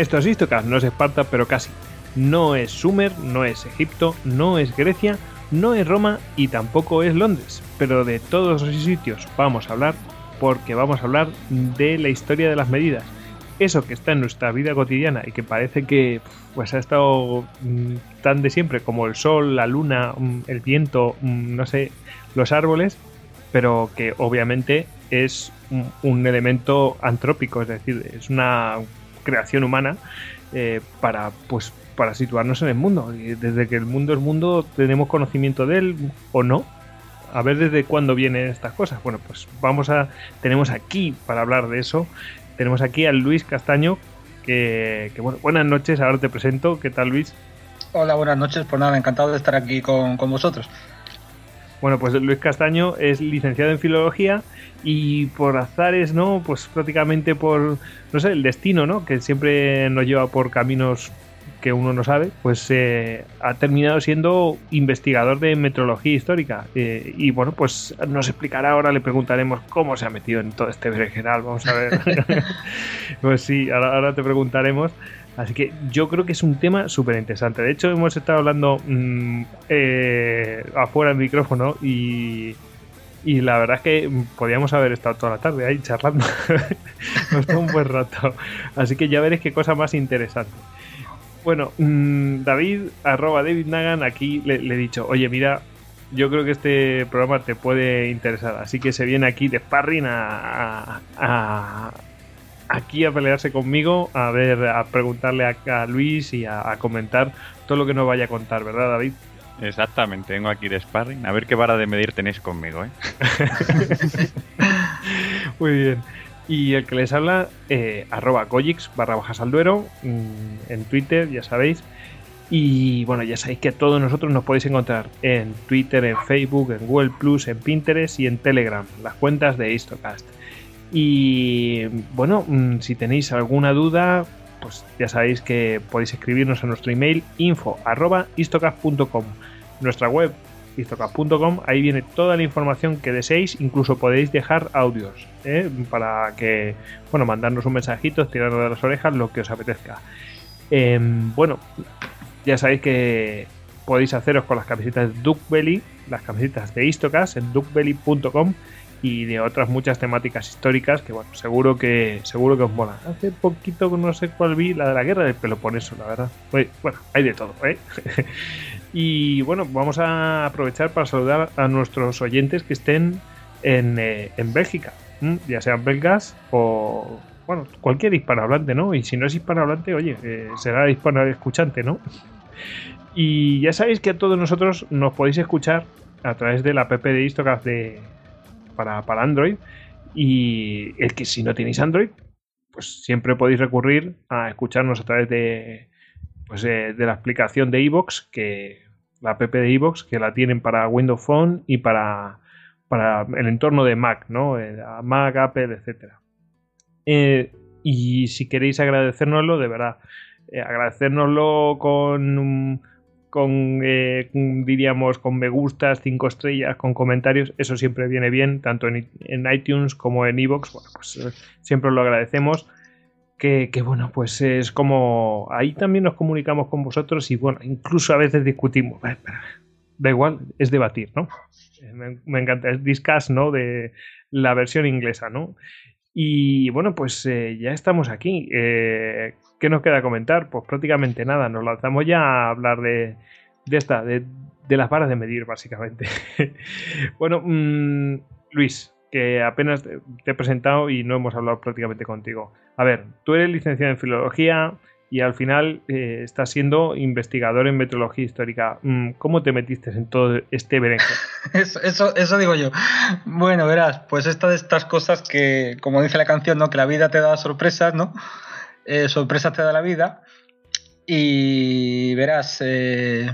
Esto es no es Esparta, pero casi. No es Sumer, no es Egipto, no es Grecia, no es Roma y tampoco es Londres. Pero de todos esos sitios vamos a hablar porque vamos a hablar de la historia de las medidas. Eso que está en nuestra vida cotidiana y que parece que pues ha estado mm, tan de siempre como el sol, la luna, mm, el viento, mm, no sé, los árboles, pero que obviamente es un, elemento antrópico, es decir, es una creación humana eh, para pues para situarnos en el mundo. Desde que el mundo es mundo tenemos conocimiento de él o no. A ver desde cuándo vienen estas cosas. Bueno, pues vamos a tenemos aquí para hablar de eso. Tenemos aquí a Luis Castaño que, bueno, buenas noches, ahora te presento. ¿Qué tal Luis? Hola, buenas noches. Pues nada, encantado de estar aquí con, con vosotros. Bueno, pues Luis Castaño es licenciado en filología y por azares, ¿no? Pues prácticamente por, no sé, el destino, ¿no? Que siempre nos lleva por caminos que uno no sabe, pues eh, ha terminado siendo investigador de metrología histórica. Eh, y bueno, pues nos explicará ahora, le preguntaremos cómo se ha metido en todo este berenjenal. Vamos a ver. pues sí, ahora, te preguntaremos. Así que yo creo que es un tema súper interesante. De hecho, hemos estado hablando mm, eh, afuera del micrófono y, la verdad es que podíamos haber estado toda la tarde ahí charlando. Nos un buen rato. Así que ya veréis qué cosa más interesante. Bueno, mm, David, arroba David Nagan, aquí le, he dicho, oye, mira, yo creo que este programa te puede interesar, así que se viene aquí de sparring a, aquí a pelearse conmigo, a ver, a preguntarle a, Luis y a, comentar todo lo que nos vaya a contar, ¿verdad, David? Exactamente, vengo aquí de sparring, a ver qué vara de medir tenéis conmigo, ¿eh? Muy bien. Y el que les habla, eh, arroba Gojix barra bajas al duero, mm, en Twitter, ya sabéis. Y bueno, ya sabéis que todos nosotros nos podéis encontrar en Twitter, en Facebook, en Google Plus, en Pinterest y en Telegram, las cuentas de Histocast. Y bueno, mm, si tenéis alguna duda, pues ya sabéis que podéis escribirnos a nuestro email info arroba Nuestra web istocast.com, ahí viene toda la información que deseéis, incluso podéis dejar audios ¿eh? para que, bueno, mandarnos un mensajito, tirarnos de las orejas, lo que os apetezca. Em, bueno, ya sabéis que podéis haceros con las camisetas de Duke las camisetas de Istocast en duckbelly.com y de otras muchas temáticas históricas que bueno, seguro que seguro que os mola. Hace poquito no sé cuál vi, la de la guerra del Peloponeso, la verdad. Bueno, hay de todo, ¿eh? y bueno, vamos a aprovechar para saludar a nuestros oyentes que estén en, eh, en Bélgica, ya sean belgas o bueno, cualquier hispanohablante, ¿no? Y si no es hispanohablante, oye, eh, será hispano escuchante, ¿no? Y ya sabéis que a todos nosotros nos podéis escuchar a través de la app de Istocast de, para, para Android. Y el que si no tenéis Android, pues siempre podéis recurrir a escucharnos a través de, pues, de, la aplicación de iVoox, que la app de iVoox, que la tienen para Windows Phone y para para el entorno de Mac, ¿no? Eh, Mac, Apple, etc. Eh, y si queréis agradecérnoslo, de verdad, eh, agradecérnoslo con, con diríamos, con me gustas, cinco estrellas, con comentarios, eso siempre viene bien, tanto en, iTunes como en iVoox, bueno, pues siempre lo agradecemos. Que, que, bueno, pues es como ahí también nos comunicamos con vosotros y bueno, incluso a veces discutimos. Da igual, es debatir, ¿no? me, encanta, es Discuss, ¿no? De la versión inglesa, ¿no? Y bueno, pues eh, ya estamos aquí. Eh, ¿Qué nos queda comentar? Pues prácticamente nada, nos lanzamos ya a hablar de, de esta, de, las varas de medir, básicamente. bueno, mm, Luis, que apenas te he presentado y no hemos hablado prácticamente contigo. A ver, tú eres licenciado en filología, y al final eh, estás siendo investigador en meteorología histórica. Mm, ¿Cómo te metiste en todo este berenje? eso, eso, digo yo. Bueno, verás, pues esta de estas cosas que, como dice la canción, ¿no? Que la vida te da sorpresas, ¿no? Eh, sorpresas te da la vida. Y verás, eh,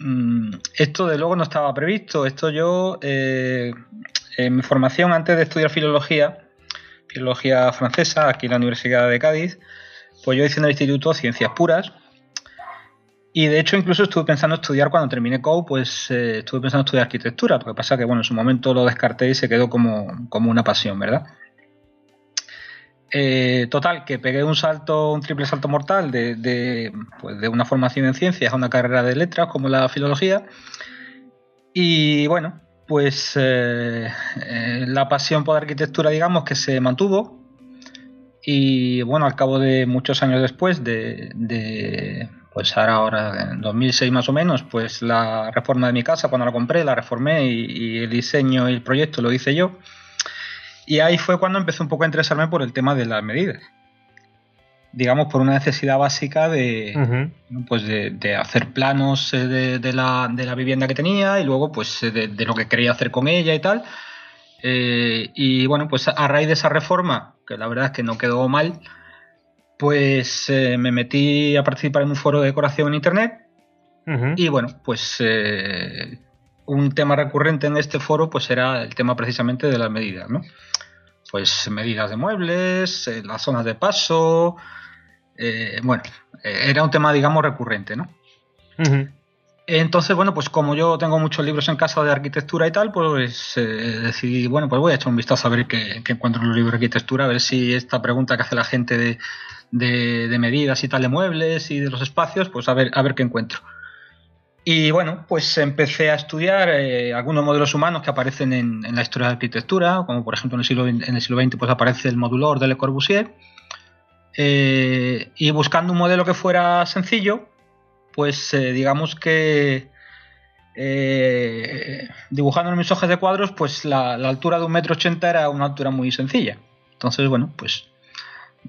mm, esto de luego no estaba previsto. Esto yo, en mi formación antes de estudiar filología, filología francesa, aquí en la Universidad de Cádiz, pues yo hice en el instituto ciencias puras. Y de hecho, incluso estuve pensando estudiar cuando terminé COU, pues eh, estuve pensando estudiar arquitectura. Lo que pasa que, bueno, en su momento lo descarté y se quedó como, una pasión, ¿verdad? Eh, total, que pegué un salto, un triple salto mortal de, pues de una formación en ciencias a una carrera de letras como la filología. Y bueno, pues eh, eh, la pasión por la arquitectura, digamos, que se mantuvo. Y bueno, al cabo de muchos años después, de, de pues ahora, ahora, en 2006 más o menos, pues la reforma de mi casa, cuando la compré, la reformé y, y el diseño y el proyecto lo hice yo. Y ahí fue cuando empecé un poco a interesarme por el tema de las medidas. Digamos, por una necesidad básica de, pues de, de hacer planos eh, de, de la, de la vivienda que tenía y luego pues eh, de, lo que quería hacer con ella y tal. Eh, y bueno, pues a raíz de esa reforma, que la verdad es que no quedó mal, pues eh, me metí a participar en un foro de decoración en internet y bueno, pues eh, un tema recurrente en este foro pues era el tema precisamente de las medidas, ¿no? Pues medidas de muebles, eh, las zonas de paso, eh, bueno, eh, era un tema digamos recurrente, ¿no? Entonces, bueno, pues como yo tengo muchos libros en casa de arquitectura y tal, pues eh, decidí, bueno, pues voy a echar un vistazo a ver qué, qué encuentro en los libros de arquitectura, a ver si esta pregunta que hace la gente de, de- de medidas y tal de muebles y de los espacios, pues a ver, a ver qué encuentro. Y bueno, pues empecé a estudiar eh, algunos modelos humanos que aparecen en, la historia de la arquitectura, como por ejemplo en el siglo, en el siglo XX pues aparece el modulor de Le Corbusier, eh, y buscando un modelo que fuera sencillo, pues eh, digamos que eh, dibujando en mis hojas de cuadros, pues la, la altura de un metro ochenta era una altura muy sencilla. Entonces, bueno, pues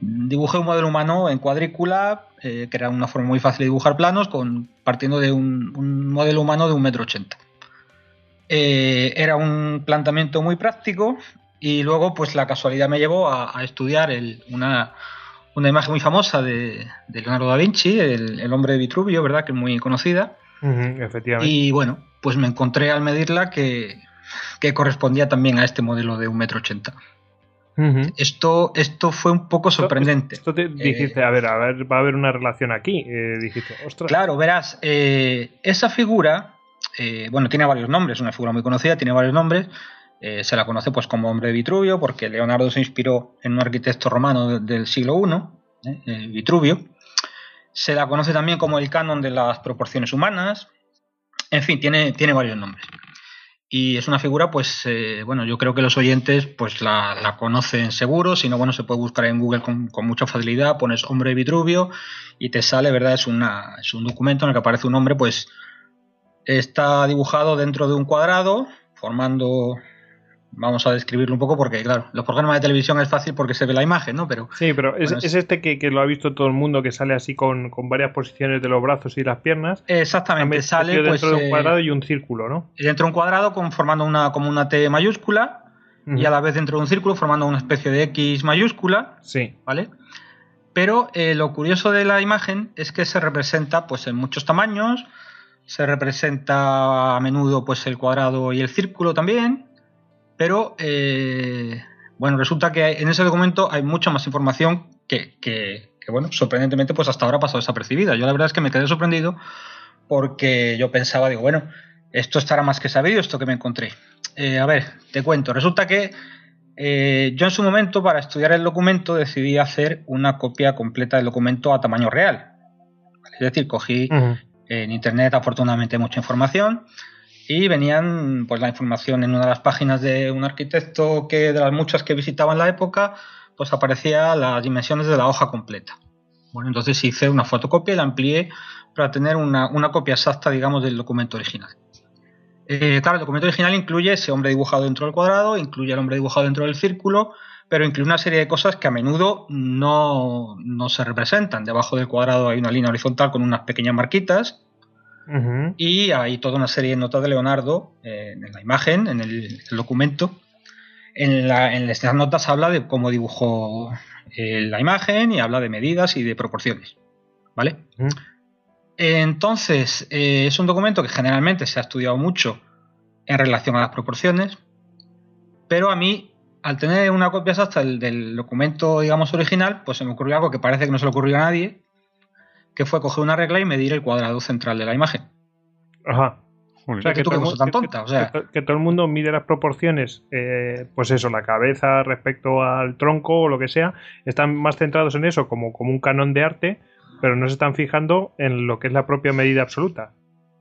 Dibujé un modelo humano en cuadrícula, eh, que era una forma muy fácil de dibujar planos, con, partiendo de un, modelo humano de 1,80m. Eh, era un planteamiento muy práctico y luego pues la casualidad me llevó a, estudiar una, imagen muy famosa de, Leonardo da Vinci, el, hombre de Vitruvio, ¿verdad? Que es muy conocida. Y bueno, pues me encontré al medirla que, que correspondía también a este modelo de un 1,80m. Esto, esto fue un poco sorprendente. Esto, te eh, dijiste, a ver, a ver, va a haber una relación aquí. Eh, Ostras. Claro, verás, eh, esa figura, eh, bueno, tiene varios nombres, una figura muy conocida, tiene varios nombres. se la conoce pues como hombre de Vitruvio, porque Leonardo se inspiró en un arquitecto romano del siglo I, Vitruvio. Se la conoce también como el canon de las proporciones humanas. En fin, tiene, tiene varios nombres. Y es una figura, pues, eh, bueno, yo creo que los oyentes pues la, la conocen seguro, si no, bueno, se puede buscar en Google con, con mucha facilidad, pones hombre Vitruvio y te sale, ¿verdad? Es, una, es un documento en el que aparece un hombre, pues, está dibujado dentro de un cuadrado, formando, vamos a describirlo un poco, porque, claro, los programas de televisión es fácil porque se ve la imagen, ¿no? Pero Sí, pero es, Bueno, es este que, que lo ha visto todo el mundo, que sale así con, con varias posiciones de los brazos y las piernas. exactamente, sale pues, dentro de un eh, cuadrado y un círculo, ¿no? dentro de un cuadrado con, formando una, como una T mayúscula y a la vez dentro de un círculo formando una especie de X mayúscula, Sí. ¿vale? Pero eh, lo curioso de la imagen es que se representa pues en muchos tamaños, se representa a menudo pues el cuadrado y el círculo también, pero eh, bueno, resulta que en ese documento hay mucha más información que, que- que, bueno, sorprendentemente pues hasta ahora ha pasado desapercibida. Yo la verdad es que me quedé sorprendido porque yo pensaba, digo, bueno, esto estará más que sabido, esto que me encontré. Eh, a ver, te cuento, resulta que eh, yo en su momento, para estudiar el documento, decidí hacer una copia completa del documento a tamaño real. Es decir, cogí en internet afortunadamente mucha información y venían pues la información en una de las páginas de un arquitecto que de las muchas que visitaba en la época, pues aparecía las dimensiones de la hoja completa. Bueno, entonces hice una fotocopia y la amplié para tener una, una copia exacta, digamos, del documento original. Eh, claro, el documento original incluye ese hombre dibujado dentro del cuadrado, incluye al hombre dibujado dentro del círculo, pero incluye una serie de cosas que a menudo no, no se representan. Debajo del cuadrado hay una línea horizontal con unas pequeñas marquitas Y hay toda una serie de notas de Leonardo eh, en la imagen, en el, el documento. En, la- en estas notas habla de cómo dibujó eh, la imagen y habla de medidas y de proporciones. ¿Vale? Entonces, eh, es un documento que generalmente se ha estudiado mucho en relación a las proporciones, pero a mí, al tener una copia exacta del, del documento, digamos, original, pues se me ocurrió algo que parece que no se le ocurrió a nadie, que fue coger una regla y medir el cuadrado central de la imagen. Ajá. O sea, que, no tan tonta. O sea. Que, todo el mundo mide las proporciones, eh, pues eso, la cabeza respecto al tronco o lo que sea, están más centrados en eso como, como un canon de arte, pero no se están fijando en lo que es la propia medida absoluta.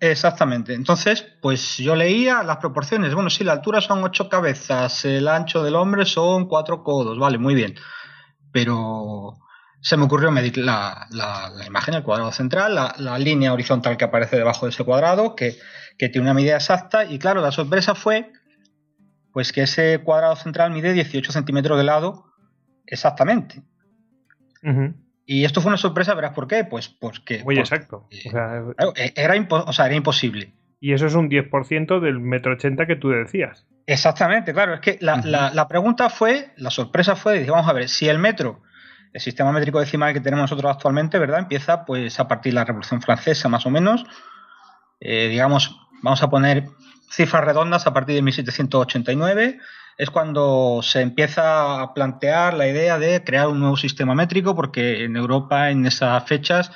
Exactamente. Entonces, pues yo leía las proporciones. Bueno, sí, la altura son ocho cabezas, el ancho del hombre son cuatro codos, vale, muy bien. Pero se me ocurrió medir la, imagen, el cuadrado central, la, línea horizontal que aparece debajo de ese cuadrado, que, tiene una medida exacta. Y claro, la sorpresa fue pues que ese cuadrado central mide 18 centímetros de lado exactamente. Y esto fue una sorpresa, verás por qué. Pues porque. Muy exacto. E, era, o sea, era imposible. Y eso es un 10% del metro ochenta que tú decías. Exactamente, claro. Es que la, pregunta fue, la sorpresa fue, vamos a ver, si el metro, el sistema métrico decimal que tenemos nosotros actualmente, ¿verdad? Empieza pues a partir de la Revolución Francesa, más o menos. Eh, digamos, vamos a poner cifras redondas a partir de 1789 es cuando se empieza a plantear la idea de crear un nuevo sistema métrico, porque en Europa en esas fechas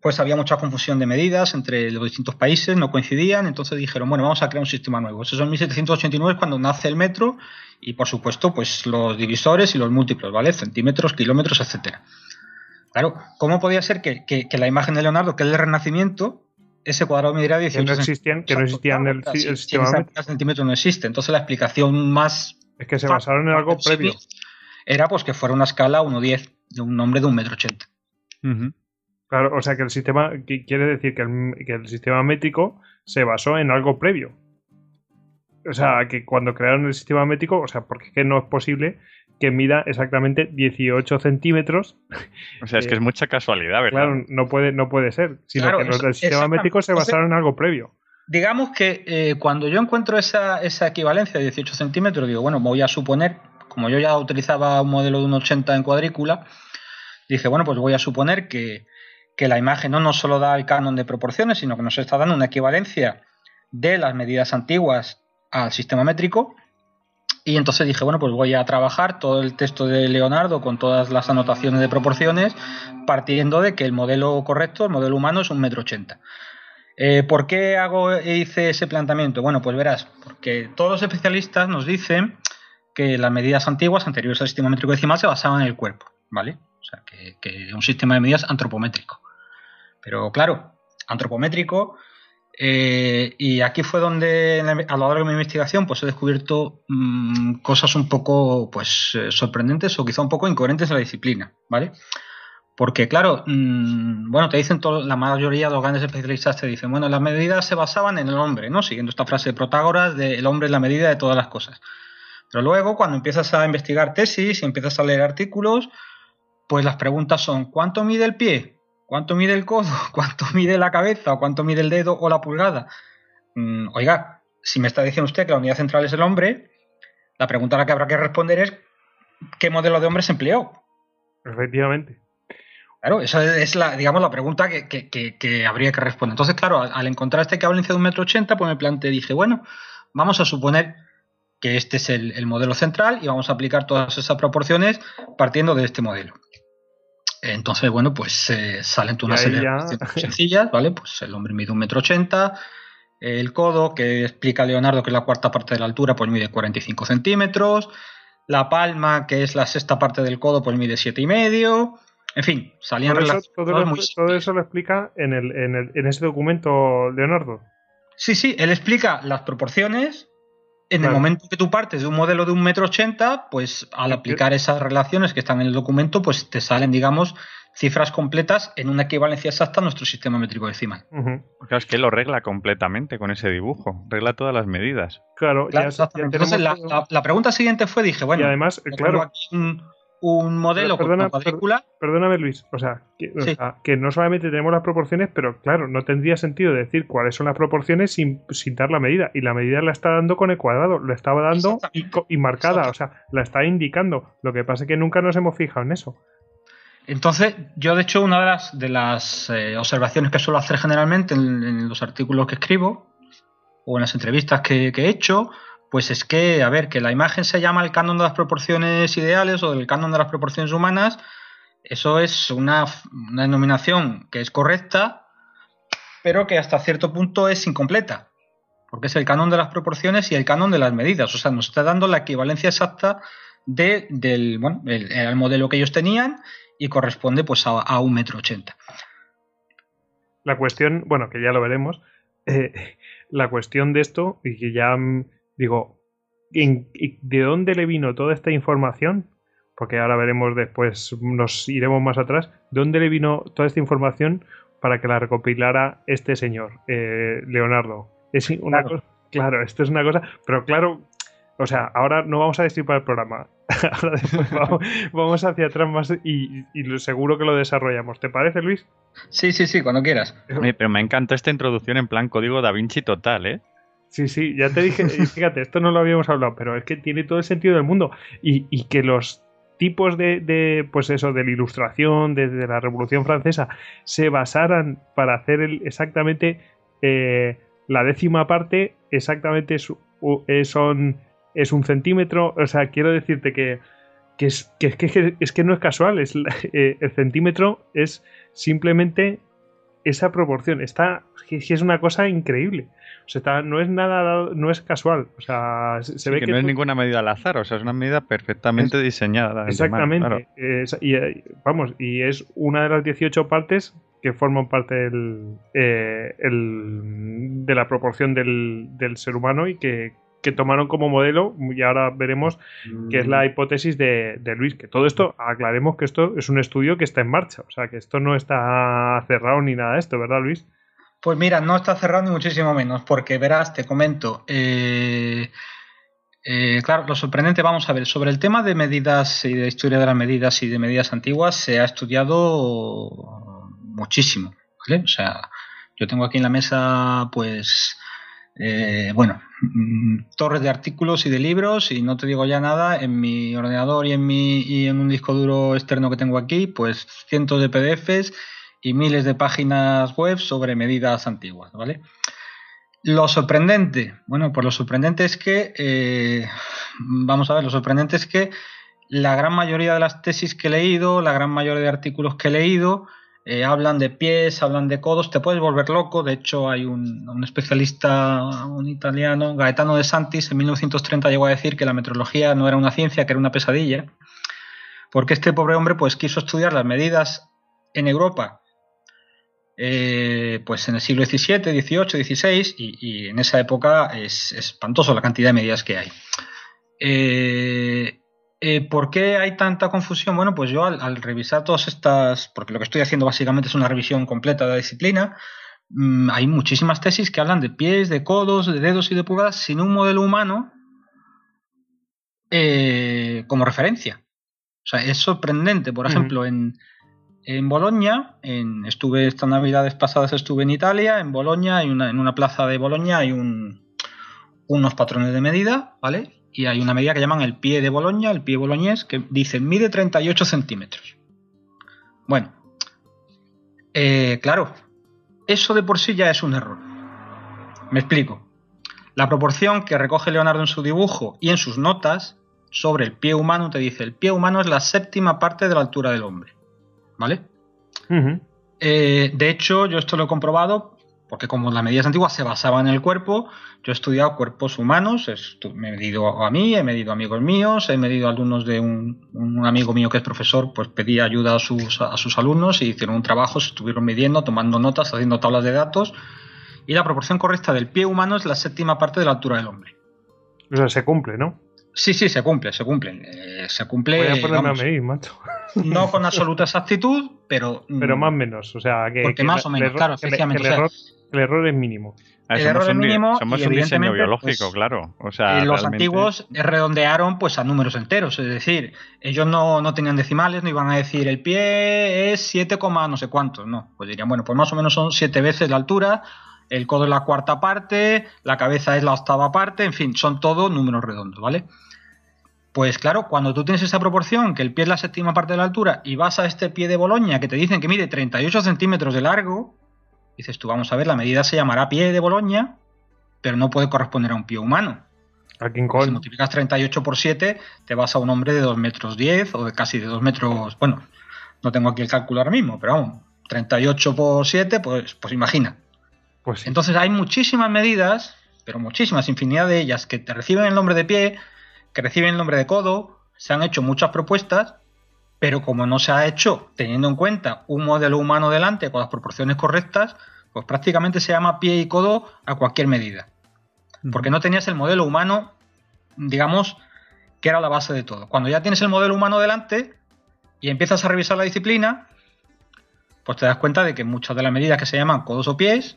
pues había mucha confusión de medidas entre los distintos países, no coincidían, entonces dijeron, bueno, vamos a crear un sistema nuevo. Eso es en 1789 es cuando nace el metro y por supuesto pues los divisores y los múltiplos, ¿vale? Centímetros, kilómetros, etcétera. Claro, ¿cómo podía ser que, que la imagen de Leonardo, que es el Renacimiento, ese cuadrado medirá 18 que no existían, que no existían el, el sistema centímetros no existe. Entonces la explicación más es que se basaron en algo previo. Era pues que fuera una escala 1.10 de un nombre de un metro ochenta. Claro, o sea que el sistema quiere decir que el, que el sistema métrico se basó en algo previo. O sea, que cuando crearon el sistema métrico, o sea, porque es que no es posible que mida exactamente 18 centímetros. O sea, es que es mucha casualidad, ¿verdad? Claro, no puede, no puede ser, sino que los del sistema métrico se basaron en algo previo. Digamos que eh, cuando yo encuentro esa, esa equivalencia de 18 centímetros, digo, bueno, voy a suponer, como yo ya utilizaba un modelo de un 80 en cuadrícula, dije, bueno, pues voy a suponer que, que la imagen no nos solo da el canon de proporciones, sino que nos está dando una equivalencia de las medidas antiguas al sistema métrico y entonces dije, bueno, pues voy a trabajar todo el texto de Leonardo con todas las anotaciones de proporciones, partiendo de que el modelo correcto, el modelo humano, es un metro ochenta. Eh, ¿Por qué hago, hice ese planteamiento? Bueno, pues verás, porque todos los especialistas nos dicen que las medidas antiguas, anteriores al sistema métrico decimal, se basaban en el cuerpo, ¿vale? O sea, que, que un sistema de medidas antropométrico. Pero claro, antropométrico eh, y aquí fue donde, a lo largo de mi investigación, pues he descubierto mm, cosas un poco pues, eh, sorprendentes o quizá un poco incoherentes en la disciplina, ¿vale? Porque, claro, mm, bueno, te dicen todo, la mayoría de los grandes especialistas te dicen, bueno, las medidas se basaban en el hombre, ¿no? Siguiendo esta frase de Protágoras de el hombre es la medida de todas las cosas. Pero luego, cuando empiezas a investigar tesis y empiezas a leer artículos, pues las preguntas son, ¿cuánto mide el pie? ¿Cuánto mide el codo? ¿Cuánto mide la cabeza? ¿O cuánto mide el dedo o la pulgada? Mm, oiga, si me está diciendo usted que la unidad central es el hombre, la pregunta a la que habrá que responder es ¿qué modelo de hombre se empleó? Efectivamente. Claro, esa es la, digamos, la pregunta que, habría que responder. Entonces, claro, al, encontrar este cable de un metro ochenta, pues me planteé, dije, bueno, vamos a suponer que este es el modelo central y vamos a aplicar todas esas proporciones partiendo de este modelo. Entonces, bueno, pues eh, salen una serie de sencillas, ¿vale? Pues el hombre mide un metro ochenta, el codo, que explica Leonardo que es la cuarta parte de la altura, pues mide 45 centímetros, la palma, que es la sexta parte del codo, pues mide siete y medio, en fin, salían todo eso, todo, todo eso lo explica en, el, en, el, en ese documento Leonardo. Sí, sí, él explica las proporciones en el momento que tú partes de un modelo de un metro ochenta, pues al aplicar esas relaciones que están en el documento, pues te salen, digamos, cifras completas en una equivalencia exacta a nuestro sistema métrico decimal. Claro, es que lo regla completamente con ese dibujo, regla todas las medidas. Claro, claro Entonces la, pregunta siguiente fue, dije, bueno, y además, claro, un modelo perdona, con cuadrícula. perdóname, Luis. O sea, que, no solamente tenemos las proporciones, pero claro, no tendría sentido decir cuáles son las proporciones sin, sin dar la medida. Y la medida la está dando con el cuadrado, la estaba dando y, marcada, o sea, la está indicando. Lo que pasa es que nunca nos hemos fijado en eso. Entonces, yo de hecho, una de las, de las eh, observaciones que suelo hacer generalmente en, los artículos que escribo o en las entrevistas que he hecho, pues es que, a ver, que la imagen se llama el canon de las proporciones ideales o el canon de las proporciones humanas, eso es una, denominación que es correcta, pero que hasta cierto punto es incompleta. porque es el canon de las proporciones y el canon de las medidas. O sea, nos está dando la equivalencia exacta de, del bueno, el, modelo que ellos tenían y corresponde pues a, un metro ochenta. La cuestión, bueno, que ya lo veremos, eh, la cuestión de esto, y que ya digo, ¿de dónde le vino toda esta información? Porque ahora veremos después, nos iremos más atrás, ¿de dónde le vino toda esta información para que la recopilara este señor, eh, Leonardo? Es una cosa, claro, esto es una cosa, pero claro, o sea, ahora no vamos a destripar el programa. ahora después vamos, hacia atrás más y, seguro que lo desarrollamos. ¿Te parece, Luis? Sí, sí, sí, cuando quieras. Pero me encanta esta introducción en plan código da Vinci total, ¿eh? Sí, sí, ya te dije, fíjate, esto no lo habíamos hablado, pero es que tiene todo el sentido del mundo. Y, que los tipos de, pues eso, de la ilustración, de, la Revolución Francesa, se basaran para hacer el, exactamente eh, la décima parte, exactamente son es un centímetro. O sea, quiero decirte que, es, que, es, que no es casual. Es, eh, el centímetro es simplemente esa proporción. Está, es una cosa increíble. O sea, no es nada, no es casual. O sea, se ve que, no es ninguna medida al azar. O sea, es una medida perfectamente diseñada. Exactamente. y, eh, vamos, y es una de las 18 partes que forman parte del, eh, de la proporción del, del ser humano y que, que tomaron como modelo, y ahora veremos que es la mm. hipótesis de, Luis, que todo esto, aclaremos que esto es un estudio que está en marcha, o sea, que esto no está cerrado ni nada de esto, ¿verdad, Luis? Pues mira, no está cerrado ni muchísimo menos, porque verás, te comento, eh, eh, claro, lo sorprendente, vamos a ver, sobre el tema de medidas y de historia de las medidas y de medidas antiguas se ha estudiado muchísimo, ¿vale? O sea, yo tengo aquí en la mesa, pues, eh, bueno, mm, torres de artículos y de libros y no te digo ya nada, en mi ordenador y en, mi, y en un disco duro externo que tengo aquí, pues cientos de PDFs y miles de páginas web sobre medidas antiguas, ¿vale? Lo sorprendente, bueno, pues lo sorprendente es que, eh, vamos a ver, lo sorprendente es que la gran mayoría de las tesis que he leído, la gran mayoría de artículos que he leído, eh, hablan de pies, hablan de codos, te puedes volver loco. De hecho, hay un, especialista, un italiano, Gaetano de Santis, en 1930 llegó a decir que la metrología no era una ciencia, que era una pesadilla, porque este pobre hombre pues quiso estudiar las medidas en Europa, eh, pues en el siglo XVII, XVIII, XVI, y, en esa época es, espantoso la cantidad de medidas que hay. Eh, eh, ¿Por qué hay tanta confusión? Bueno, pues yo al, revisar todas estas, porque lo que estoy haciendo básicamente es una revisión completa de la disciplina, mm, hay muchísimas tesis que hablan de pies, de codos, de dedos y de pulgadas sin un modelo humano eh, como referencia. O sea, es sorprendente. Por ejemplo, en, en Bolonia, en, estuve estas navidades pasadas estuve en Italia, en Bolonia, en una plaza de Bolonia hay unos patrones de medida, ¿vale? Y hay una medida que llaman el pie de Boloña, el pie boloñés, que dice mide 38 centímetros. Bueno, eh, claro, eso de por sí ya es un error. Me explico. La proporción que recoge Leonardo en su dibujo y en sus notas sobre el pie humano te dice el pie humano es la séptima parte de la altura del hombre. ¿Vale? Eh, de hecho, yo esto lo he comprobado porque como las medidas antiguas se basaban en el cuerpo, yo he estudiado cuerpos humanos, me he medido a mí, he medido amigos míos, he medido alumnos de un, amigo mío que es profesor, pues pedía ayuda a sus, a sus alumnos y hicieron un trabajo, se estuvieron midiendo, tomando notas, haciendo tablas de datos, y la proporción correcta del pie humano es la séptima parte de la altura del hombre. O sea, se cumple, ¿no? Sí, sí, se cumple, se cumple. Eh, se cumple. Voy a ponerme a medir, macho. No con absoluta exactitud, pero. Pero más o menos, o sea, que. Porque más o menos, claro, efectivamente. El error es mínimo. Ah, el error es mínimo. Somos un diseño biológico, pues, claro. O sea, los antiguos redondearon pues a números enteros. Es decir, ellos no, no, tenían decimales, no iban a decir el pie es 7, no sé cuántos. No, pues dirían, bueno, pues más o menos son 7 veces la altura, el codo es la cuarta parte, la cabeza es la octava parte, en fin, son todos números redondos, ¿vale? Pues claro, cuando tú tienes esa proporción, que el pie es la séptima parte de la altura, y vas a este pie de Boloña que te dicen que mide 38 centímetros de largo, Dices tú, vamos a ver, la medida se llamará pie de Boloña, pero no puede corresponder a un pie humano. Si multiplicas 38 por 7, te vas a un hombre de 2 metros 10 o de casi de 2 metros. Bueno, no tengo aquí el cálculo ahora mismo, pero vamos, 38 por 7, pues, pues imagina. Pues Entonces hay muchísimas medidas pero muchísimas, infinidad de ellas, que te reciben el nombre de pie, que reciben el nombre de codo, se han hecho muchas propuestas, pero como no se ha hecho teniendo en cuenta un modelo humano delante con las proporciones correctas, pues prácticamente se llama pie y codo a cualquier medida. Porque no tenías el modelo humano, digamos, que era la base de todo. Cuando ya tienes el modelo humano delante y empiezas a revisar la disciplina, pues te das cuenta de que muchas de las medidas que se llaman codos o pies,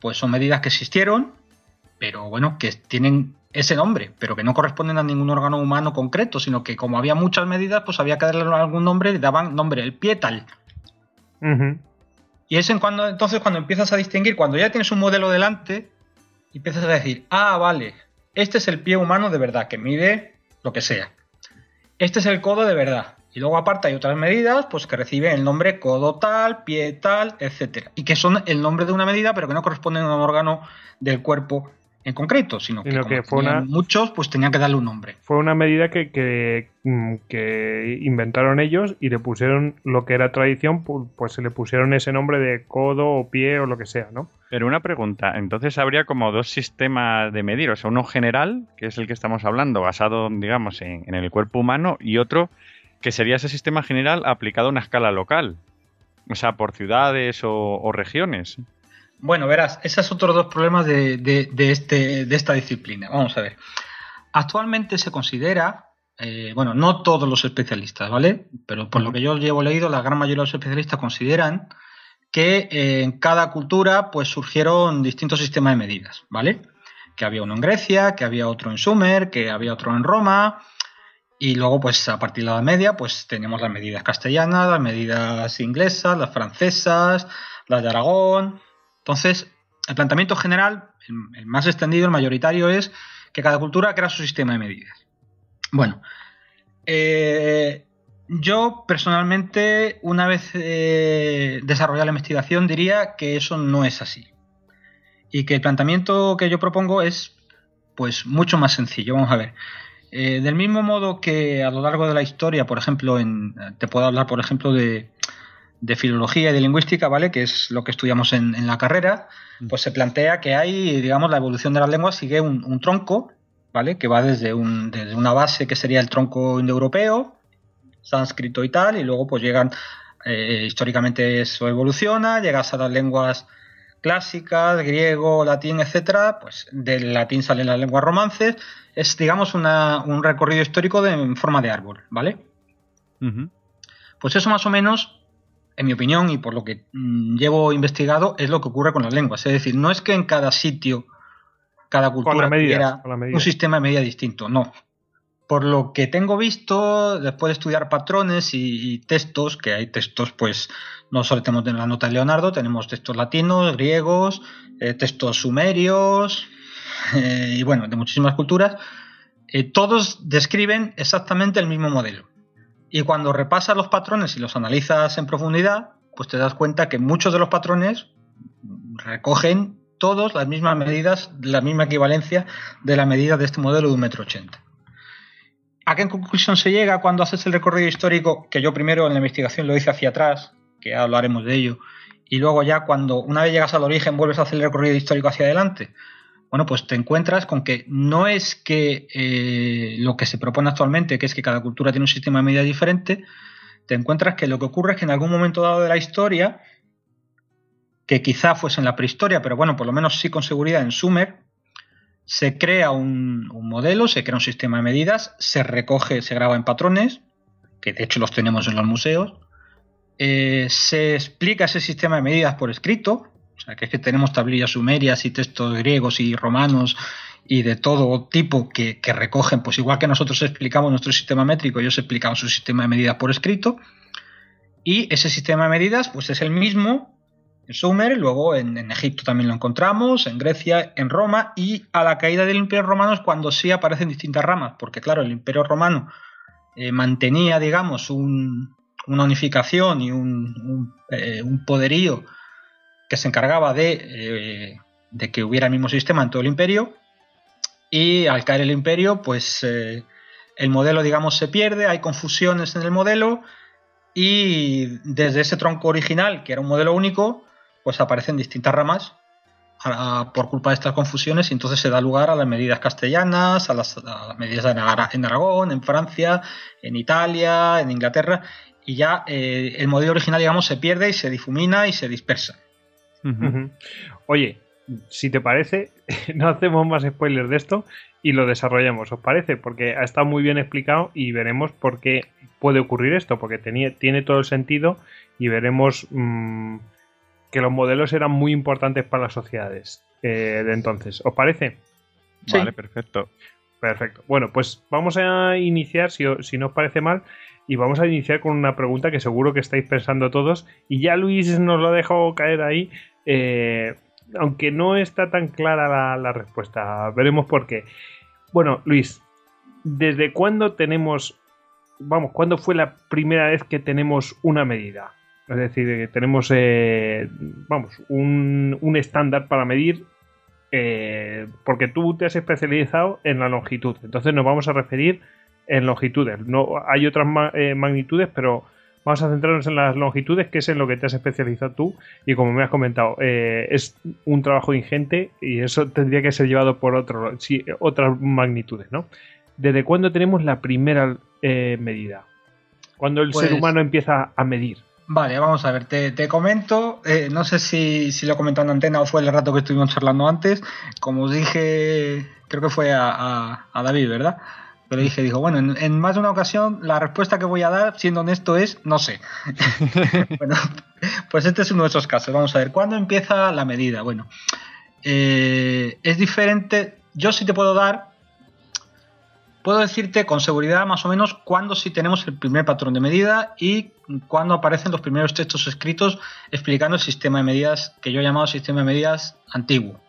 pues son medidas que existieron, pero bueno, que tienen ese nombre, pero que no corresponden a ningún órgano humano concreto, sino que como había muchas medidas, pues había que darle algún nombre y daban nombre, el pie tal. Y es en cuando, entonces cuando empiezas a distinguir, cuando ya tienes un modelo delante, empiezas a decir, ah, vale, este es el pie humano de verdad, que mide lo que sea. Este es el codo de verdad. Y luego aparte hay otras medidas, pues que reciben el nombre codo tal, pie tal, etcétera. Y que son el nombre de una medida, pero que no corresponden a un órgano del cuerpo en concreto, sino que, muchos pues tenían que darle un nombre. Fue una medida que, que, mm, que, inventaron ellos y le pusieron lo que era tradición, pues se le pusieron ese nombre de codo o pie o lo que sea, ¿no? Pero una pregunta, entonces habría como dos sistemas de medir, o sea, uno general, que es el que estamos hablando, basado, digamos, en, el cuerpo humano, y otro que sería ese sistema general aplicado a una escala local, o sea, por ciudades o regiones. Bueno, verás, esos son otros dos problemas de, este, de esta disciplina. Vamos a ver. Actualmente se considera, eh, bueno, no todos los especialistas, ¿vale? Pero por lo que yo llevo leído, la gran mayoría de los especialistas consideran que eh, en cada cultura pues surgieron distintos sistemas de medidas, ¿vale? Que había uno en Grecia, que había otro en Sumer, que había otro en Roma, y luego, pues a partir de la Media, pues tenemos las medidas castellanas, las medidas inglesas, las francesas, las de Aragón, entonces, el planteamiento general, el, más extendido, el mayoritario, es que cada cultura crea su sistema de medidas. Bueno, eh, yo personalmente, una vez eh, desarrollada la investigación, diría que eso no es así. Y que el planteamiento que yo propongo es pues mucho más sencillo. Vamos a ver. Eh, del mismo modo que a lo largo de la historia, por ejemplo, en, te puedo hablar, por ejemplo, de, de filología y de lingüística, ¿vale? Que es lo que estudiamos en, la carrera, mm. pues se plantea que hay, digamos, la evolución de las lenguas sigue un, tronco, ¿vale? Que va desde, un, desde, una base que sería el tronco indoeuropeo, sánscrito y tal, y luego pues llegan, eh, históricamente eso evoluciona, llegas a las lenguas clásicas, griego, latín, etcétera, pues del latín salen las lenguas romances, es, digamos, un recorrido histórico de, en forma de árbol, ¿vale? Pues eso más o menos en mi opinión y por lo que mm, llevo investigado, es lo que ocurre con las lenguas. Es decir, no es que en cada sitio, cada cultura tuviera un sistema de medida distinto, no. Por lo que tengo visto, después de estudiar patrones y, textos, que hay textos, pues no solo tenemos la nota de Leonardo, tenemos textos latinos, griegos, eh, textos sumerios eh, y bueno, de muchísimas culturas, eh, todos describen exactamente el mismo modelo. Y cuando repasas los patrones y los analizas en profundidad, pues te das cuenta que muchos de los patrones recogen todos las mismas medidas, la misma equivalencia de la medida de este modelo de un metro ochenta. ¿A qué conclusión se llega cuando haces el recorrido histórico? Que yo primero en la investigación lo hice hacia atrás, que hablaremos de ello, y luego ya cuando una vez llegas al origen vuelves a hacer el recorrido histórico hacia adelante bueno, pues te encuentras con que no es que eh, lo que se propone actualmente, que es que cada cultura tiene un sistema de medida diferente, te encuentras que lo que ocurre es que en algún momento dado de la historia, que quizá fuese en la prehistoria, pero bueno, por lo menos sí con seguridad en Sumer, se crea un, modelo, se crea un sistema de medidas, se recoge, se graba en patrones, que de hecho los tenemos en los museos, eh, se explica ese sistema de medidas por escrito, o sea, que es que tenemos tablillas sumerias y textos griegos y romanos y de todo tipo que, recogen, pues igual que nosotros explicamos nuestro sistema métrico, ellos explicaban su sistema de medidas por escrito. Y ese sistema de medidas, pues es el mismo en Sumer, luego en, Egipto también lo encontramos, en Grecia, en Roma, y a la caída del Imperio Romano es cuando sí aparecen distintas ramas, porque claro, el Imperio Romano eh, mantenía, digamos, una unificación y un, eh, un poderío que se encargaba eh, de, que hubiera el mismo sistema en todo el imperio. Y al caer el imperio, pues eh, el modelo, digamos, se pierde, hay confusiones en el modelo y desde ese tronco original, que era un modelo único, pues aparecen distintas ramas por culpa de estas confusiones y entonces se da lugar a las medidas castellanas, a las, medidas en Aragón, en Francia, en Italia, en Inglaterra y ya eh, el modelo original, digamos, se pierde y se difumina y se dispersa. Oye, si te parece, no hacemos más spoilers de esto y lo desarrollamos, ¿os parece? Porque ha estado muy bien explicado y veremos por qué puede ocurrir esto, porque tenía, tiene todo el sentido y veremos mm, que los modelos eran muy importantes para las sociedades eh, de entonces. ¿Os parece? Vale, perfecto. Perfecto. Bueno, pues vamos a iniciar, si, si no os parece mal, y vamos a iniciar con una pregunta que seguro que estáis pensando todos, y ya Luis nos lo ha dejado caer ahí. Eh, aunque no está tan clara la, respuesta, veremos por qué. Bueno, Luis, ¿desde cuándo tenemos, vamos, cuándo fue la primera vez que tenemos una medida? Es decir, que tenemos, eh, vamos, un, estándar para medir, eh, porque tú te has especializado en la longitud. Entonces nos vamos a referir en longitudes. No, hay otras eh, magnitudes, pero Vamos a centrarnos en las longitudes, que es en lo que te has especializado tú. Y como me has comentado, eh, es un trabajo ingente y eso tendría que ser llevado por otro, otras magnitudes, ¿no? ¿Desde cuándo tenemos la primera eh, medida? ¿Cuándo el ser pues humano empieza a medir? Vale, vamos a ver, te, comento, eh, no sé si, lo he comentado en antena o fue el rato que estuvimos charlando antes, como os dije, creo que fue a David, ¿verdad? Pero dije, dijo, bueno, en, más de una ocasión la respuesta que voy a dar, siendo honesto, es no sé. bueno, pues este es uno de esos casos. Vamos a ver, ¿cuándo empieza la medida? Bueno, eh, es diferente. Yo sí te puedo dar, puedo decirte con seguridad más o menos cuándo sí tenemos el primer patrón de medida y cuándo aparecen los primeros textos escritos explicando el sistema de medidas que yo he llamado sistema de medidas antiguo.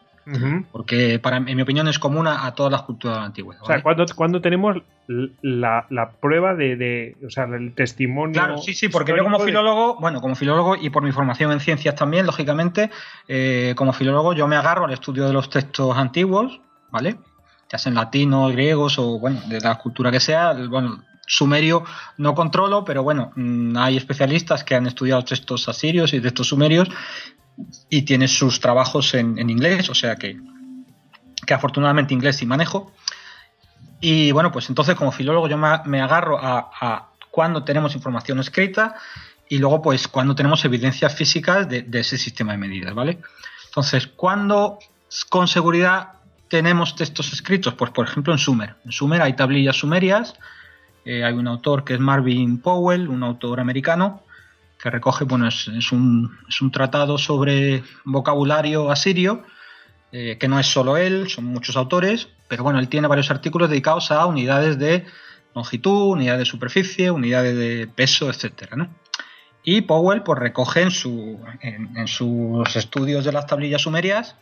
Porque para, en mi opinión es común a, todas las culturas antiguas. O sea, cuando, tenemos la, prueba de, o sea, el testimonio. Claro, sí, sí, porque yo como filólogo, bueno, como filólogo y por mi formación en ciencias también, lógicamente, eh, como filólogo yo me agarro al estudio de los textos antiguos, ¿vale? Ya sean latinos, griegos o, bueno, de la cultura que sea, bueno, sumerio no controlo, pero bueno, mm, hay especialistas que han estudiado textos asirios y textos sumerios y tiene sus trabajos en, inglés, o sea que, que afortunadamente inglés sí manejo. Y bueno, pues entonces como filólogo yo me, agarro a, cuando tenemos información escrita y luego pues cuando tenemos evidencias físicas de, ese sistema de medidas, ¿vale? Entonces, cuando con seguridad tenemos textos escritos? Pues por ejemplo en Sumer. En Sumer hay tablillas sumerias, eh, hay un autor que es Marvin Powell, un autor americano, que recoge, bueno, es, un, tratado sobre vocabulario asirio, eh, que no es solo él, son muchos autores, pero bueno, él tiene varios artículos dedicados a unidades de longitud, unidades de superficie, unidades de peso, etcétera, ¿no? Y Powell pues recoge su, en, sus estudios de las tablillas sumerias,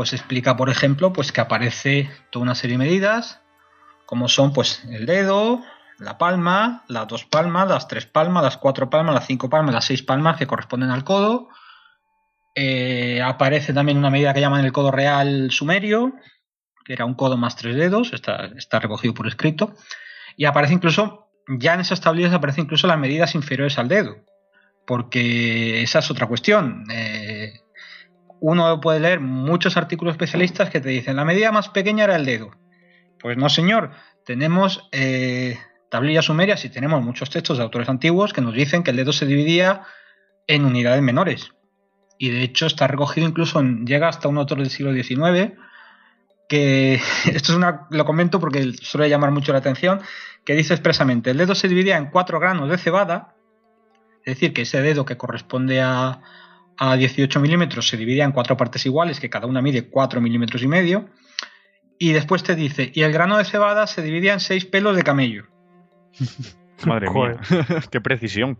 pues explica, por ejemplo, pues que aparece toda una serie de medidas, como son pues el dedo, la palma, las dos palmas, las tres palmas, las cuatro palmas, las cinco palmas, las seis palmas que corresponden al codo. Eh, aparece también una medida que llaman el codo real sumerio, que era un codo más tres dedos, está, está recogido por escrito. Y aparece incluso, ya en esas tablillas aparecen incluso las medidas inferiores al dedo, porque esa es otra cuestión. Eh, uno puede leer muchos artículos especialistas que te dicen la medida más pequeña era el dedo. Pues no, señor. Tenemos eh, tablillas sumerias y tenemos muchos textos de autores antiguos que nos dicen que el dedo se dividía en unidades menores. Y de hecho está recogido incluso, en, llega hasta un autor del siglo XIX, que esto es una, lo comento porque suele llamar mucho la atención, que dice expresamente, el dedo se dividía en cuatro granos de cebada, es decir, que ese dedo que corresponde a, a 18 milímetros se dividía en cuatro partes iguales, que cada una mide 4 milímetros y medio, y después te dice, y el grano de cebada se dividía en seis pelos de camello. Madre mía, qué precisión.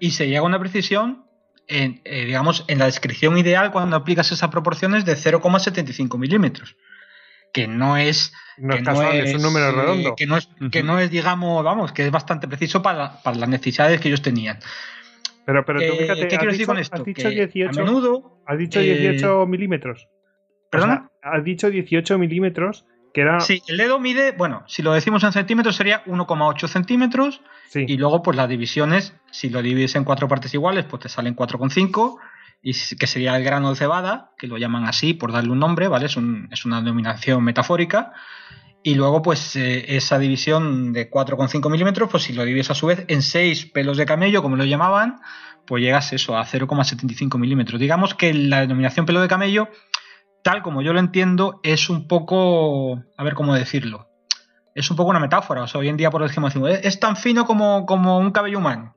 Y se llega a una precisión, en, eh, digamos, en la descripción ideal cuando aplicas esas proporciones de 0,75 milímetros. Que no es. No, es, un número redondo. Que no es, que no es, digamos, vamos, que es bastante preciso para, las necesidades que ellos tenían. Pero, pero eh, ¿Qué quiero decir con esto? Has dicho 18, a menudo, has dicho 18 milímetros. ¿Perdona? has dicho 18 milímetros Sí, el dedo mide, bueno, si lo decimos en centímetros sería 1,8 centímetros. Y luego, pues las divisiones, si lo divides en cuatro partes iguales, pues te salen 4,5. y que sería el grano de cebada, que lo llaman así por darle un nombre, ¿vale? Es, es una denominación metafórica. Y luego, pues eh, esa división de 4,5 milímetros, pues si lo divides a su vez en 6 pelos de camello, como lo llamaban, pues llegas eso a 0,75 milímetros. Digamos que la denominación pelo de camello, tal como yo lo entiendo, es un poco, a ver cómo decirlo, es un poco una metáfora. O sea, hoy en día, por ejemplo, es tan fino como, como un cabello humano,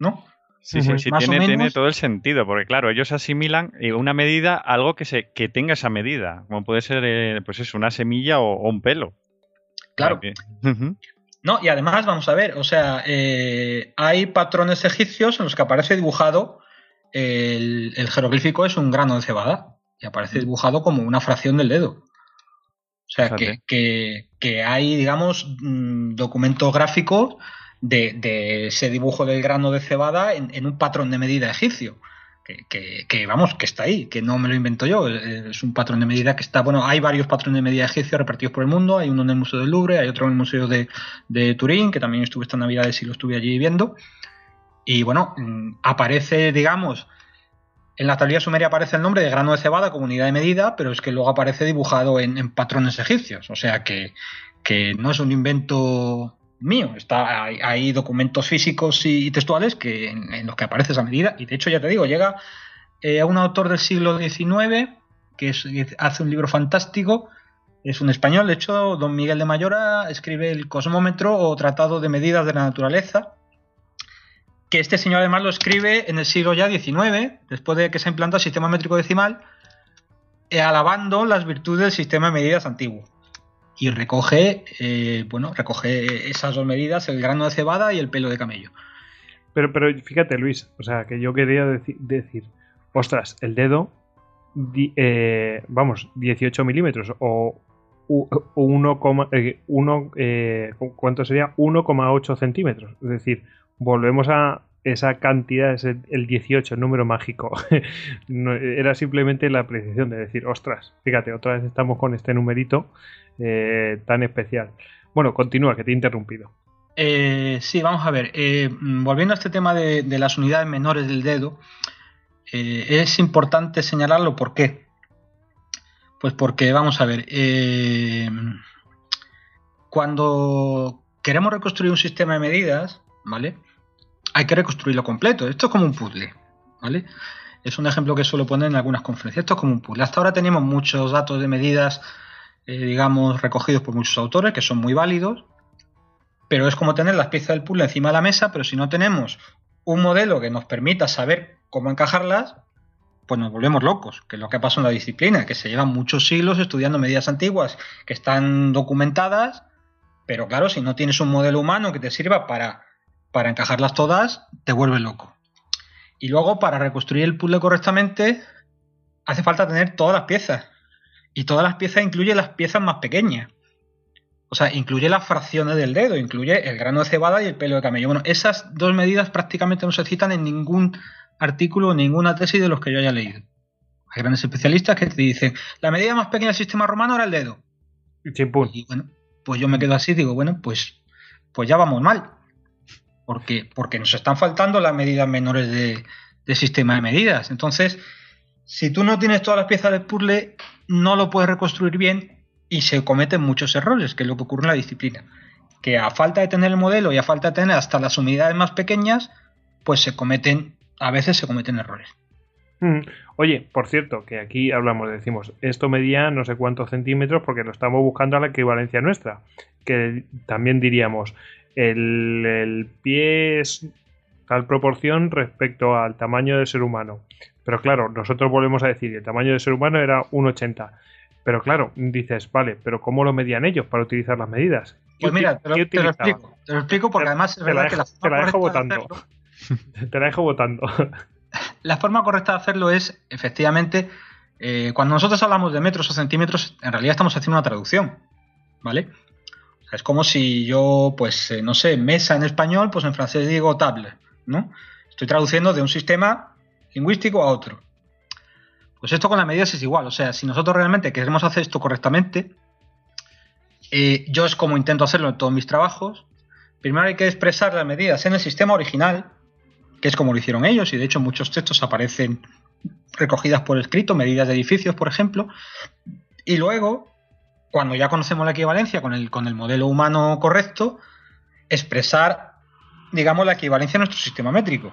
¿no? Sí, sí, sí tiene, tiene, todo el sentido, porque claro, ellos asimilan eh, una medida algo que, se, que tenga esa medida, como puede ser, eh, pues es una semilla o, un pelo. Claro. No, y además, vamos a ver, o sea, eh, hay patrones egipcios en los que aparece dibujado el, jeroglífico es un grano de cebada y aparece mm. dibujado como una fracción del dedo. O sea, que, que, hay, digamos, mm, documentos gráficos de, ese dibujo del grano de cebada en, un patrón de medida egipcio. Que, vamos, que está ahí, que no me lo invento yo, es un patrón de medida que está, bueno, hay varios patrones de medida egipcios repartidos por el mundo, hay uno en el Museo del Louvre, hay otro en el Museo de, Turín, que también estuve esta Navidad y lo estuve allí viendo, y bueno, mm, aparece, digamos, en la tablilla sumeria aparece el nombre de grano de cebada como unidad de medida, pero es que luego aparece dibujado en, patrones egipcios, o sea que, que no es un invento mío. Está, hay, documentos físicos y textuales que, en, los que aparece esa medida. Y de hecho, ya te digo, llega eh, a un autor del siglo XIX que, hace un libro fantástico. Es un español, de hecho, don Miguel de Mayora escribe el Cosmómetro o Tratado de Medidas de la Naturaleza, que este señor además lo escribe en el siglo ya XIX, después de que se implanta el sistema métrico decimal, eh, alabando las virtudes del sistema de medidas antiguo y recoge, eh, bueno, recoge esas dos medidas, el grano de cebada y el pelo de camello. Pero, pero fíjate, Luis, o sea, que yo quería decir, ostras, el dedo, eh, vamos, 18 milímetros o 1, eh, eh, ¿cuánto sería? 1,8 centímetros. Es decir, volvemos a esa cantidad, es el 18, el número mágico. era simplemente la precisión de decir, ostras, fíjate, otra vez estamos con este numerito eh, tan especial. Bueno, continúa, que te he interrumpido. Eh, sí, vamos a ver. Eh, volviendo a este tema de, las unidades menores del dedo, es importante señalarlo. ¿Por qué? Pues porque, vamos a ver, cuando queremos reconstruir un sistema de medidas, ¿vale? Hay que reconstruirlo completo. Esto es como un puzzle, ¿vale? Es un ejemplo que suelo poner en algunas conferencias. Esto es como un puzzle. Hasta ahora tenemos muchos datos de medidas eh, digamos, recogidos por muchos autores, que son muy válidos, pero es como tener las piezas del puzzle encima de la mesa, pero si no tenemos un modelo que nos permita saber cómo encajarlas, pues nos volvemos locos, que es lo que pasa en la disciplina, que se llevan muchos siglos estudiando medidas antiguas que están documentadas, pero claro, si no tienes un modelo humano que te sirva para, para encajarlas todas, te vuelves loco. Y luego, para reconstruir el puzzle correctamente, hace falta tener todas las piezas. Y todas las piezas incluye las piezas más pequeñas. O sea, incluye las fracciones del dedo, incluye el grano de cebada y el pelo de camello. Bueno, esas dos medidas prácticamente no se citan en ningún artículo o ninguna tesis de los que yo haya leído. Hay grandes especialistas que te dicen, la medida más pequeña del sistema romano era el dedo. Y bueno, pues yo me quedo así, digo, bueno, pues, pues ya vamos mal. Porque, porque nos están faltando las medidas menores de, del sistema de medidas. Entonces, si tú no tienes todas las piezas del puzzle, no lo puedes reconstruir bien y se cometen muchos errores, que es lo que ocurre en la disciplina. Que a falta de tener el modelo y a falta de tener hasta las unidades más pequeñas, pues se cometen, a veces se cometen errores. Mm. Oye, por cierto, que aquí hablamos, decimos, esto medía no sé cuántos centímetros porque lo estamos buscando a la equivalencia nuestra. Que también diríamos, el, el pie es tal proporción respecto al tamaño del ser humano. Pero claro, nosotros volvemos a decir, el tamaño del ser humano era 1,80. Pero claro, dices, vale, pero ¿cómo lo medían ellos para utilizar las medidas? Pues mira, te lo, explico. Te lo explico porque además es verdad que la forma te la dejo votando. te la dejo votando. La forma correcta de hacerlo es, efectivamente, eh, cuando nosotros hablamos de metros o centímetros, en realidad estamos haciendo una traducción. ¿Vale? Es como si yo, pues, eh, no sé, mesa en español, pues en francés digo table, ¿no? Estoy traduciendo de un sistema lingüístico a otro. Pues esto con las medidas es igual, o sea, si nosotros realmente queremos hacer esto correctamente, eh, yo es como intento hacerlo en todos mis trabajos, primero hay que expresar las medidas en el sistema original, que es como lo hicieron ellos, y de hecho muchos textos aparecen recogidas por escrito, medidas de edificios, por ejemplo. Y luego, cuando ya conocemos la equivalencia con el, con el modelo humano correcto, expresar, digamos, la equivalencia a nuestro sistema métrico.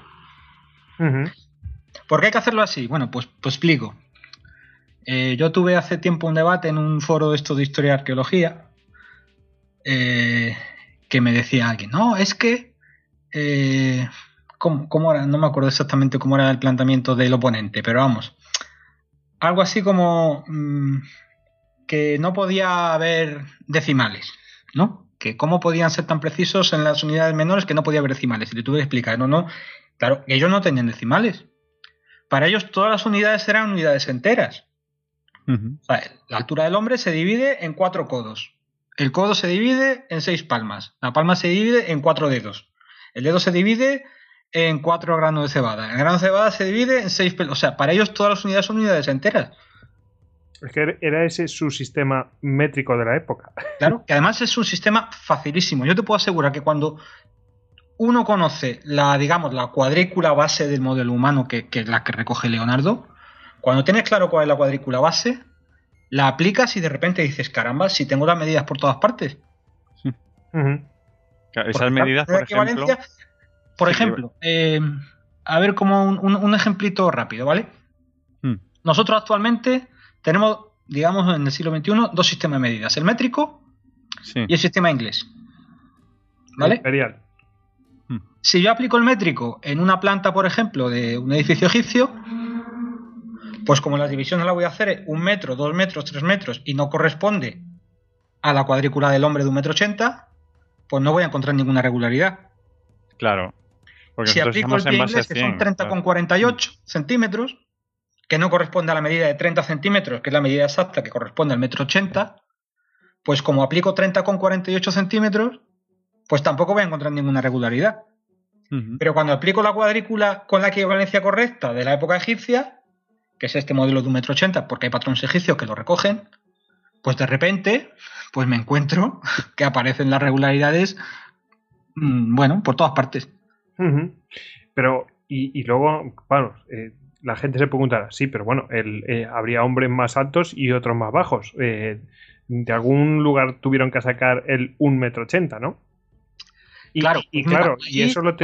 ¿Por qué hay que hacerlo así? Bueno, pues, pues explico. Eh, yo tuve hace tiempo un debate en un foro de esto de historia y arqueología eh, que me decía alguien, no, es que... Eh, ¿cómo, era? No me acuerdo exactamente cómo era el planteamiento del oponente, pero vamos. Algo así como mm, que no podía haber decimales, ¿no? Que cómo podían ser tan precisos en las unidades menores que no podía haber decimales. Y le tuve que explicar, no, no, claro, ellos no tenían decimales. Para ellos todas las unidades eran unidades enteras. la altura del hombre se divide en cuatro codos. El codo se divide en seis palmas. La palma se divide en cuatro dedos. El dedo se divide en cuatro granos de cebada. El grano de cebada se divide en seis pelos. O sea, para ellos todas las unidades son unidades enteras. Es que era ese su sistema métrico de la época. Claro, que además es un sistema facilísimo. Yo te puedo asegurar que cuando uno conoce la, digamos, la cuadrícula base del modelo humano, que, es la que recoge Leonardo, cuando tienes claro cuál es la cuadrícula base, la aplicas y de repente dices, caramba, si tengo las medidas por todas partes. esas medidas, por ejemplo... Por ejemplo, eh, a ver como un, ejemplito rápido, ¿vale? Hmm. Nosotros actualmente tenemos, digamos, en el siglo XXI, dos sistemas de medidas, el métrico y el sistema inglés. ¿Vale? Imperial. Hmm. Si yo aplico el métrico en una planta, por ejemplo, de un edificio egipcio, pues como las divisiones la voy a hacer un metro, dos metros, tres metros y no corresponde a la cuadrícula del hombre de un metro ochenta, pues no voy a encontrar ninguna regularidad. Claro. si aplico el pie inglés, que son 30,48 centímetros, que no corresponde a la medida de 30 centímetros, que es la medida exacta que corresponde al metro ochenta, pues como aplico 30,48 centímetros, pues tampoco voy a encontrar ninguna regularidad. Pero cuando aplico la cuadrícula con la equivalencia correcta de la época egipcia, que es este modelo de un metro ochenta, porque hay patrones egipcios que lo recogen, pues de repente, pues me encuentro que aparecen las regularidades, mm, bueno, por todas partes. Pero, y, luego, bueno, eh, la gente se preguntará, sí, pero bueno, el, eh, habría hombres más altos y otros más bajos. Eh, de algún lugar tuvieron que sacar el un metro ochenta, ¿no? Y, claro, y, claro, y, eso lo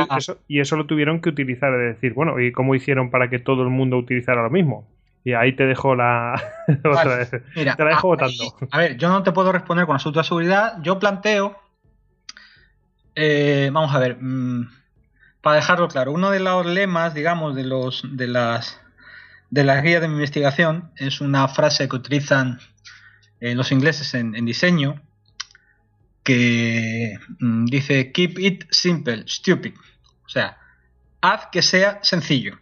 y eso lo tuvieron que utilizar, es decir, bueno, ¿y cómo hicieron para que todo el mundo utilizara lo mismo? Y ahí te dejo la. otra vez. Mira, te la dejo votando. A ver, yo no te puedo responder con absoluta seguridad. Yo planteo. Eh, vamos a ver. Mm, para dejarlo claro, uno de los lemas, digamos, de las de guías de mi investigación es una frase que utilizan eh, los ingleses en diseño que mm, dice keep it simple, stupid. O sea, haz que sea sencillo.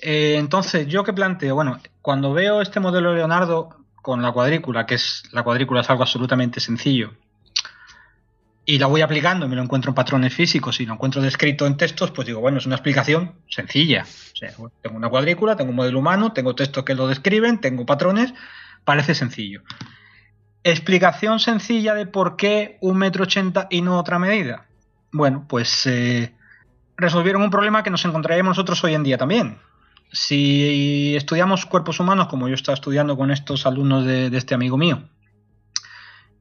Eh, entonces, ¿yo qué planteo? Bueno, cuando veo este modelo de Leonardo con la cuadrícula, que es la cuadrícula es algo absolutamente sencillo, y la voy aplicando, me lo encuentro en patrones físicos y lo encuentro descrito en textos, pues digo, bueno, es una explicación sencilla. Tengo una cuadrícula, tengo un modelo humano, tengo textos que lo describen, tengo patrones, parece sencillo. Explicación sencilla de por qué un metro ochenta y no otra medida. Bueno, pues eh, resolvieron un problema que nos encontraríamos nosotros hoy en día también. Si estudiamos cuerpos humanos, como yo estaba estudiando con estos alumnos de, este amigo mío,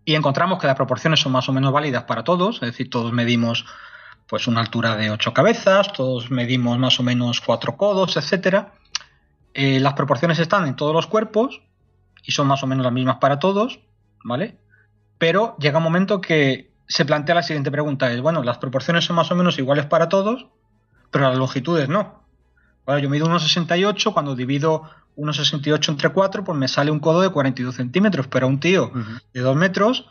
y encontramos que las proporciones son más o menos válidas para todos, es decir, todos medimos pues una altura de ocho cabezas, todos medimos más o menos cuatro codos, etcétera. Eh, las proporciones están en todos los cuerpos y son más o menos las mismas para todos. ¿vale? Pero llega un momento que se plantea la siguiente pregunta, es, bueno, las proporciones son más o menos iguales para todos, pero las longitudes no. Bueno, yo mido 1,68, cuando divido 1,68 entre 4, pues me sale un codo de 42 centímetros, pero a un tío de 2 metros,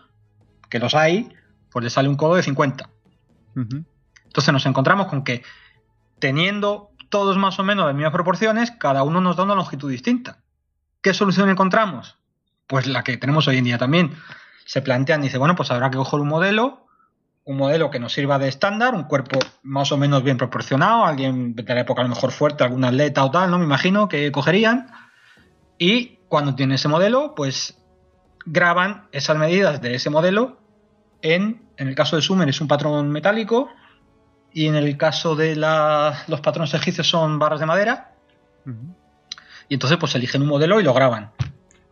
que los hay, pues le sale un codo de 50. Entonces nos encontramos con que teniendo todos más o menos las mismas proporciones, cada uno nos da una longitud distinta. ¿Qué solución encontramos? pues la que tenemos hoy en día también. Se plantean, dice, bueno, pues habrá que coger un modelo, un modelo que nos sirva de estándar, un cuerpo más o menos bien proporcionado, alguien de la época a lo mejor fuerte, algún atleta o tal, ¿no? Me imagino que cogerían. Y cuando tienen ese modelo, pues graban esas medidas de ese modelo en, en el caso de Sumer es un patrón metálico y en el caso de los patrones egipcios son barras de madera Y entonces pues eligen un modelo y lo graban.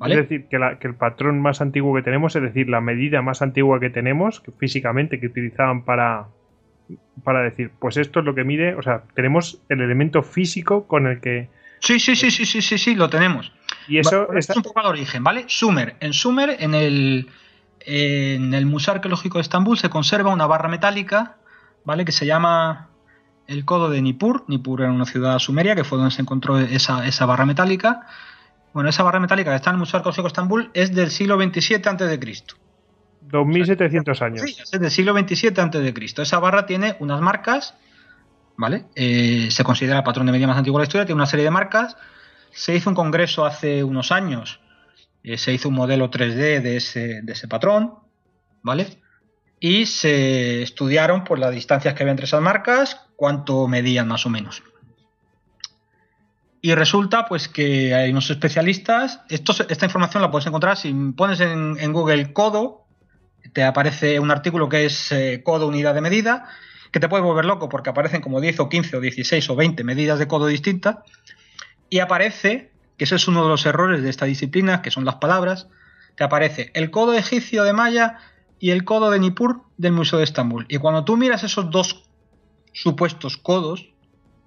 Es decir, que, el patrón más antiguo que tenemos, es decir, la medida más antigua que tenemos físicamente, que utilizaban para, para decir, pues esto es lo que mide, o sea, tenemos el elemento físico con el que... Sí, sí, sí, sí, sí, sí, sí, lo tenemos. Y eso es un poco al origen, ¿vale? Sumer. En Sumer, en el, en el Museo Arqueológico de Estambul, se conserva una barra metálica, ¿vale? Que se llama el codo de Nippur. Nippur era una ciudad sumeria que fue donde se encontró esa, esa barra metálica. Bueno, esa barra metálica que está en el Museo Arqueológico de Estambul es del siglo XXVII a.C. 2700 años. Sí, es del siglo XXVII a.C. Esa barra tiene unas marcas, ¿vale? Eh, se considera el patrón de media más antiguo de la historia, tiene una serie de marcas. Se hizo un congreso hace unos años, eh, se hizo un modelo 3D de ese, de ese patrón, ¿vale? Y se estudiaron pues, las distancias que había entre esas marcas, cuánto medían más o menos. Y resulta pues que hay unos especialistas, esta información la puedes encontrar. Si pones en, Google codo, te aparece un artículo que es eh, codo unidad de medida, que te puede volver loco porque aparecen como 10 o 15 o 16 o 20 medidas de codo distintas, y aparece, que ese es uno de los errores de esta disciplina, que son las palabras, te aparece el codo egipcio de Maya y el codo de Nippur del Museo de Estambul. Y cuando tú miras esos dos supuestos codos,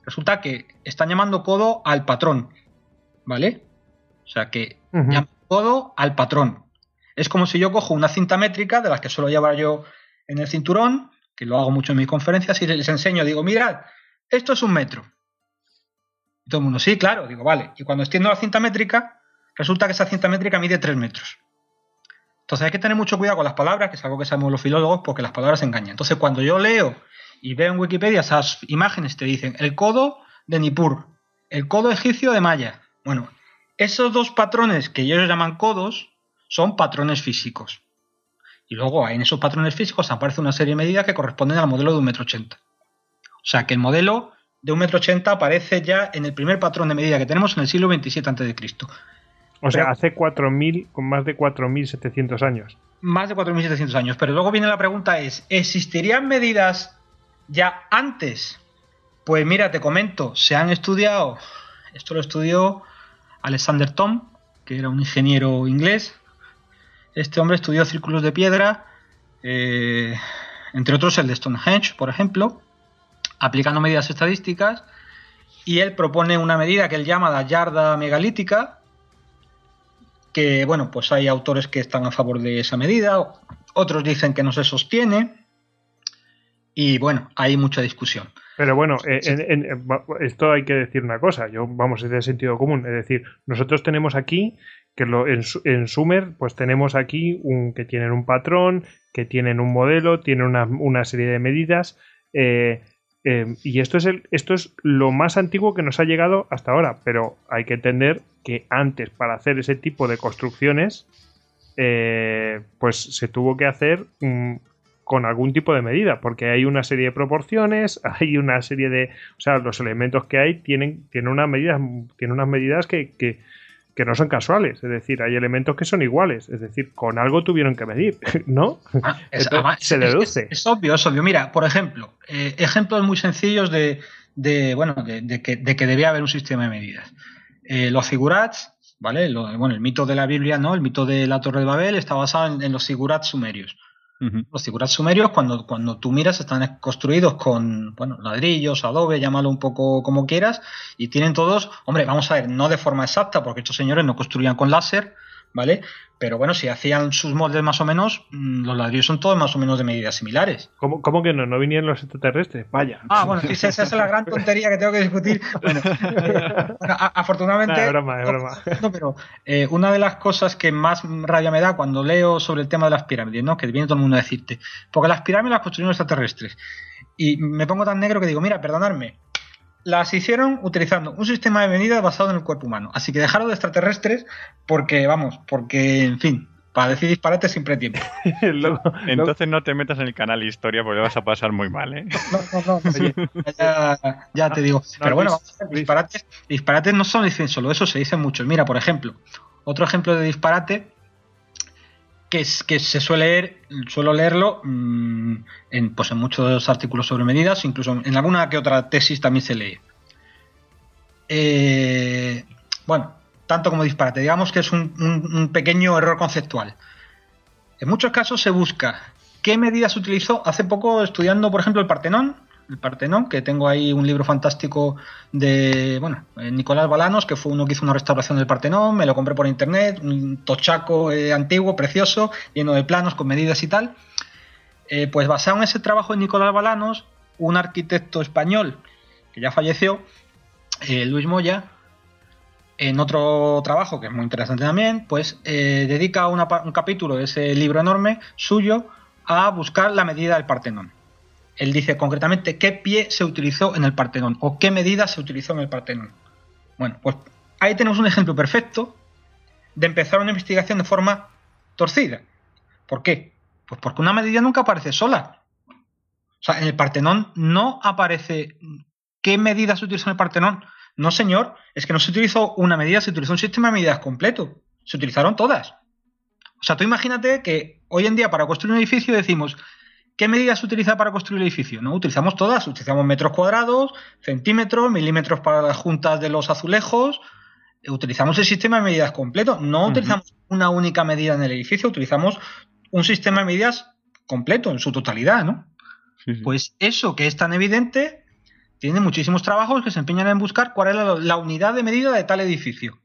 resulta que están llamando codo al patrón, ¿vale? O sea que llaman codo al patrón. Es como si yo cojo una cinta métrica, de las que suelo llevar yo en el cinturón, que lo hago mucho en mis conferencias, y les enseño, digo, mirad, esto es un metro. Y todo el mundo, sí, claro, digo, vale. Y cuando extiendo la cinta métrica, resulta que esa cinta métrica mide 3 metros. Entonces hay que tener mucho cuidado con las palabras, que es algo que sabemos los filólogos, porque las palabras engañan. Entonces cuando yo leo y veo en Wikipedia esas imágenes, te dicen el codo de Nippur, el codo egipcio de Maya. Bueno, esos dos patrones que ellos llaman codos son patrones físicos. Y luego en esos patrones físicos aparece una serie de medidas que corresponden al modelo de 1,80m. O sea que el modelo de 1,80m aparece ya en el primer patrón de medida que tenemos en el siglo XXVII a.C. O sea, hace 4.000, con más de 4.700 años. Más de 4.700 años. Pero luego viene la pregunta es, ¿existirían medidas ya antes? Pues mira, te comento, se han estudiado, esto lo estudió Alexander Tom, que era un ingeniero inglés, este hombre estudió círculos de piedra, eh, entre otros el de Stonehenge, por ejemplo, aplicando medidas estadísticas, y él propone una medida que él llama la yarda megalítica, que bueno, pues hay autores que están a favor de esa medida, otros dicen que no se sostiene, y bueno, hay mucha discusión. Pero bueno, eh, esto hay que decir una cosa, yo vamos, es de sentido común, es decir, nosotros tenemos aquí que lo, en, en Sumer pues tenemos aquí un, que tienen un patrón, que tienen un modelo, tienen una, serie de medidas eh, eh, y esto es, el, esto es lo más antiguo que nos ha llegado hasta ahora, pero hay que entender que antes para hacer ese tipo de construcciones eh, pues se tuvo que hacer mm, con algún tipo de medida, porque hay una serie de proporciones, hay una serie de, o sea, los elementos que hay tienen, tienen unas medidas, tienen unas medidas que, que que no son casuales, es decir, hay elementos que son iguales, es decir, con algo tuvieron que medir, ¿no? Ah, se deduce. Es, obvio, es obvio. Mira, por ejemplo, eh, ejemplos muy sencillos de, bueno, de, que, debía haber un sistema de medidas. Eh, los figurats, ¿vale? bueno, el mito de la Biblia, ¿no? El mito de la Torre de Babel está basado en, en los figurats sumerios. Los figurats sumerios, cuando, cuando tú miras, están construidos con bueno, ladrillos, adobe, llámalo un poco como quieras, y tienen todos, hombre, vamos a ver, no de forma exacta, porque estos señores no construían con láser, ¿vale? Pero bueno, si hacían sus moldes más o menos, mm, los ladrillos son todos más o menos de medidas similares. ¿Cómo, que no? ¿No vinieron los extraterrestres? Vaya. Ah, bueno, esa es la gran tontería que tengo que discutir. Bueno, eh, afortunadamente... es broma, es broma. No, pero eh, una de las cosas que más rabia me da cuando leo sobre el tema de las pirámides, ¿no? Que viene todo el mundo a decirte, porque las pirámides las construyeron extraterrestres. Y me pongo tan negro que digo, mira, perdonadme, las hicieron utilizando un sistema de medidas basado en el cuerpo humano. Así que dejaron de extraterrestres porque, vamos, porque, en fin, para decir disparate siempre hay tiempo. Entonces no te metas en el canal Historia porque vas a pasar muy mal, ¿eh? No, no, no, ya, te digo. Pero bueno, disparates, disparates no son dicen solo eso, se dicen muchos. Mira, por ejemplo, otro ejemplo de disparate que, se suele leer, suelo leerlo mm, en, pues en muchos artículos sobre medidas, incluso en alguna que otra tesis también se lee. eh, bueno, tanto como disparate, digamos que es un, pequeño error conceptual. En muchos casos se busca qué medidas utilizó. Hace poco estudiando, por ejemplo, el Partenón, el Partenón, que tengo ahí un libro fantástico de, bueno, eh, Nicolás Balanos, que fue uno que hizo una restauración del Partenón, me lo compré por internet, un tochaco eh, antiguo, precioso, lleno de planos con medidas y tal. Eh, pues basado en ese trabajo de Nicolás Balanos, un arquitecto español que ya falleció, Luis Moya, en otro trabajo que es muy interesante también, pues dedica un capítulo de ese libro enorme suyo a buscar la medida del Partenón él dice concretamente qué pie se utilizó en el Partenón o qué medida se utilizó en el Partenón. Bueno, pues ahí tenemos un ejemplo perfecto de empezar una investigación de forma torcida. ¿Por qué? Pues porque una medida nunca aparece sola. O sea, en el Partenón no aparece qué medida se utilizó en el Partenón. No, señor, es que no se utilizó una medida, se utilizó un sistema de medidas completo. Se utilizaron todas. O sea, tú imagínate que hoy en día para construir un edificio decimos, ¿Qué medidas se utiliza para construir el edificio? No, utilizamos todas. Utilizamos metros cuadrados, centímetros, milímetros para las juntas de los azulejos. Utilizamos el sistema de medidas completo. No utilizamos una única medida en el edificio, utilizamos un sistema de medidas completo, en su totalidad, ¿no? Pues eso que es tan evidente, tiene muchísimos trabajos que se empeñan en buscar cuál es la, unidad de medida de tal edificio.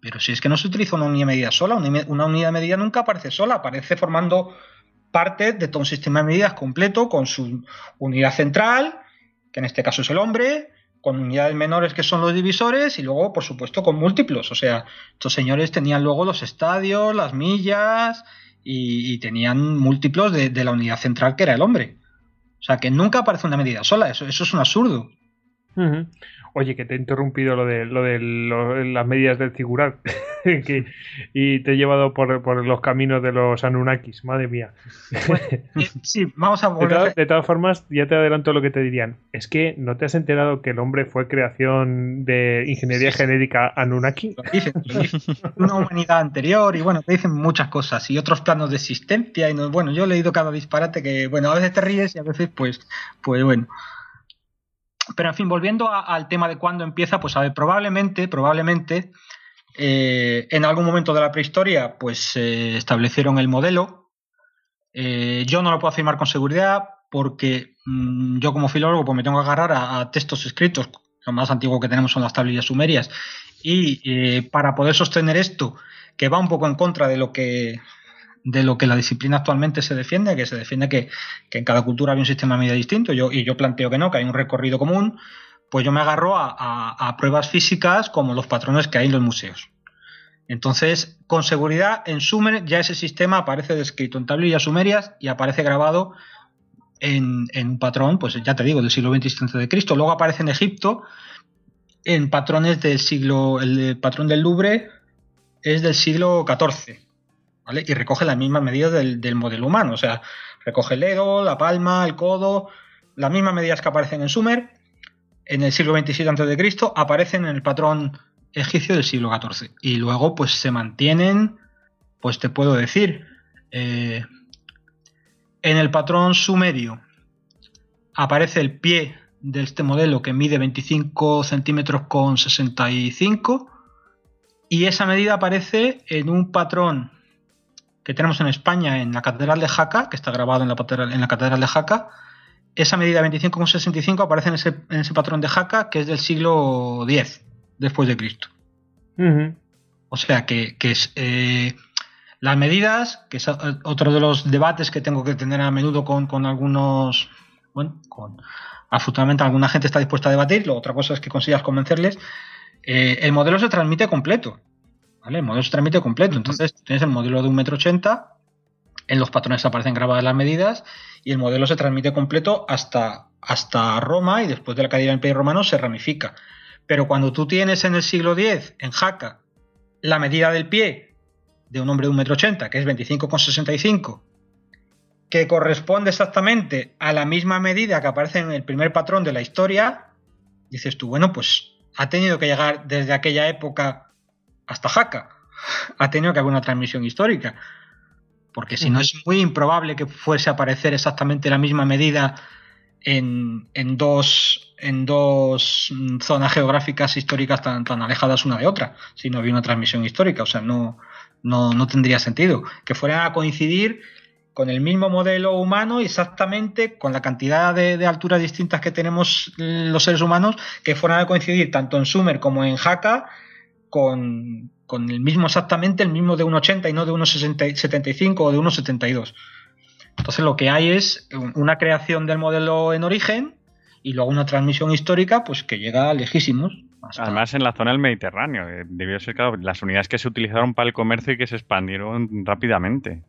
Pero si es que no se utiliza una unidad de medida sola, una unidad de medida nunca aparece sola, aparece formando parte de todo un sistema de medidas completo con su unidad central, que en este caso es el hombre, con unidades menores que son los divisores y luego, por supuesto, con múltiplos. O sea, estos señores tenían luego los estadios, las millas y, tenían múltiplos de, la unidad central que era el hombre. O sea, que nunca aparece una medida sola. Eso, es un absurdo. Oye, que te he interrumpido lo de, lo de las medidas del figurar y te he llevado por, los caminos de los Anunnakis, madre mía. Eh, sí, vamos a volver. De, todas formas, ya te adelanto lo que te dirían. Es que no te has enterado que el hombre fue creación de ingeniería genética Anunnaki. una humanidad anterior y bueno, te dicen muchas cosas y otros planos de existencia. Y bueno, yo he leído cada disparate que, bueno, a veces te ríes y a veces, pues, pues bueno. Pero en fin, volviendo al tema de cuándo empieza, pues a ver, probablemente, probablemente, eh, en algún momento de la prehistoria, pues se establecieron el modelo. Eh, yo no lo puedo afirmar con seguridad porque mm, yo como filólogo pues me tengo que agarrar a, textos escritos, lo más antiguo que tenemos son las tablillas sumerias, y eh, para poder sostener esto, que va un poco en contra de lo que de lo que la disciplina actualmente se defiende, que se defiende que, en cada cultura había un sistema de medida distinto, yo, y yo planteo que no, que hay un recorrido común, pues yo me agarro a, pruebas físicas como los patrones que hay en los museos. Entonces, con seguridad, en Sumer ya ese sistema aparece descrito en tablillas sumerias y aparece grabado en, un patrón, pues ya te digo, del siglo XX de Cristo. Luego aparece en Egipto en patrones del siglo, el patrón del Louvre es del siglo XIV. Y recoge las mismas medidas del, modelo humano, o sea, recoge el dedo, la palma, el codo, las mismas medidas que aparecen en Sumer, en el siglo XXVII a.C., aparecen en el patrón egipcio del siglo XIV. Y luego, pues se mantienen, pues te puedo decir, eh, en el patrón sumerio aparece el pie de este modelo que mide 25 centímetros con 65 y esa medida aparece en un patrón que tenemos en España en la Catedral de Jaca, que está grabado en la, en la Catedral de Jaca, esa medida 25,65 aparece en ese, en ese, patrón de Jaca que es del siglo X después de Cristo. O sea que, es, eh, las medidas, que es otro de los debates que tengo que tener a menudo con, con algunos, bueno, con absolutamente alguna gente está dispuesta a debatir, otra cosa es que consigas convencerles, eh, el modelo se transmite completo. El modelo se transmite completo. Entonces, tienes el modelo de un metro ochenta, en los patrones aparecen grabadas las medidas y el modelo se transmite completo hasta, hasta Roma y después de la caída del Imperio Romano se ramifica. Pero cuando tú tienes en el siglo X, en Jaca, la medida del pie de un hombre de un metro ochenta, que es 25,65, que corresponde exactamente a la misma medida que aparece en el primer patrón de la historia, dices tú, bueno, pues ha tenido que llegar desde aquella época hasta Jaca ha tenido que haber una transmisión histórica. Porque si no es muy improbable que fuese a aparecer exactamente la misma medida en, dos, en dos zonas geográficas históricas tan, tan alejadas una de otra, si no había una transmisión histórica. O sea, no, no, no tendría sentido. Que fueran a coincidir con el mismo modelo humano exactamente con la cantidad de, alturas distintas que tenemos los seres humanos que fueran a coincidir tanto en Sumer como en Haka con, con el mismo exactamente el mismo de 1,80 y no de 1,75 o de 1,72 entonces lo que hay es una creación del modelo en origen y luego una transmisión histórica pues que llega lejísimos Además, en la zona del Mediterráneo, eh, debió ser claro, las unidades que se utilizaron para el comercio y que se expandieron rápidamente.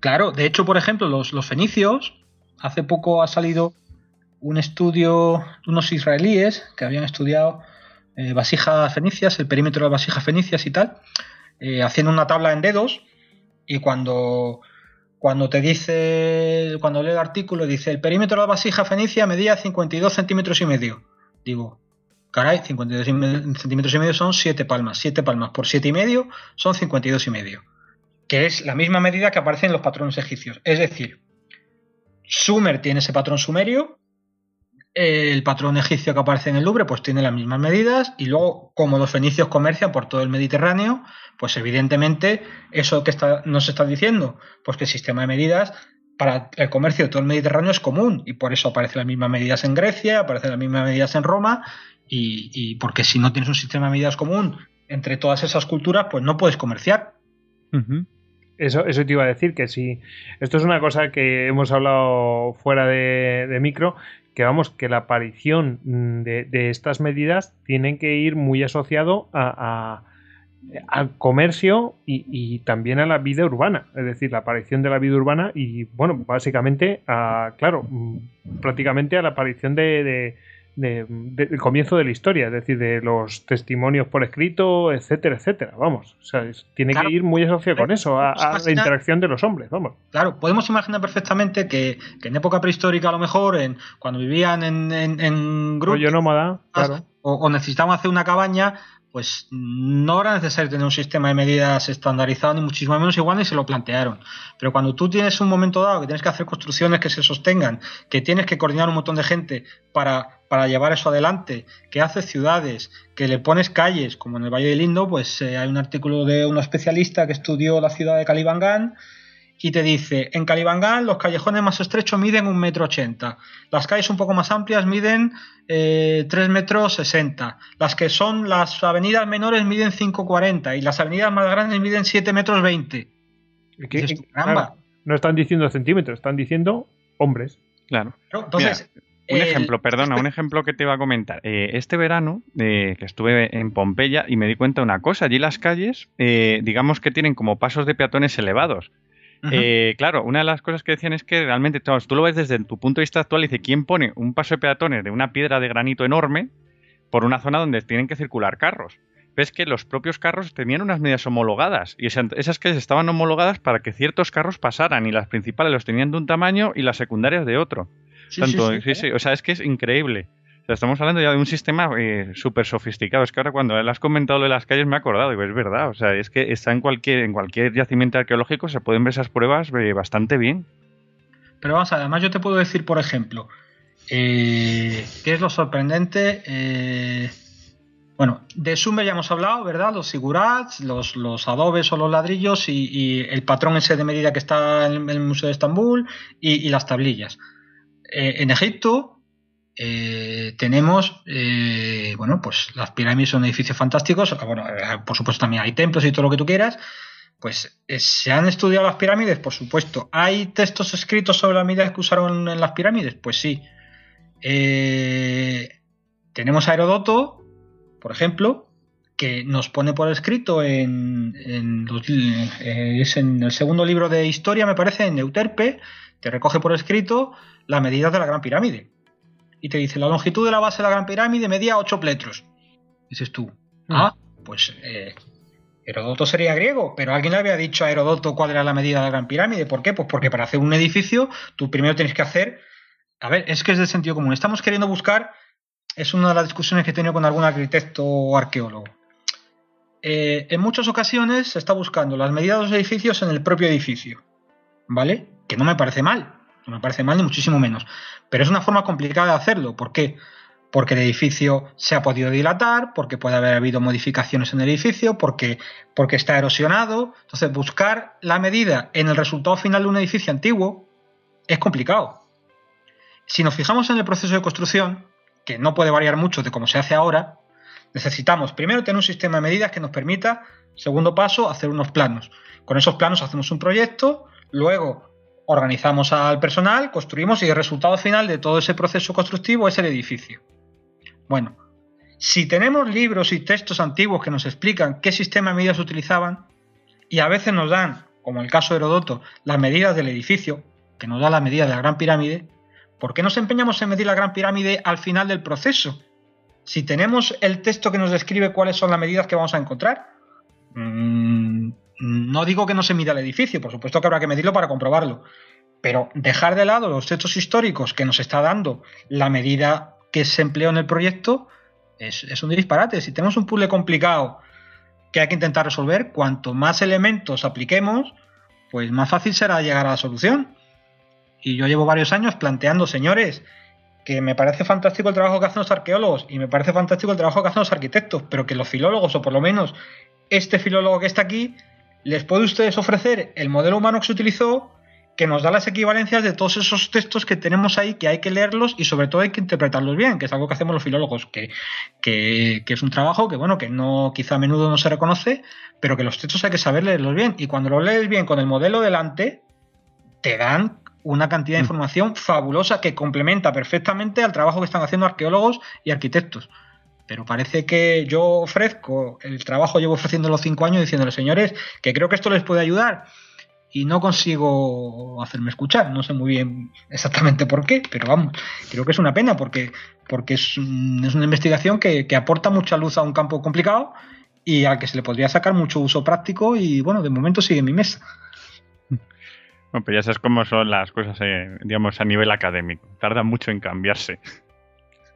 Claro, de hecho, por ejemplo, los, fenicios, hace poco ha salido un estudio de unos israelíes que habían estudiado eh, fenicias, el perímetro de vasijas fenicias y tal, eh, haciendo una tabla en dedos y cuando, cuando te dice, cuando leo el artículo, dice el perímetro de la vasija fenicia medía 52 centímetros y medio. Digo, caray, 52 centímetros y medio son 7 palmas, 7 palmas por 7 y medio son 52 y medio que es la misma medida que aparece en los patrones egipcios. Es decir, Sumer tiene ese patrón sumerio, el patrón egipcio que aparece en el Louvre pues tiene las mismas medidas y luego como los fenicios comercian por todo el Mediterráneo, pues evidentemente eso que está, nos está diciendo, pues que el sistema de medidas para el comercio de todo el Mediterráneo es común y por eso aparecen las mismas medidas en Grecia, aparecen las mismas medidas en Roma y, porque si no tienes un sistema de medidas común entre todas esas culturas, pues no puedes comerciar. Eso, eso te iba a decir, que si esto es una cosa que hemos hablado fuera de, micro, que vamos, que la aparición de, estas medidas tienen que ir muy asociado a, al comercio y, también a la vida urbana, es decir, la aparición de la vida urbana y, bueno, básicamente, a, claro, mm, prácticamente a la aparición de, del comienzo de la historia, es decir, de los testimonios por escrito, etcétera, etcétera. Vamos, o sea, tiene que ir muy asociado con eso, a, la interacción de los hombres, vamos. Claro, podemos imaginar perfectamente que, en época prehistórica, a lo mejor, en, cuando vivían en, en, en grupos, nómada, claro. o, o necesitaban hacer una cabaña, pues no era necesario tener un sistema de medidas estandarizado, ni muchísimo menos igual, ni se lo plantearon. Pero cuando tú tienes un momento dado que tienes que hacer construcciones que se sostengan, que tienes que coordinar un montón de gente para, para llevar eso adelante, que haces ciudades, que le pones calles, como en el Valle del Indo, pues eh, hay un artículo de un especialista que estudió la ciudad de Calibangán y te dice, en Calibangán los callejones más estrechos miden un metro ochenta, las calles un poco más amplias miden eh, 3 metros 60, las que son las avenidas menores miden 5,40 y las avenidas más grandes miden 7 metros 20. no están diciendo centímetros, están diciendo hombres. Claro. Entonces, un ejemplo, perdona, un ejemplo que te iba a comentar. Eh, este verano, eh, que estuve en Pompeya y me di cuenta de una cosa, allí las calles, eh, digamos que tienen como pasos de peatones elevados. Eh, claro, una de las cosas que decían es que realmente tú lo ves desde tu punto de vista actual y dice, ¿quién pone un paso de peatones de una piedra de granito enorme por una zona donde tienen que circular carros? Ves que los propios carros tenían unas medidas homologadas y esas calles estaban homologadas para que ciertos carros pasaran y las principales los tenían de un tamaño y las secundarias de otro. sí, sí, o sea, es que es increíble estamos hablando ya de un sistema eh, súper sofisticado. Es que ahora cuando le has comentado de las calles me he acordado, y es verdad. O sea, es que está en cualquier, en cualquier yacimiento arqueológico, se pueden ver esas pruebas eh, bastante bien. Pero vamos, además yo te puedo decir, por ejemplo, eh, ¿qué es lo sorprendente? bueno, de Sumer ya hemos hablado, ¿verdad? Los sigurats, los, los adobes o los ladrillos y, el patrón ese de medida que está en el Museo de Estambul y, las tablillas. en Egipto, eh, tenemos, eh, bueno, pues las pirámides son edificios fantásticos, ah, bueno, eh, por supuesto también hay templos y todo lo que tú quieras, pues se han estudiado las pirámides, por supuesto. ¿Hay textos escritos sobre las medidas que usaron en las pirámides? Pues sí. tenemos a Herodoto, por ejemplo, que nos pone por escrito en, es en el segundo libro de historia, me parece, en Euterpe, te recoge por escrito las medidas de la Gran Pirámide y te dice la longitud de la base de la Gran Pirámide medía 8 pletros. Dices tú, mm. ah, pues eh, Herodoto sería griego, pero alguien le había dicho a Herodoto cuál era la medida de la Gran Pirámide. ¿Por qué? Pues porque para hacer un edificio tú primero tienes que hacer... A ver, es que es de sentido común. Estamos queriendo buscar, es una de las discusiones que he tenido con algún arquitecto o arqueólogo. Eh, en muchas ocasiones se está buscando las medidas de los edificios en el propio edificio, ¿vale? Que no me parece mal, no me parece mal ni muchísimo menos. Pero es una forma complicada de hacerlo. ¿Por qué? porque el edificio se ha podido dilatar, porque puede haber habido modificaciones en el edificio, porque, porque está erosionado. Entonces, buscar la medida en el resultado final de un edificio antiguo es complicado. Si nos fijamos en el proceso de construcción, que no puede variar mucho de cómo se hace ahora, necesitamos primero tener un sistema de medidas que nos permita, segundo paso, hacer unos planos. Con esos planos hacemos un proyecto, luego organizamos al personal, construimos y el resultado final de todo ese proceso constructivo es el edificio. Bueno, si tenemos libros y textos antiguos que nos explican qué sistema de medidas utilizaban, y a veces nos dan, como el caso de Herodoto, las medidas del edificio, que nos da la medida de la Gran Pirámide, ¿por qué nos empeñamos en medir la Gran Pirámide al final del proceso? Si tenemos el texto que nos describe cuáles son las medidas que vamos a encontrar. Mm, no digo que no se mida el edificio, por supuesto que habrá que medirlo para comprobarlo, pero dejar de lado los textos históricos que nos está dando la medida que se empleó en el proyecto es, un disparate. Si tenemos un puzzle complicado que hay que intentar resolver, cuanto más elementos apliquemos, pues más fácil será llegar a la solución. Y yo llevo varios años planteando, señores, que me parece fantástico el trabajo que hacen los arqueólogos y me parece fantástico el trabajo que hacen los arquitectos, pero que los filólogos, o por lo menos este filólogo que está aquí, les puede ustedes ofrecer el modelo humano que se utilizó que nos da las equivalencias de todos esos textos que tenemos ahí, que hay que leerlos y sobre todo hay que interpretarlos bien, que es algo que hacemos los filólogos, que, que, es un trabajo que, bueno, que no, quizá a menudo no se reconoce, pero que los textos hay que saber leerlos bien. Y cuando los lees bien con el modelo delante, te dan una cantidad de mm. información fabulosa que complementa perfectamente al trabajo que están haciendo arqueólogos y arquitectos. Pero parece que yo ofrezco el trabajo, llevo ofreciendo los cinco años diciéndole, señores, que creo que esto les puede ayudar y no consigo hacerme escuchar. No sé muy bien exactamente por qué, pero vamos, creo que es una pena porque, porque es, es una investigación que, aporta mucha luz a un campo complicado y al que se le podría sacar mucho uso práctico y bueno, de momento sigue en mi mesa. Bueno, pero ya sabes cómo son las cosas, eh, digamos, a nivel académico. Tarda mucho en cambiarse.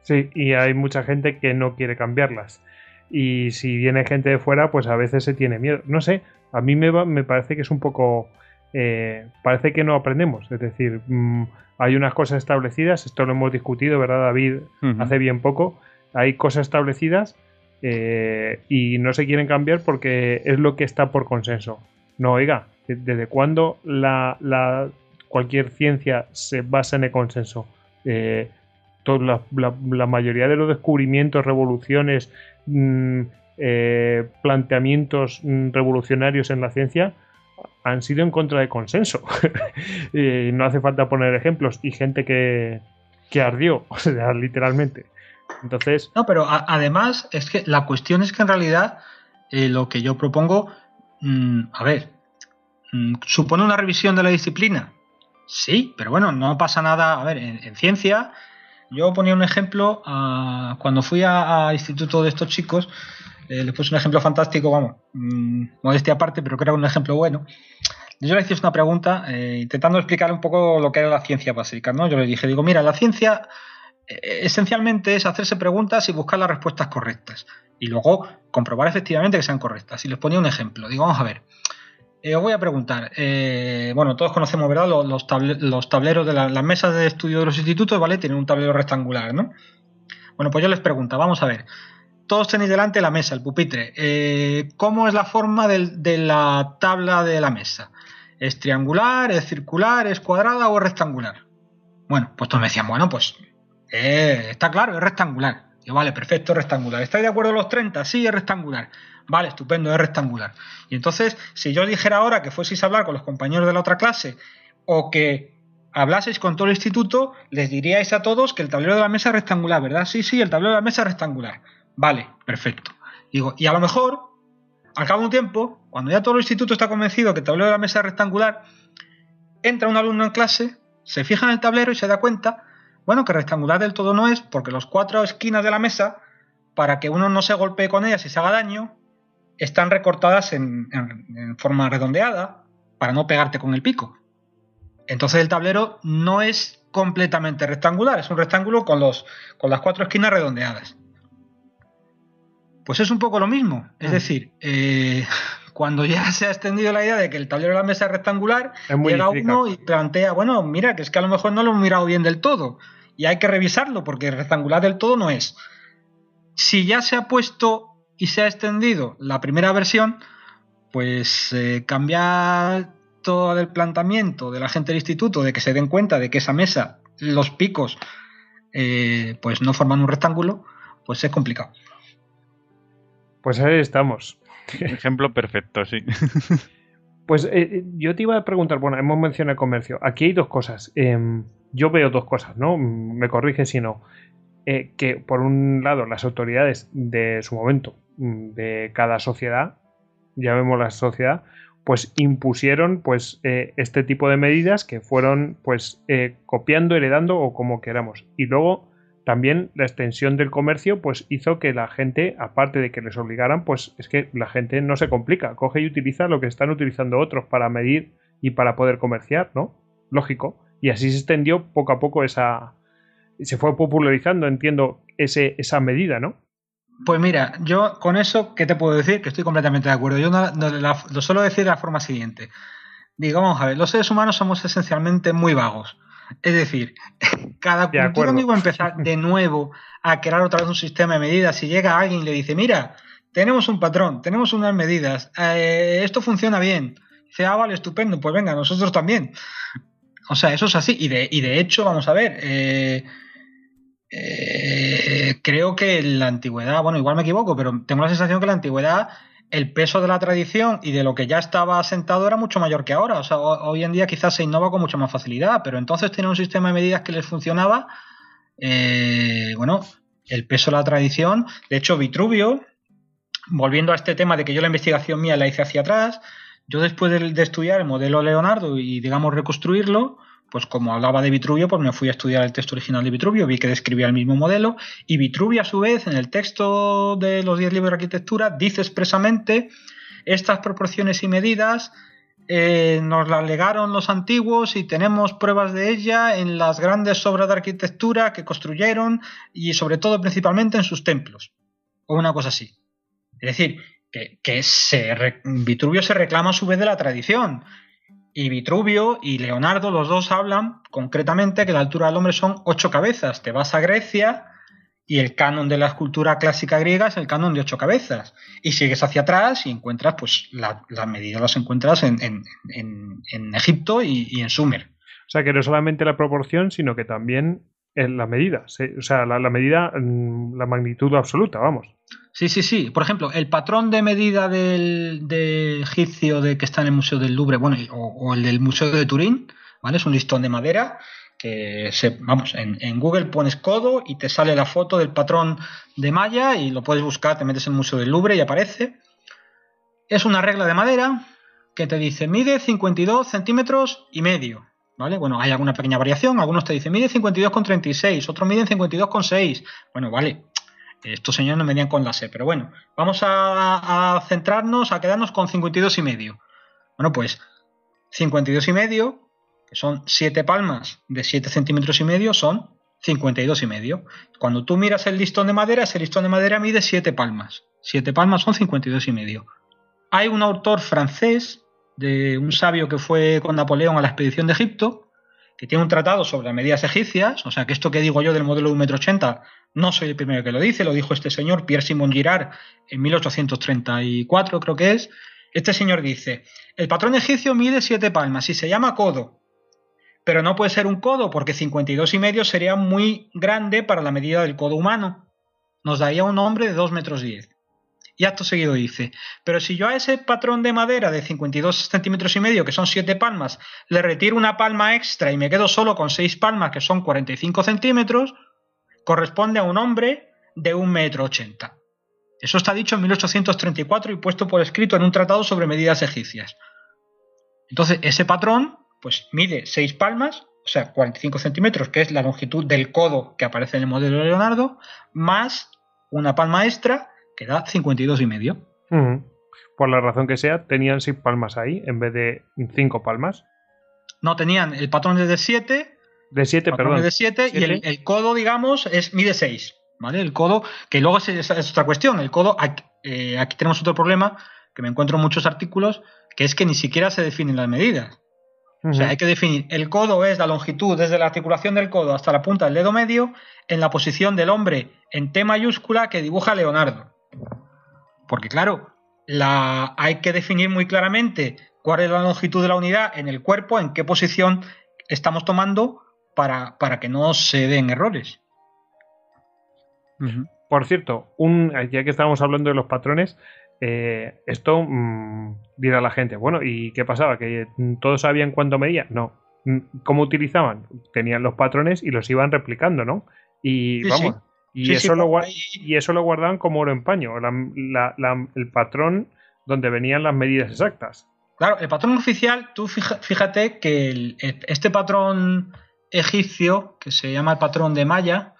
Sí, y hay mucha gente que no quiere cambiarlas. Y si viene gente de fuera, pues a veces se tiene miedo. No sé, a mí me, me parece que es un poco eh, parece que no aprendemos. Es decir, mm, hay unas cosas establecidas, esto lo hemos discutido, ¿verdad, David? Hace bien poco. Hay cosas establecidas eh, y no se quieren cambiar porque es lo que está por consenso. No, oiga, ¿desde cuándo la, cualquier ciencia se basa en el consenso? Eh, la, mayoría de los descubrimientos, revoluciones, mm, planteamientos mm, revolucionarios en la ciencia han sido en contra de consenso. y no hace falta poner ejemplos. Y gente que, que ardió, o sea, literalmente. Entonces. No, pero además es que la cuestión es que en realidad eh, lo que yo propongo, mm, a ver, ¿supone una revisión de la disciplina? Sí, pero bueno, no pasa nada. A ver, en, ciencia, yo ponía un ejemplo cuando fui al instituto de estos chicos. Eh, le puse un ejemplo fantástico, vamos, mm, modestia aparte, pero creo que un ejemplo bueno. Yo le hice una pregunta eh, intentando explicar un poco lo que era la ciencia básica, ¿no? Yo le dije, digo, mira, la ciencia eh, esencialmente es hacerse preguntas y buscar las respuestas correctas. Y luego comprobar efectivamente que sean correctas. Y les ponía un ejemplo. Digo, vamos a ver. Os voy a preguntar. bueno, todos conocemos, ¿verdad? Los, tableros de las mesas de estudio de los institutos, ¿vale? Tienen un tablero rectangular, ¿no? Bueno, pues yo les pregunto, vamos a ver todos tenéis delante la mesa, el pupitre. Eh, ¿Cómo es la forma de la tabla de la mesa? ¿Es triangular, es circular, es cuadrada o es rectangular? Bueno, pues todos me decían, bueno, pues eh, está claro, es rectangular. Yo, vale, perfecto, rectangular. ¿Estáis de acuerdo los 30? Sí, es rectangular. Vale, estupendo, es rectangular. Y entonces, si yo dijera ahora que fueseis a hablar con los compañeros de la otra clase o que hablaseis con todo el instituto, les diríais a todos que el tablero de la mesa es rectangular, ¿verdad? Sí, sí, el tablero de la mesa es rectangular. Vale, perfecto. Digo, y a lo mejor, al cabo de un tiempo, cuando ya todo el instituto está convencido que el tablero de la mesa es rectangular, entra un alumno en clase, se fija en el tablero y se da cuenta, bueno, que rectangular del todo no es, porque las cuatro esquinas de la mesa, para que uno no se golpee con ellas y se haga daño, están recortadas en, en forma redondeada, para no pegarte con el pico. Entonces el tablero no es completamente rectangular, es un rectángulo con, los, con las cuatro esquinas redondeadas. Pues es un poco lo mismo. Es mm. decir, eh, cuando ya se ha extendido la idea de que el tablero de la mesa es rectangular, llega uno y plantea, bueno, mira, que es que a lo mejor no lo hemos mirado bien del todo. y hay que revisarlo porque rectangular del todo no es. Si ya se ha puesto y se ha extendido la primera versión, pues eh, cambiar todo el planteamiento de la gente del instituto, de que se den cuenta de que esa mesa, los picos, eh, pues no forman un rectángulo, pues es complicado. Pues ahí estamos. Ejemplo perfecto, sí. Pues eh, yo te iba a preguntar, bueno, hemos mencionado el comercio. Aquí hay dos cosas. Em, yo veo dos cosas, ¿no? Me corrige si no. que por un lado las autoridades de su momento, de cada sociedad, ya vemos la sociedad, pues impusieron pues eh, este tipo de medidas que fueron pues eh, copiando, heredando o como queramos. Y luego también la extensión del comercio pues hizo que la gente, aparte de que les obligaran, pues es que la gente no se complica, coge y utiliza lo que están utilizando otros para medir y para poder comerciar, ¿no? Lógico. Y así se extendió poco a poco esa... se fue popularizando, entiendo, ese, esa medida, ¿no? Pues mira, yo con eso, ¿qué te puedo decir? Que estoy completamente de acuerdo. Yo lo suelo decir de la forma siguiente. Digo, vamos a ver, los seres humanos somos esencialmente muy vagos. Es decir, cada cultura no iba a empezar de nuevo a crear otra vez un sistema de medidas. Si llega alguien y le dice, mira, tenemos un patrón, tenemos unas medidas, eh, esto funciona bien. Dice, ah, vale, estupendo, pues venga, nosotros también. O sea, eso es así. Y de, y de hecho, vamos a ver, eh, eh, creo que la antigüedad, bueno, igual me equivoco, pero tengo la sensación que la antigüedad el peso de la tradición y de lo que ya estaba asentado era mucho mayor que ahora. O sea, hoy en día quizás se innova con mucha más facilidad, pero entonces tenía un sistema de medidas que les funcionaba. Eh, bueno, el peso de la tradición. De hecho, Vitruvio, volviendo a este tema de que yo la investigación mía la hice hacia atrás, yo después de estudiar el modelo Leonardo y, digamos, reconstruirlo, pues como hablaba de Vitruvio, pues me fui a estudiar el texto original de Vitruvio, vi que describía el mismo modelo, y Vitruvio a su vez, en el texto de los 10 libros de arquitectura, dice expresamente estas proporciones y medidas eh, nos las legaron los antiguos y tenemos pruebas de ella en las grandes obras de arquitectura que construyeron y sobre todo principalmente en sus templos, o una cosa así. Es decir, que, Vitruvio se reclama a su vez de la tradición y Vitruvio y Leonardo, los dos hablan concretamente que la altura del hombre son ocho cabezas. Te vas a Grecia y el canon de la escultura clásica griega es el canon de ocho cabezas. Y sigues hacia atrás y encuentras, pues, las medidas las encuentras en, Egipto y, en Sumer. O sea, que no solamente la proporción, sino que también en la medida. O sea, la, medida, mm, la magnitud absoluta, vamos. Sí, sí, sí. Por ejemplo, el patrón de medida del, egipcio de que está en el Museo del Louvre, bueno, o, el del Museo de Turín, ¿vale? Es un listón de madera que se, vamos, en, Google pones codo y te sale la foto del patrón de malla y lo puedes buscar, te metes en el Museo del Louvre y aparece. Es una regla de madera que te dice mide 52 centímetros y medio. ¿Vale? Bueno, hay alguna pequeña variación. Algunos te dicen mide 52,36, otros miden 52,6. Bueno, vale, estos señores no venían con la C, pero bueno, vamos a, centrarnos, a quedarnos con 52 y medio. Bueno, pues 52 y medio, que son 7 palmas de 7 centímetros y medio, son 52 y medio. Cuando tú miras el listón de madera, ese listón de madera mide 7 palmas. 7 palmas son 52 y medio. Hay un autor francés, de un sabio que fue con Napoleón a la expedición de Egipto, que tiene un tratado sobre las medidas egipcias, o sea que esto que digo yo del modelo de 1,80 no soy el primero que lo dice, lo dijo este señor Pierre Simon Girard en 1834 creo que es. Este señor dice, el patrón egipcio mide 7 palmas y se llama codo, pero no puede ser un codo porque 52 y medio sería muy grande para la medida del codo humano. Nos daría un hombre de 2 metros 10. Y acto seguido dice, pero si yo a ese patrón de madera de 52 centímetros y medio, que son 7 palmas, le retiro una palma extra y me quedo solo con 6 palmas, que son 45 centímetros, corresponde a un hombre de 1,80 metro. Eso está dicho en 1834 y puesto por escrito en un tratado sobre medidas egipcias. Entonces, ese patrón, pues mide 6 palmas, o sea, 45 centímetros, que es la longitud del codo que aparece en el modelo de Leonardo, más una palma extra, que da 52 y medio. Por la razón que sea, tenían 6 palmas ahí en vez de 5 palmas. No, tenían el patrón de 7 de 7, perdón. De 7 y el, codo, digamos, es mide 6. ¿Vale? El codo, que luego es, otra cuestión. El codo, eh, aquí, tenemos otro problema que me encuentro en muchos artículos, que es que ni siquiera se definen las medidas. O sea, hay que definir. El codo es la longitud desde la articulación del codo hasta la punta del dedo medio en la posición del hombre en T mayúscula que dibuja Leonardo. Porque claro, la, hay que definir muy claramente cuál es la longitud de la unidad en el cuerpo, en qué posición estamos tomando para, para que no se den errores. Por cierto, un, ya que estábamos hablando de los patrones, eh, esto mm, dirá la gente, bueno, ¿y qué pasaba? ¿Que todos sabían cuánto medía? No. Mm, ¿Cómo utilizaban? Tenían los patrones y los iban replicando, ¿no? Y vamos, Y, eso lo, y eso lo guardaban como oro en paño, el patrón donde venían las medidas exactas. Claro, el patrón oficial, tú fíjate que este patrón egipcio, que se llama el patrón de Maya,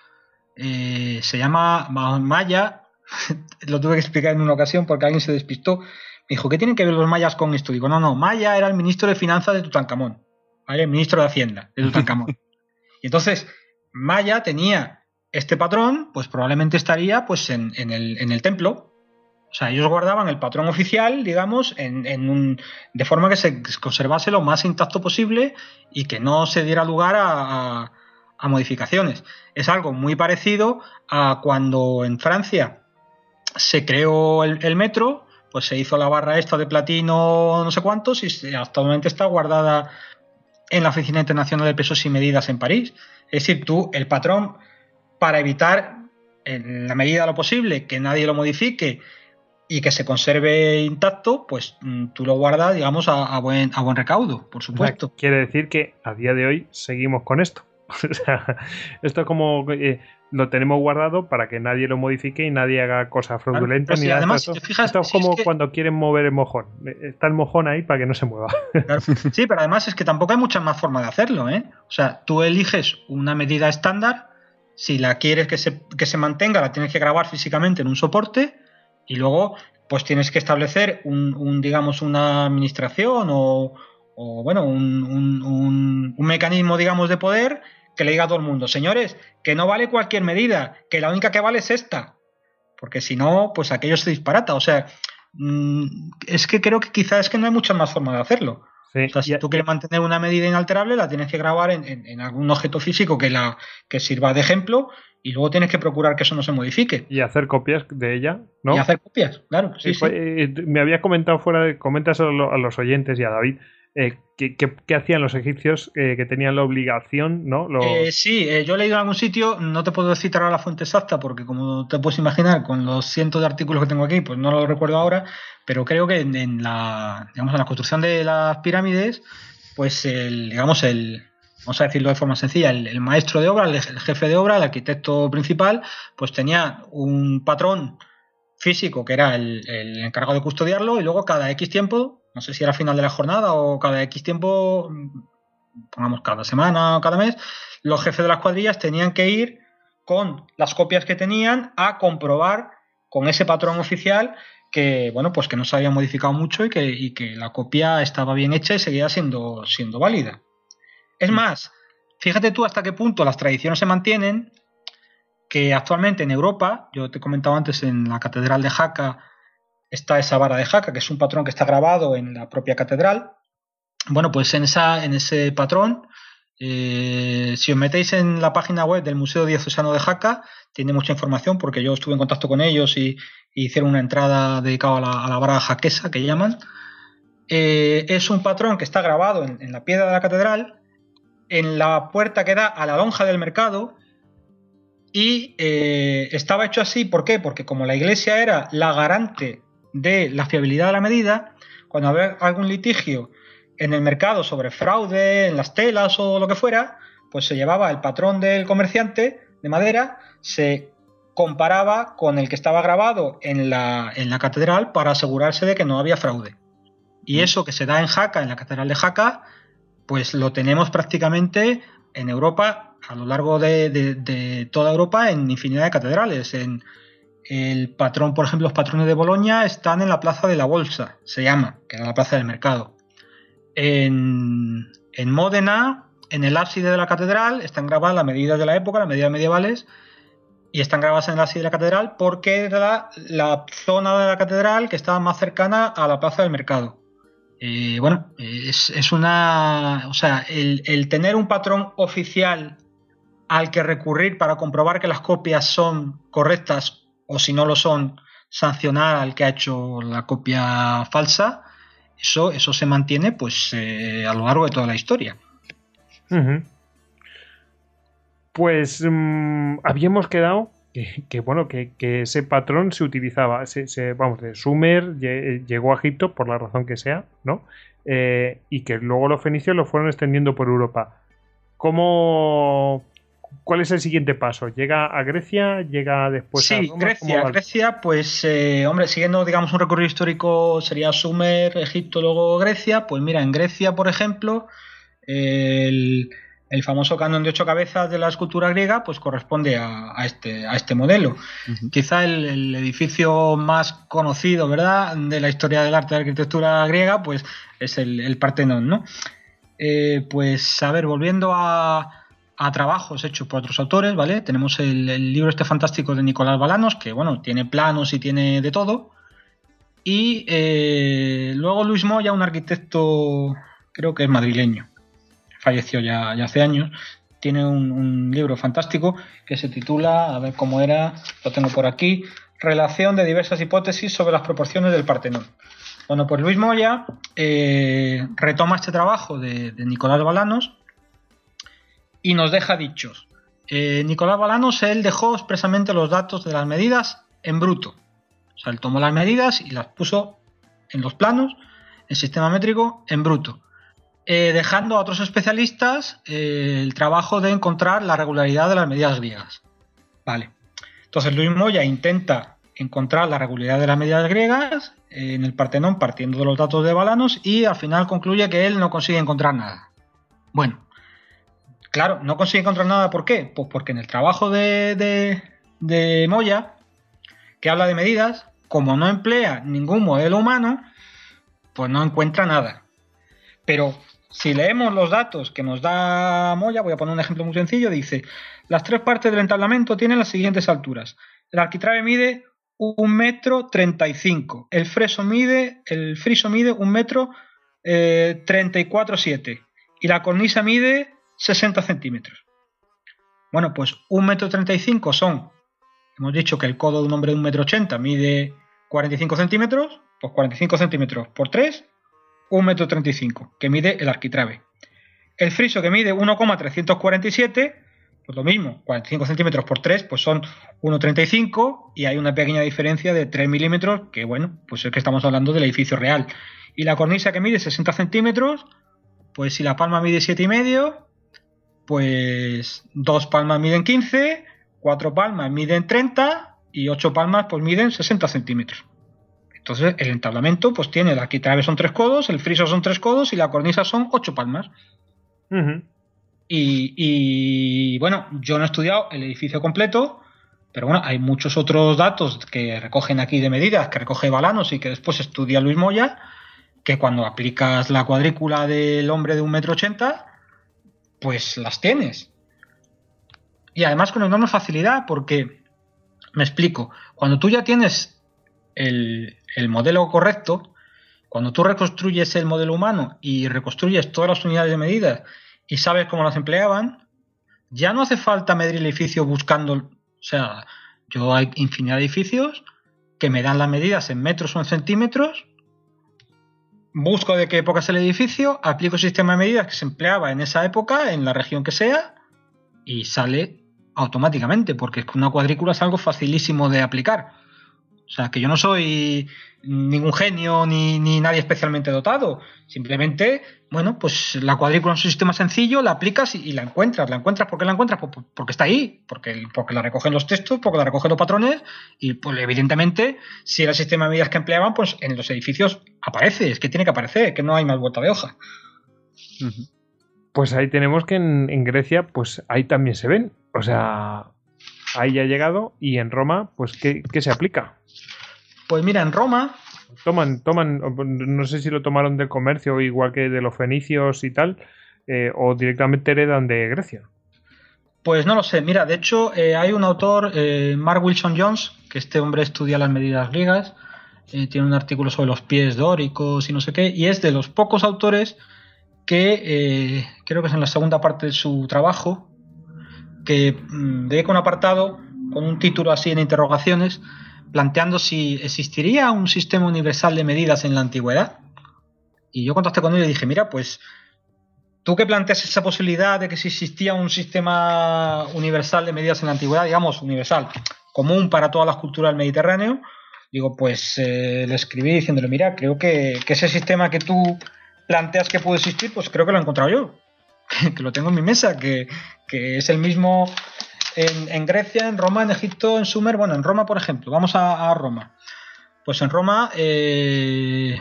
eh, se llama Maya, lo tuve que explicar en una ocasión porque alguien se despistó. Me dijo, ¿qué tienen que ver los mayas con esto? Digo, no, no, Maya era el ministro de Finanzas de Tutankamón, ¿vale? El ministro de Hacienda de Tutankamón. y entonces, Maya tenía este patrón, pues probablemente estaría pues en, el, el templo, o sea, ellos guardaban el patrón oficial, digamos, en, un, de forma que se conservase lo más intacto posible y que no se diera lugar a, modificaciones. Es algo muy parecido a cuando en Francia se creó el, metro, pues se hizo la barra esta de platino no sé cuántos y actualmente está guardada en la Oficina Internacional de Pesos y Medidas en París. Es decir, tú, el patrón, para evitar en la medida de lo posible que nadie lo modifique y que se conserve intacto, pues mm, tú lo guardas, digamos, a, buen, a buen recaudo, por supuesto. quiere decir que a día de hoy seguimos con esto. o sea, esto es como eh, lo tenemos guardado para que nadie lo modifique y nadie haga cosas fraudulentas. ni además, esto, es como cuando quieren mover el mojón. Está el mojón ahí para que no se mueva. Sí, pero además es que tampoco hay mucha más forma de hacerlo. ¿eh? O sea, tú eliges una medida estándar. Si la quieres que se, que se mantenga, la tienes que grabar físicamente en un soporte y luego, pues tienes que establecer un, digamos, una administración o, bueno, un, mecanismo, digamos, de poder que le diga a todo el mundo, señores, que no vale cualquier medida, que la única que vale es esta. Porque si no, pues aquello se disparata. O sea, mm, es que creo que quizás es que no hay mucha más forma de hacerlo. Sea, si tú quieres mantener una medida inalterable, la tienes que grabar en, en, algún objeto físico que, la, que sirva de ejemplo y luego tienes que procurar que eso no se modifique. Y hacer copias de ella, ¿no? Y hacer copias, claro. Sí, sí. Eh, me había comentado fuera de. Comentas a, los oyentes y a David. Eh, ¿qué, hacían los egipcios eh, que tenían la obligación, ¿no? sí, yo he leído en algún sitio, no te puedo citar ahora la fuente exacta porque como te puedes imaginar, con los cientos de artículos que tengo aquí, pues no lo recuerdo ahora, pero creo que en, la, digamos, en la construcción de las pirámides, pues el, digamos, el, vamos a decirlo de forma sencilla, el, maestro de obra, el, jefe de obra, el arquitecto principal, pues tenía un patrón físico que era el, encargado de custodiarlo y luego cada X tiempo, no sé si era final de la jornada o cada X tiempo, pongamos cada semana o cada mes, los jefes de las cuadrillas tenían que ir con las copias que tenían a comprobar con ese patrón oficial que bueno pues que no se había modificado mucho y que, y que la copia estaba bien hecha y seguía siendo, siendo válida. Es más, fíjate tú hasta qué punto las tradiciones se mantienen, que actualmente en Europa, yo te he comentado antes en la Catedral de Jaca, está esa vara de Jaca, que es un patrón que está grabado en la propia catedral. Bueno, pues en, esa, en ese patrón, eh, si os metéis en la página web del Museo Diocesano de Jaca, tiene mucha información porque yo estuve en contacto con ellos y, hicieron una entrada dedicada a la, vara jaquesa que llaman. Eh, es un patrón que está grabado en, la piedra de la catedral en la puerta que da a la lonja del mercado y eh, estaba hecho así, ¿por qué? Porque como la iglesia era la garante de la fiabilidad de la medida, cuando había algún litigio en el mercado sobre fraude, en las telas o lo que fuera, pues se llevaba el patrón del comerciante de madera, se comparaba con el que estaba grabado en la, en la catedral para asegurarse de que no había fraude. Y mm. eso que se da en Jaca, en la catedral de Jaca, pues lo tenemos prácticamente en Europa, a lo largo de, toda Europa, en infinidad de catedrales. En el patrón, por ejemplo, los patrones de Boloña están en la Plaza de la Bolsa, se llama, que era la Plaza del Mercado. En, en Módena, en el ábside de la catedral, están grabadas las medidas de la época, las medidas medievales, y están grabadas en el ábside de la catedral porque era la zona de la catedral que estaba más cercana a la Plaza del Mercado. Eh, bueno, es, una. O sea, el, tener un patrón oficial al que recurrir para comprobar que las copias son correctas o si no lo son, sancionar al que ha hecho la copia falsa, eso, eso se mantiene pues eh, a lo largo de toda la historia. Pues mm, habíamos quedado que, bueno, que, ese patrón se utilizaba, se, vamos, de Sumer llegó a Egipto por la razón que sea, ¿no? Eh, y que luego los fenicios lo fueron extendiendo por Europa. ¿Cómo, ¿Cuál es el siguiente paso? ¿Llega a Grecia? ¿Llega después a Roma? Grecia, Grecia, pues, eh, hombre, siguiendo, digamos, un recorrido histórico sería Sumer, Egipto, luego Grecia. Pues mira, en Grecia, por ejemplo, el el famoso canon de ocho cabezas de la escultura griega, pues corresponde a, este, a este modelo. Quizá el, edificio más conocido, ¿verdad?, de la historia del arte de la arquitectura griega, pues es el, Partenón, ¿no? Eh, pues, a ver, volviendo a, trabajos hechos por otros autores, ¿vale? Tenemos el, libro este fantástico de Nicolás Balanos, que, bueno, tiene planos y tiene de todo. Y eh, luego Luis Moya, un arquitecto, creo que es madrileño falleció ya, hace años, tiene un, libro fantástico que se titula, a ver cómo era, lo tengo por aquí, Relación de diversas hipótesis sobre las proporciones del Partenón. Bueno, pues Luis Moya eh, retoma este trabajo de, Nicolás Balanos y nos deja dichos. Eh, Nicolás Balanos, él dejó expresamente los datos de las medidas en bruto. O sea, él tomó las medidas y las puso en los planos, en sistema métrico, en bruto. Eh, dejando a otros especialistas eh, el trabajo de encontrar la regularidad de las medidas griegas. Vale. Entonces Luis Moya intenta encontrar la regularidad de las medidas griegas en el Partenón partiendo de los datos de Balanos y al final concluye que él no consigue encontrar nada. Bueno, claro, no consigue encontrar nada, ¿por qué? Pues porque en el trabajo de, de, de Moya, que habla de medidas, como no emplea ningún modelo humano, pues no encuentra nada. Pero si leemos los datos que nos da Moya, voy a poner un ejemplo muy sencillo, dice, las tres partes del entablamento tienen las siguientes alturas. El arquitrabe mide un metro treinta y cinco, el freso mide, el friso mide un metro eh, treinta y cuatro siete y la cornisa mide 60 centímetros. Bueno, pues un metro treinta y cinco son, hemos dicho que el codo de un hombre de un metro ochenta mide 45 centímetros, pues 45 centímetros por 3 1,35 m, que mide el arquitrabe. El friso que mide 1,347, pues lo mismo, 45 centímetros por 3, pues son 1,35 y hay una pequeña diferencia de 3 milímetros, que bueno, pues es que estamos hablando del edificio real. Y la cornisa que mide 60 centímetros, pues si la palma mide 7,5, pues dos palmas miden 15, cuatro palmas miden 30 y ocho palmas pues miden 60 centímetros. Entonces, el entablamento pues tiene, el arquitrabe son tres codos, el friso son tres codos y la cornisa son ocho palmas. y, bueno, yo no he estudiado el edificio completo, pero bueno, hay muchos otros datos que recogen aquí de medidas, que recoge Balanos y que después estudia Luis Moya, que cuando aplicas la cuadrícula del hombre de un metro ochenta, pues las tienes. Y además con enorme facilidad, porque, me explico, cuando tú ya tienes el, el modelo correcto, cuando tú reconstruyes el modelo humano y reconstruyes todas las unidades de medida y sabes cómo las empleaban, ya no hace falta medir el edificio buscando, o sea, yo hay infinidad de edificios que me dan las medidas en metros o en centímetros, busco de qué época es el edificio, aplico el sistema de medidas que se empleaba en esa época, en la región que sea, y sale automáticamente, porque es que una cuadrícula es algo facilísimo de aplicar. O sea, que yo no soy ningún genio ni, nadie especialmente dotado. Simplemente, bueno, pues la cuadrícula es un sistema sencillo, la aplicas y, la encuentras. ¿La encuentras por qué la encuentras? Pues, porque está ahí, porque, porque la recogen los textos, porque la recogen los patrones y, pues evidentemente, si era el sistema de medidas que empleaban, pues en los edificios aparece, es que tiene que aparecer, que no hay más vuelta de hoja. Pues ahí tenemos que en, en Grecia, pues ahí también se ven. O sea, ahí ya ha llegado y en Roma, pues ¿qué, se aplica? Pues mira, en Roma... Toman, toman, no sé si lo tomaron del comercio igual que de los fenicios y tal, eh, o directamente heredan de Grecia. Pues no lo sé, mira, de hecho eh, hay un autor, eh, Mark Wilson Jones, que este hombre estudia las medidas griegas, eh, tiene un artículo sobre los pies dóricos y no sé qué, y es de los pocos autores que creo que es en la segunda parte de su trabajo, que mm, dedica un apartado con un título así en interrogaciones, planteando si existiría un sistema universal de medidas en la antigüedad. Y yo contacté con él y dije, mira, pues tú que planteas esa posibilidad de que si existía un sistema universal de medidas en la antigüedad, digamos, universal, común para todas las culturas del Mediterráneo, digo, pues eh, le escribí diciéndole, mira, creo que, ese sistema que tú planteas que puede existir, pues creo que lo he encontrado yo, que, lo tengo en mi mesa, que, es el mismo en, Grecia, en Roma, en Egipto, en Sumer, bueno, en Roma, por ejemplo, vamos a, Roma. Pues en Roma, eh,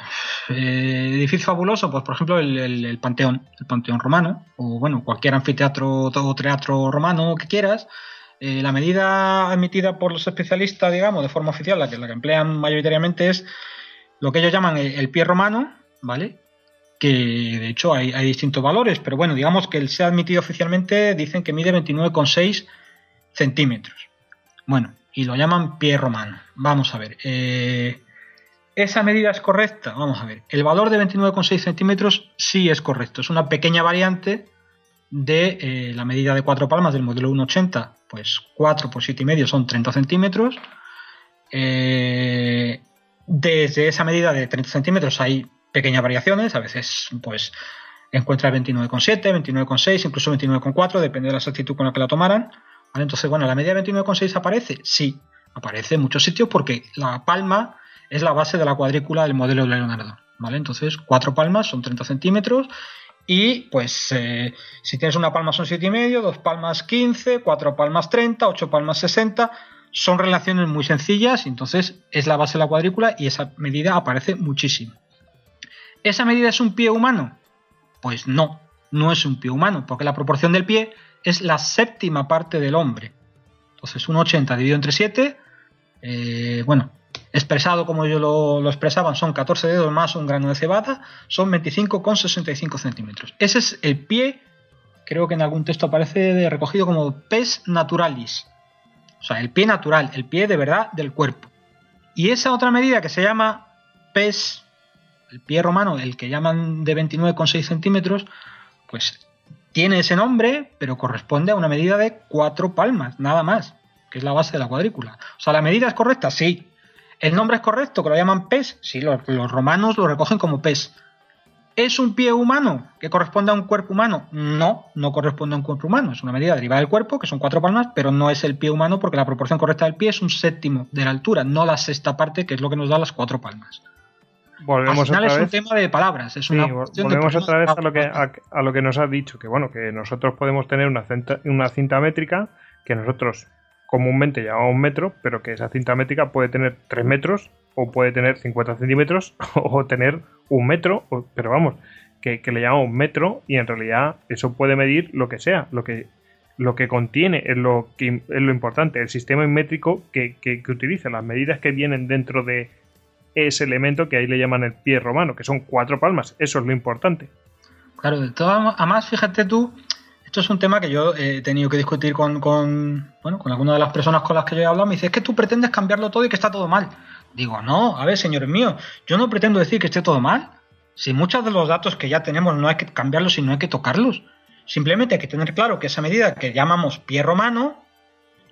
eh, edificio fabuloso, pues por ejemplo el, Panteón, el Panteón romano, o bueno, cualquier anfiteatro o teatro romano que quieras, eh, la medida admitida por los especialistas, digamos, de forma oficial, la que, la que emplean mayoritariamente es lo que ellos llaman el, pie romano, ¿vale? Que de hecho hay, distintos valores, pero bueno, digamos que el se ha admitido oficialmente, dicen que mide 29,6 centímetros. Bueno, y lo llaman pie romano. Vamos a ver. Eh, ¿Esa medida es correcta? Vamos a ver. El valor de 29,6 centímetros sí es correcto. Es una pequeña variante de eh, la medida de cuatro palmas del modelo 180 pues 4 por 7,5 son 30 centímetros. Eh, desde esa medida de 30 centímetros hay pequeñas variaciones, a veces pues encuentra 29,7, 29,6, incluso 29,4, depende de la exactitud con la que la tomaran. Entonces, bueno, ¿la medida de 29,6 aparece? Sí, aparece en muchos sitios porque la palma es la base de la cuadrícula del modelo de Leonardo. ¿vale? Entonces, cuatro palmas son 30 centímetros y pues eh, si tienes una palma son 7,5, dos palmas 15, cuatro palmas 30, ocho palmas 60. Son relaciones muy sencillas, entonces es la base de la cuadrícula y esa medida aparece muchísimo. ¿Esa medida es un pie humano? Pues no, no es un pie humano, porque la proporción del pie es la séptima parte del hombre. Entonces un 80 dividido entre 7, eh, bueno, expresado como yo lo, expresaban, son 14 dedos más un grano de cebada, son 25,65 centímetros. Ese es el pie, creo que en algún texto aparece recogido como pes naturalis. O sea, el pie natural, el pie de verdad del cuerpo. Y esa otra medida que se llama pes, el pie romano, el que llaman de 29,6 centímetros, pues tiene ese nombre, pero corresponde a una medida de 4 palmas, nada más, que es la base de la cuadrícula. O sea, ¿la medida es correcta? Sí, ¿El nombre es correcto? ¿Que lo llaman pez? Sí, los, romanos lo recogen como pez. ¿Es un pie humano que corresponde a un cuerpo humano? No, no corresponde a un cuerpo humano. Es una medida derivada del cuerpo, que son cuatro palmas, pero no es el pie humano porque la proporción correcta del pie es un séptimo de la altura, no la sexta parte, que es lo que nos da las cuatro palmas. Volvemos Al final es un tema de palabras. Es una volvemos otra vez a lo, que, a, lo que nos ha dicho, que bueno, que nosotros podemos tener una una cinta métrica que nosotros comúnmente llamamos metro, pero que esa cinta métrica puede tener 3 metros o puede tener 50 centímetros o tener un metro, pero vamos, que, le llamamos metro y en realidad eso puede medir lo que sea, lo que, lo que contiene es lo, que, es lo importante, el sistema métrico que, que, utiliza, las medidas que vienen dentro de ese elemento que ahí le llaman el pie romano, que son cuatro palmas, eso es lo importante. Claro, de todo, además fíjate tú esto es un tema que yo he tenido que discutir con, bueno, con algunas de las personas con las que yo he hablado. Me dice, es que tú pretendes cambiarlo todo y que está todo mal. Digo, no, a ver, señores míos, yo no pretendo decir que esté todo mal. Si muchos de los datos que ya tenemos no hay que cambiarlos, sino hay que tocarlos. Simplemente hay que tener claro que esa medida que llamamos pie romano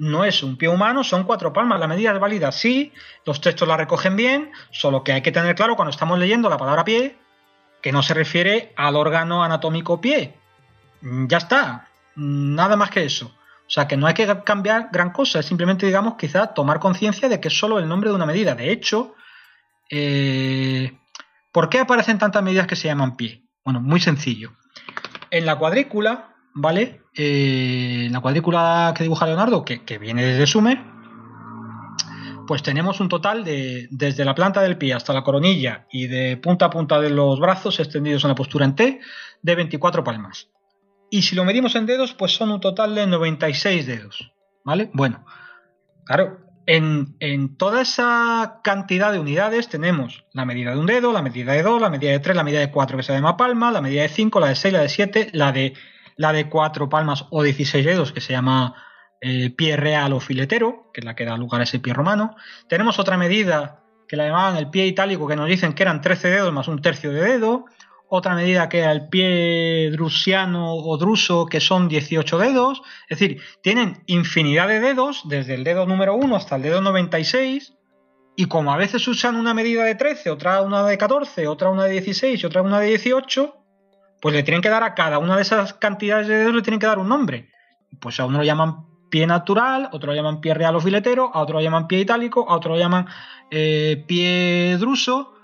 no es un pie humano, son cuatro palmas. La medida es válida, sí, los textos la recogen bien, solo que hay que tener claro cuando estamos leyendo la palabra pie que no se refiere al órgano anatómico pie, Mm, ya está, mm, nada más que eso. O sea que no hay que cambiar gran cosa, es simplemente, digamos, quizá tomar conciencia de que es solo el nombre de una medida. De hecho, eh, ¿por qué aparecen tantas medidas que se llaman pie? Bueno, muy sencillo. En la cuadrícula, ¿vale? Eh, en la cuadrícula que dibuja Leonardo, que, que, viene desde Sumer, pues tenemos un total de, desde la planta del pie hasta la coronilla y de punta a punta de los brazos extendidos en la postura en T, de 24 palmas. Y si lo medimos en dedos, pues son un total de 96 dedos. ¿Vale? Bueno, claro, en, toda esa cantidad de unidades tenemos la medida de un dedo, la medida de dos, la medida de tres, la medida de cuatro que se llama palma, la medida de cinco, la de seis, la de siete, la de, la de cuatro palmas o 16 dedos que se llama eh, pie real o filetero, que es la que da lugar a ese pie romano. Tenemos otra medida que la llamaban el pie itálico, que nos dicen que eran 13 dedos más un tercio de dedo. Otra medida que era el pie drusiano o druso, que son 18 dedos. Es decir, tienen infinidad de dedos, desde el dedo número 1 hasta el dedo 96. Y como a veces usan una medida de 13, otra una de 14, otra una de 16 y otra una de 18, pues le tienen que dar a cada una de esas cantidades de dedos, le tienen que dar un nombre. Pues a uno lo llaman pie natural, otro lo llaman pie real o filetero, a otro lo llaman pie itálico, a otro lo llaman eh, pie druso.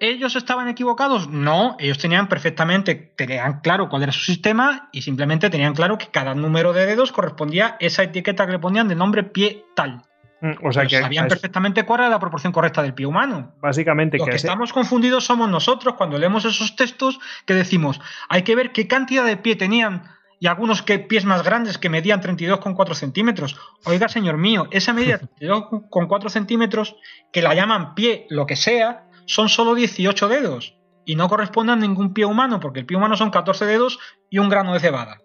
¿Ellos estaban equivocados? No, ellos tenían perfectamente, tenían claro cuál era su sistema y simplemente tenían claro que cada número de dedos correspondía a esa etiqueta que le ponían de nombre pie tal. Mm, o sea que sabían perfectamente cuál era la proporción correcta del pie humano. Básicamente, Lo que, estamos confundidos somos nosotros cuando leemos esos textos que decimos, hay que ver qué cantidad de pie tenían y algunos que pies más grandes que medían 32,4 centímetros. Oiga, señor mío, esa medida 32,4 centímetros, que la llaman pie, lo que sea, son solo 18 dedos y no corresponden a ningún pie humano, porque el pie humano son 14 dedos y un grano de cebada.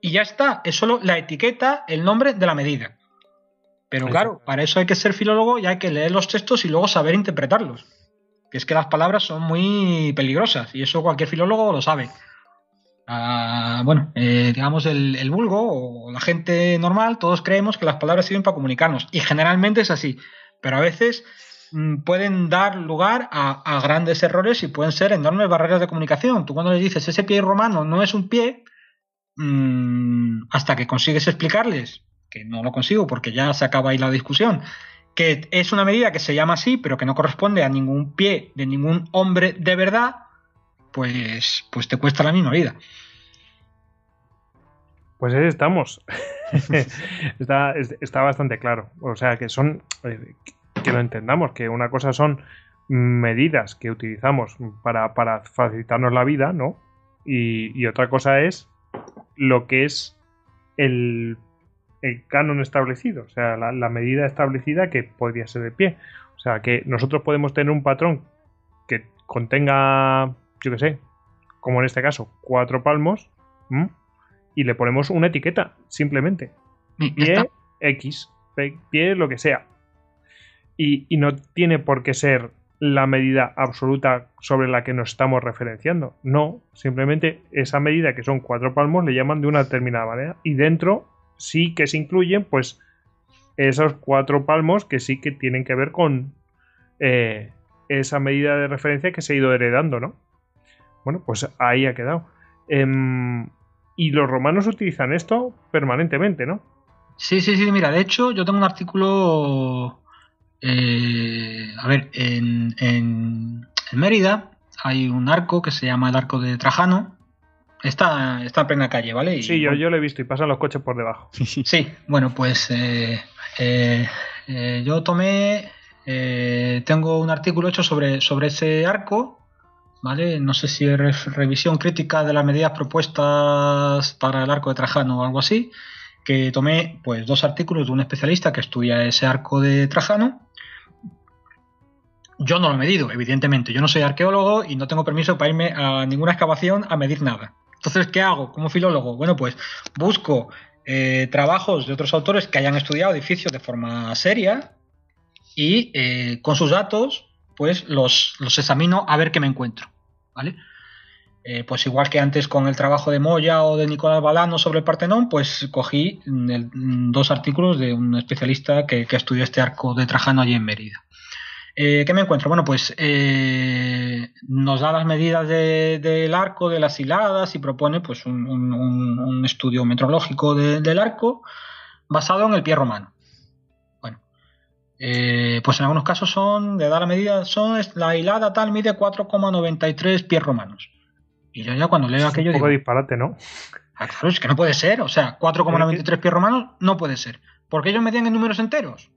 Y ya está, es solo la etiqueta, el nombre de la medida. Pero claro, para eso hay que ser filólogo y hay que leer los textos y luego saber interpretarlos. Que es que las palabras son muy peligrosas y eso cualquier filólogo lo sabe. Ah, bueno, eh, digamos el, vulgo o la gente normal, todos creemos que las palabras sirven para comunicarnos y generalmente es así, pero a veces mm, pueden dar lugar a, grandes errores y pueden ser enormes barreras de comunicación. Tú cuando le dices ese pie romano no es un pie, mm, hasta que consigues explicarles, que no lo consigo porque ya se acaba ahí la discusión, que es una medida que se llama así, pero que no corresponde a ningún pie de ningún hombre de verdad, pues, pues te cuesta la misma vida. Pues ahí estamos. está, está, bastante claro. O sea, que son. Eh, que lo entendamos, que una cosa son medidas que utilizamos para, facilitarnos la vida, ¿no? Y, otra cosa es lo que es el, canon establecido, o sea, la, la, medida establecida que podría ser de pie. O sea, que nosotros podemos tener un patrón que contenga yo qué sé, como en este caso, cuatro palmos, y le ponemos una etiqueta, simplemente. Pie X, pie lo que sea. Y, no tiene por qué ser la medida absoluta sobre la que nos estamos referenciando. No, simplemente esa medida que son cuatro palmos le llaman de una determinada manera. Y dentro sí que se incluyen, pues, esos cuatro palmos que sí que tienen que ver con eh, esa medida de referencia que se ha ido heredando, ¿no? Bueno, pues ahí ha quedado. Em, y los romanos utilizan esto permanentemente, ¿no? Sí, sí, sí. Mira, de hecho, yo tengo un artículo. Eh, a ver, en, en, Mérida hay un arco que se llama el arco de Trajano. Está, está en plena calle, ¿vale? sí, yo, yo lo he visto y pasan los coches por debajo. Sí, bueno, pues eh, eh, yo tomé. tengo un artículo hecho sobre, sobre ese arco no sé si es revisión crítica de las medidas propuestas para el arco de Trajano o algo así, que tomé pues dos artículos de un especialista que estudia ese arco de Trajano. Yo no lo he medido, evidentemente. Yo no soy arqueólogo y no tengo permiso para irme a ninguna excavación a medir nada. Entonces, ¿qué hago como filólogo? Bueno, pues busco eh, trabajos de otros autores que hayan estudiado edificios de forma seria y eh, con sus datos, pues los, los examino a ver qué me encuentro. ¿vale? Eh, pues igual que antes con el trabajo de Moya o de Nicolás Balano sobre el Partenón, pues cogí dos artículos de un especialista que, estudió este arco de Trajano allí en Mérida. Eh, ¿Qué me encuentro? Bueno, pues eh, nos da las medidas del arco, de las hiladas y propone pues un, estudio metrológico del arco basado en el pie romano. Eh, pues en algunos casos son, de dar la medida, son la hilada tal mide 4,93 pies romanos. Y yo ya cuando leo aquello. Un poco disparate, ¿no? Ah, claro, es que no puede ser. O sea, 4,93 pies romanos no puede ser. Porque ellos medían en números enteros.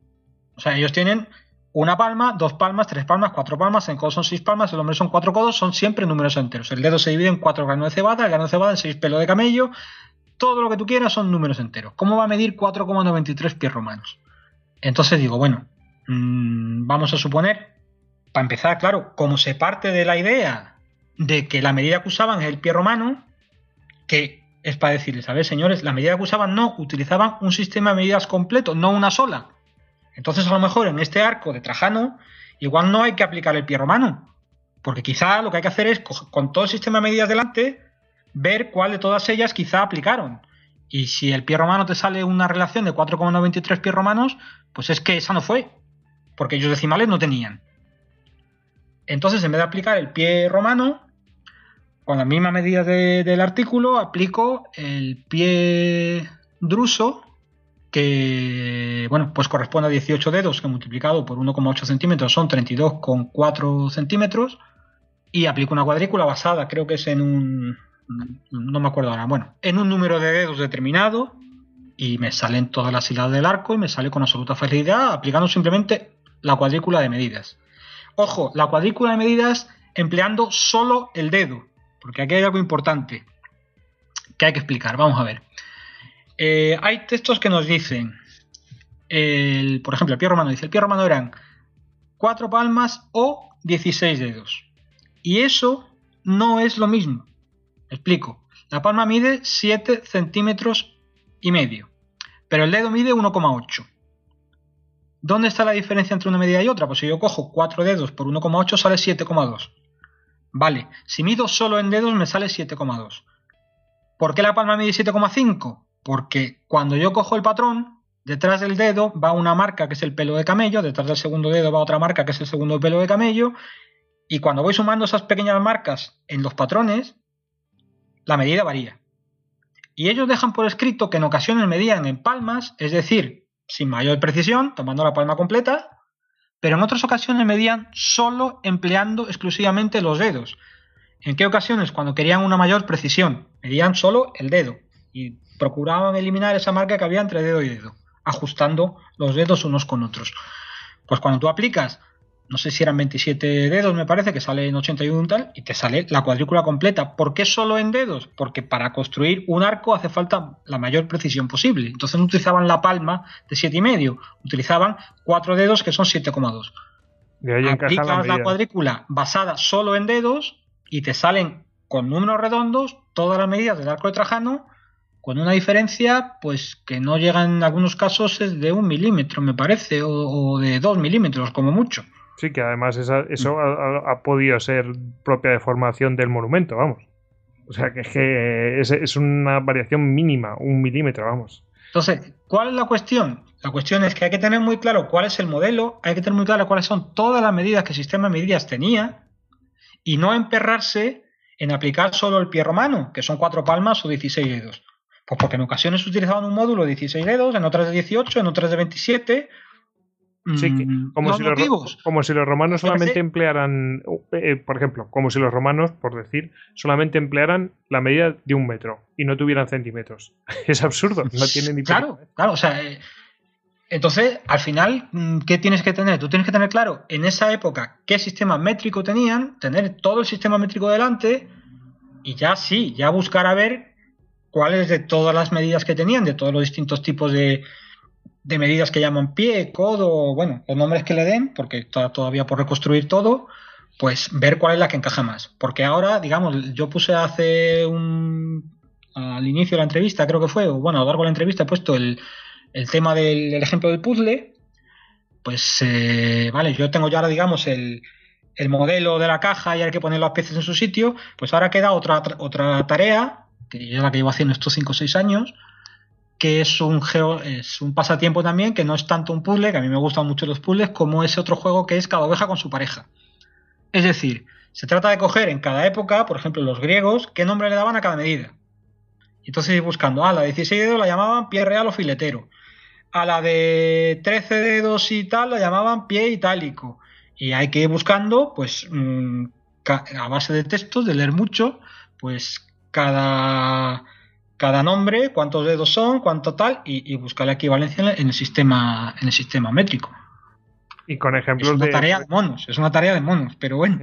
O sea, ellos tienen una palma, dos palmas, tres palmas, cuatro palmas, en codos son seis palmas, el hombre son cuatro codos, son siempre números enteros. El dedo se divide en cuatro granos de cebada, el grano de cebada en seis pelos de camello, todo lo que tú quieras son números enteros. ¿Cómo va a medir 4,93 pies romanos? Entonces digo, bueno, mm, vamos a suponer, para empezar, claro, como se parte de la idea de que la medida que usaban es el pie romano, que es para decirles, a ver, señores, la medida que usaban no, utilizaban un sistema de medidas completo, no una sola. Entonces, a lo mejor en este arco de Trajano igual no hay que aplicar el pie romano. Porque quizá lo que hay que hacer es, con todo el sistema de medidas delante, ver cuál de todas ellas quizá aplicaron. Y si el pie romano te sale una relación de 4,93 pies romanos, pues es que esa no fue. Porque ellos decimales no tenían. Entonces, en vez de aplicar el pie romano, con la misma medida del artículo, aplico el pie druso, que bueno, pues corresponde a 18 dedos, que multiplicado por 1,8 centímetros son 32,4 centímetros, y aplico una cuadrícula basada, creo que es en un. No me acuerdo ahora, bueno, en un número de dedos determinado, y me salen todas las hiladas del arco y me sale con absoluta facilidad aplicando simplemente la cuadrícula de medidas. Ojo, la cuadrícula de medidas empleando solo el dedo, porque aquí hay algo importante que hay que explicar. Vamos a ver. Eh, hay textos que nos dicen, por ejemplo, el pie romano dice, el pie romano eran cuatro palmas o 16 dedos. Y eso no es lo mismo. Explico. La palma mide 7 centímetros y medio, pero el dedo mide 1,8. ¿Dónde está la diferencia entre una medida y otra? Pues si yo cojo 4 dedos por 1,8 sale 7,2. Vale, si mido solo en dedos me sale 7,2. ¿Por qué la palma mide 7,5? Porque cuando yo cojo el patrón, detrás del dedo va una marca que es el pelo de camello, detrás del segundo dedo va otra marca que es el segundo pelo de camello, y cuando voy sumando esas pequeñas marcas en los patrones, la medida varía. Y ellos dejan por escrito que en ocasiones medían en palmas, es decir, sin mayor precisión, tomando la palma completa, pero en otras ocasiones medían solo empleando exclusivamente los dedos. ¿En qué ocasiones? Cuando querían una mayor precisión, medían solo el dedo. Y procuraban eliminar esa marca que había entre dedo y dedo, ajustando los dedos unos con otros. Pues cuando tú aplicas, no sé si eran 27 dedos, me parece que sale en 81 tal, y te sale la cuadrícula completa. ¿Por qué solo en dedos? Porque para construir un arco hace falta la mayor precisión posible. Entonces no utilizaban la palma de 7,5, utilizaban cuatro dedos que son 7,2. Aplicas la, la cuadrícula basada solo en dedos y te salen con números redondos todas las medidas del arco de Trajano con una diferencia pues que no llega en algunos casos es de un milímetro me parece o, de dos milímetros como mucho sí que además eso mm. ha, podido ser propia deformación del monumento vamos o sea que es que es, una variación mínima un milímetro vamos entonces cuál es la cuestión la cuestión es que hay que tener muy claro cuál es el modelo hay que tener muy claro cuáles son todas las medidas que el sistema de medidas tenía y no emperrarse en aplicar solo el pie romano, que son cuatro palmas o 16 dedos. Pues porque en ocasiones utilizaban un módulo de 16 dedos, en otras de 18, en otras de 27. Sí, mm, como, si los, como, si los, romanos solamente emplearan, eh, por ejemplo, como si los romanos, por decir, solamente emplearan la medida de un metro y no tuvieran centímetros. Es absurdo, no tiene ni Claro, claro, o sea, eh, entonces, al final, mm, ¿qué tienes que tener? Tú tienes que tener claro en esa época qué sistema métrico tenían, tener todo el sistema métrico delante y ya sí, ya buscar a ver cuáles de todas las medidas que tenían, de todos los distintos tipos de, medidas que llaman pie, codo, bueno, los nombres que le den, porque está todavía por reconstruir todo, pues ver cuál es la que encaja más. Porque ahora, digamos, yo puse hace un. al inicio de la entrevista, creo que fue, o bueno, a lo largo de la entrevista he puesto el, tema del, ejemplo del puzzle. Pues, eh, vale, yo tengo ya ahora, digamos, el, el modelo de la caja y hay que poner las piezas en su sitio. Pues ahora queda otra, otra tarea que es la que llevo haciendo estos 5 o 6 años, que es un, es un pasatiempo también, que no es tanto un puzzle, que a mí me gustan mucho los puzzles, como ese otro juego que es cada oveja con su pareja. Es decir, se trata de coger en cada época, por ejemplo, los griegos, qué nombre le daban a cada medida. Entonces ir buscando, a la de 16 dedos la llamaban pie real o filetero. A la de 13 dedos y tal la llamaban pie itálico. Y hay que ir buscando, pues, mm, a base de textos, de leer mucho, pues cada, cada nombre, cuántos dedos son, cuánto tal, y, buscar la equivalencia en el sistema, en el sistema métrico. Y con ejemplos es una tarea de monos, es una tarea de monos, pero bueno.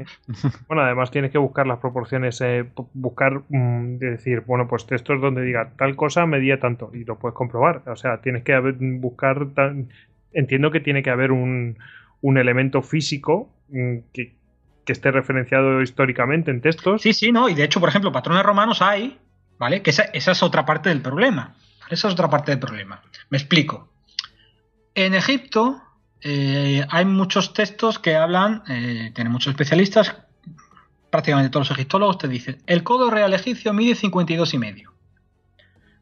Bueno, además tienes que buscar las proporciones, eh, buscar, mm, decir, bueno, pues textos donde diga tal cosa medía tanto y lo puedes comprobar. O sea, tienes que buscar, entiendo que tiene que haber un, un elemento físico mm, que, que esté referenciado históricamente en textos. Sí, sí, no, y de hecho, por ejemplo, patrones romanos hay, ¿vale? Que esa, es otra parte del problema. Esa es otra parte del problema. Me explico. En Egipto, eh, hay muchos textos que hablan, eh, tienen muchos especialistas, prácticamente todos los egiptólogos te dicen, el codo real egipcio mide 52 y medio.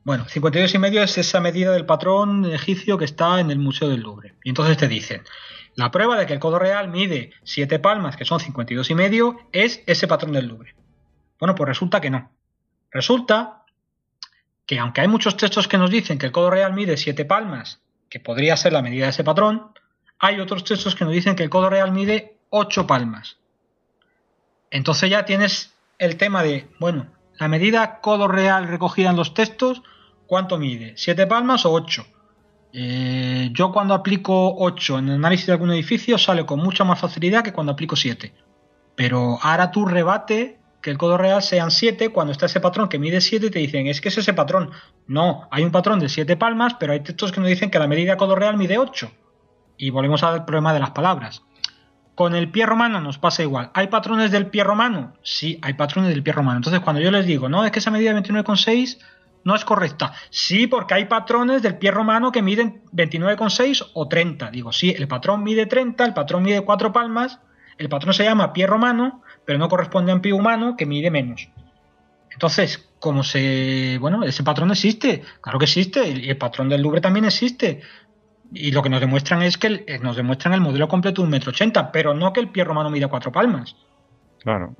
Bueno, 52 y medio es esa medida del patrón egipcio que está en el Museo del Louvre. Y entonces te dicen, la prueba de que el codo real mide 7 palmas, que son 52 y medio, es ese patrón del Louvre. Bueno, pues resulta que no. Resulta que aunque hay muchos textos que nos dicen que el codo real mide 7 palmas, que podría ser la medida de ese patrón, hay otros textos que nos dicen que el codo real mide 8 palmas. Entonces ya tienes el tema de, bueno, la medida codo real recogida en los textos, ¿cuánto mide? ¿7 palmas o 8? Eh, yo cuando aplico 8 en el análisis de algún edificio sale con mucha más facilidad que cuando aplico 7. Pero ahora tú rebate que el codo real sean 7 cuando está ese patrón que mide 7 y te dicen, es que es ese patrón. No, hay un patrón de 7 palmas, pero hay textos que nos dicen que la medida codo real mide 8. Y volvemos al problema de las palabras. Con el pie romano nos pasa igual. ¿Hay patrones del pie romano? Sí, hay patrones del pie romano. Entonces, cuando yo les digo, no, es que esa medida de 29,6 no es correcta. Sí, porque hay patrones del pie romano que miden 29,6 o 30. Digo, sí, el patrón mide 30, el patrón mide 4 palmas, el patrón se llama pie romano, pero no corresponde a un pie humano que mide menos. Entonces, como se. Bueno, ese patrón existe, claro que existe, y el patrón del Louvre también existe. Y lo que nos demuestran es que eh, nos demuestran el modelo completo de un metro ochenta, pero no que el pie romano mida cuatro palmas. Claro.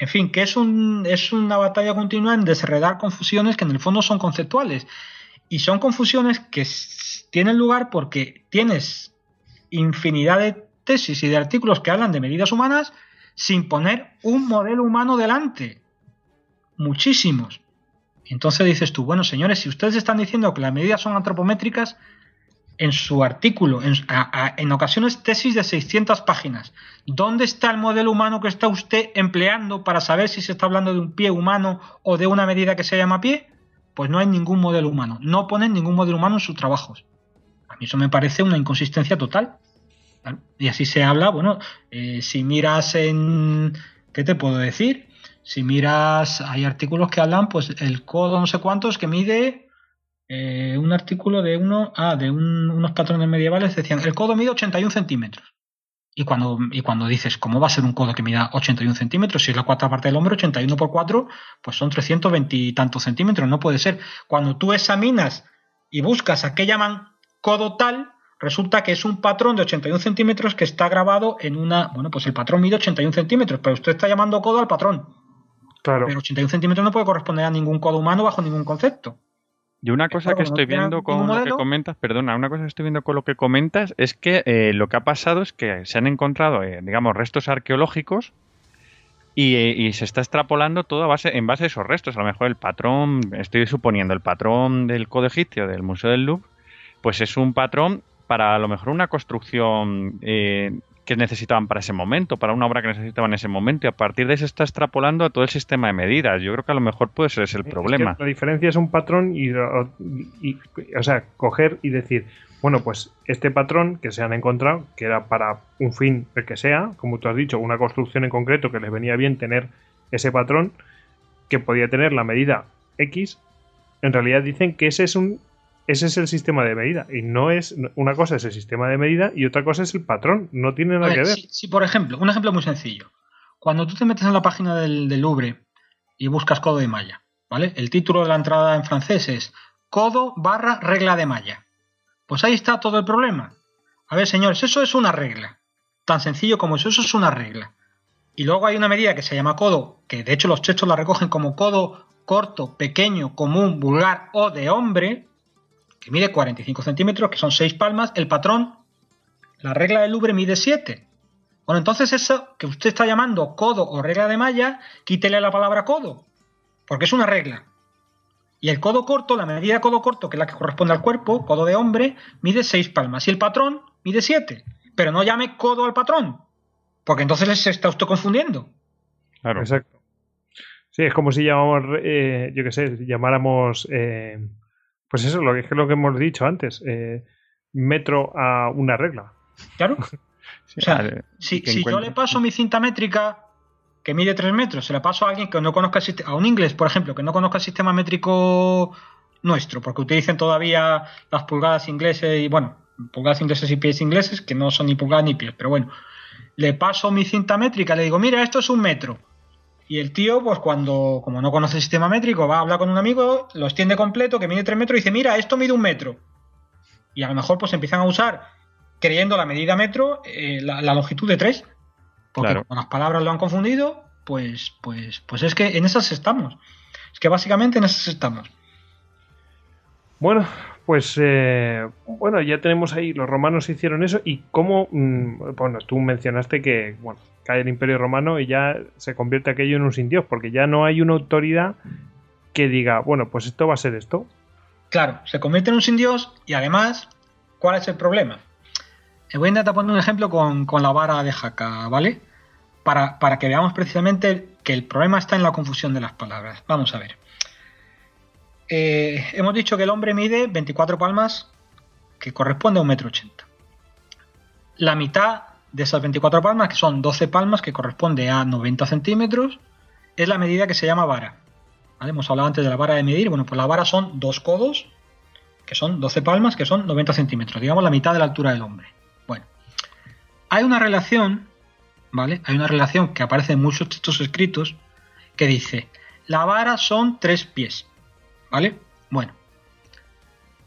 En fin, que es, un, es una batalla continua en desredar confusiones que en el fondo son conceptuales. Y son confusiones que tienen lugar porque tienes infinidad de tesis y de artículos que hablan de medidas humanas sin poner un modelo humano delante. Muchísimos. entonces dices tú, bueno, señores, si ustedes están diciendo que las medidas son antropométricas, en su artículo, en, ocasiones tesis de 600 páginas, ¿dónde está el modelo humano que está usted empleando para saber si se está hablando de un pie humano o de una medida que se llama pie? Pues no hay ningún modelo humano, no ponen ningún modelo humano en sus trabajos. A mí eso me parece una inconsistencia total. Y así se habla, bueno, eh, si miras en, ¿qué te puedo decir? Si miras, hay artículos que hablan, pues el codo no sé cuántos que mide eh, un artículo de uno, ah, de unos patrones medievales decían, el codo mide 81 centímetros. Y cuando, y cuando dices, ¿cómo va a ser un codo que mida 81 centímetros? Si es la cuarta parte del hombro, 81 por 4, pues son 320 y tantos centímetros. No puede ser. Cuando tú examinas y buscas a qué llaman codo tal, resulta que es un patrón de 81 centímetros que está grabado en una. Bueno, pues el patrón mide 81 centímetros, pero usted está llamando codo al patrón. Claro. Pero 81 centímetros no puede corresponder a ningún codo humano bajo ningún concepto. Y una cosa que estoy viendo con lo que comentas, perdona, una cosa que estoy viendo con lo que comentas es que eh, lo que ha pasado es que se han encontrado, eh, digamos, restos arqueológicos eh, y, se está extrapolando todo a base, en base a esos restos. A lo mejor el patrón, estoy suponiendo, el patrón del Codo Egipcio del Museo del Louvre, pues es un patrón para a lo mejor una construcción eh, que necesitaban para ese momento, para una obra que necesitaban en ese momento, y a partir de eso está extrapolando a todo el sistema de medidas. Yo creo que a lo mejor puede ser ese el problema. la diferencia es un patrón y, o sea, coger y decir, bueno, pues este patrón que se han encontrado, que era para un fin el que sea, como tú has dicho, una construcción en concreto que les venía bien tener ese patrón, que podía tener la medida X, en realidad dicen que ese es un ese es el sistema de medida. Y no es. Una cosa es el sistema de medida y otra cosa es el patrón. No tiene nada que ver. Si, por ejemplo, un ejemplo muy sencillo. Cuando tú te metes en la página del, del, Louvre y buscas codo de malla, ¿vale? El título de la entrada en francés es codo barra regla de malla. Pues ahí está todo el problema. A ver, señores, eso es una regla. Tan sencillo como eso, eso es una regla. Y luego hay una medida que se llama codo, que de hecho los textos la recogen como codo corto, pequeño, común, vulgar o de hombre, que mide 45 centímetros, que son 6 palmas, el patrón, la regla del Louvre mide 7. Bueno, entonces eso que usted está llamando codo o regla de malla, quítele la palabra codo, porque es una regla. Y el codo corto, la medida de codo corto, que es la que corresponde al cuerpo, codo de hombre, mide 6 palmas. Y el patrón mide 7. Pero no llame codo al patrón, porque entonces se está usted confundiendo. Claro. Exacto. Sí, es como si llamamos, eh, yo qué sé, llamáramos eh, pues eso, lo que es lo que hemos dicho antes. Eh, metro a una regla. Claro. o sea, si, yo le paso mi cinta métrica que mide 3 metros, se la paso a alguien que no conozca el sistema, a un inglés, por ejemplo, que no conozca el sistema métrico nuestro, porque utilizan todavía las pulgadas ingleses y bueno, pulgadas inglesas y pies ingleses, que no son ni pulgadas ni pies, pero bueno, le paso mi cinta métrica, le digo, mira, esto es un metro. Y el tío, pues cuando, como no conoce el sistema métrico, va a hablar con un amigo, lo extiende completo, que mide 3 metros, y dice, mira, esto mide un metro. Y a lo mejor pues empiezan a usar, creyendo la medida metro, eh, la, longitud de 3. Porque con las palabras lo han confundido, pues, pues, pues es que en esas estamos. Es que básicamente en esas estamos. Bueno, pues eh, bueno, ya tenemos ahí, los romanos hicieron eso y cómo, mm, bueno, tú mencionaste que, bueno, cae el imperio romano y ya se convierte aquello en un sin Dios, porque ya no hay una autoridad que diga, bueno, pues esto va a ser esto. Claro, se convierte en un sin Dios y además, ¿cuál es el problema? Voy a intentar poner un ejemplo con, la vara de Jaca, ¿vale? Para, para que veamos precisamente que el problema está en la confusión de las palabras. Vamos a ver. Eh, hemos dicho que el hombre mide 24 palmas, que corresponde a 1,80 m. La mitad de esas 24 palmas, que son 12 palmas, que corresponde a 90 centímetros, es la medida que se llama vara. Hemos hablado antes de la vara de medir. Bueno, pues la vara son dos codos, que son 12 palmas, que son 90 centímetros, digamos la mitad de la altura del hombre. Bueno, hay una relación, ¿vale? Hay una relación que aparece en muchos textos escritos que dice, la vara son tres pies. ¿Vale? Bueno.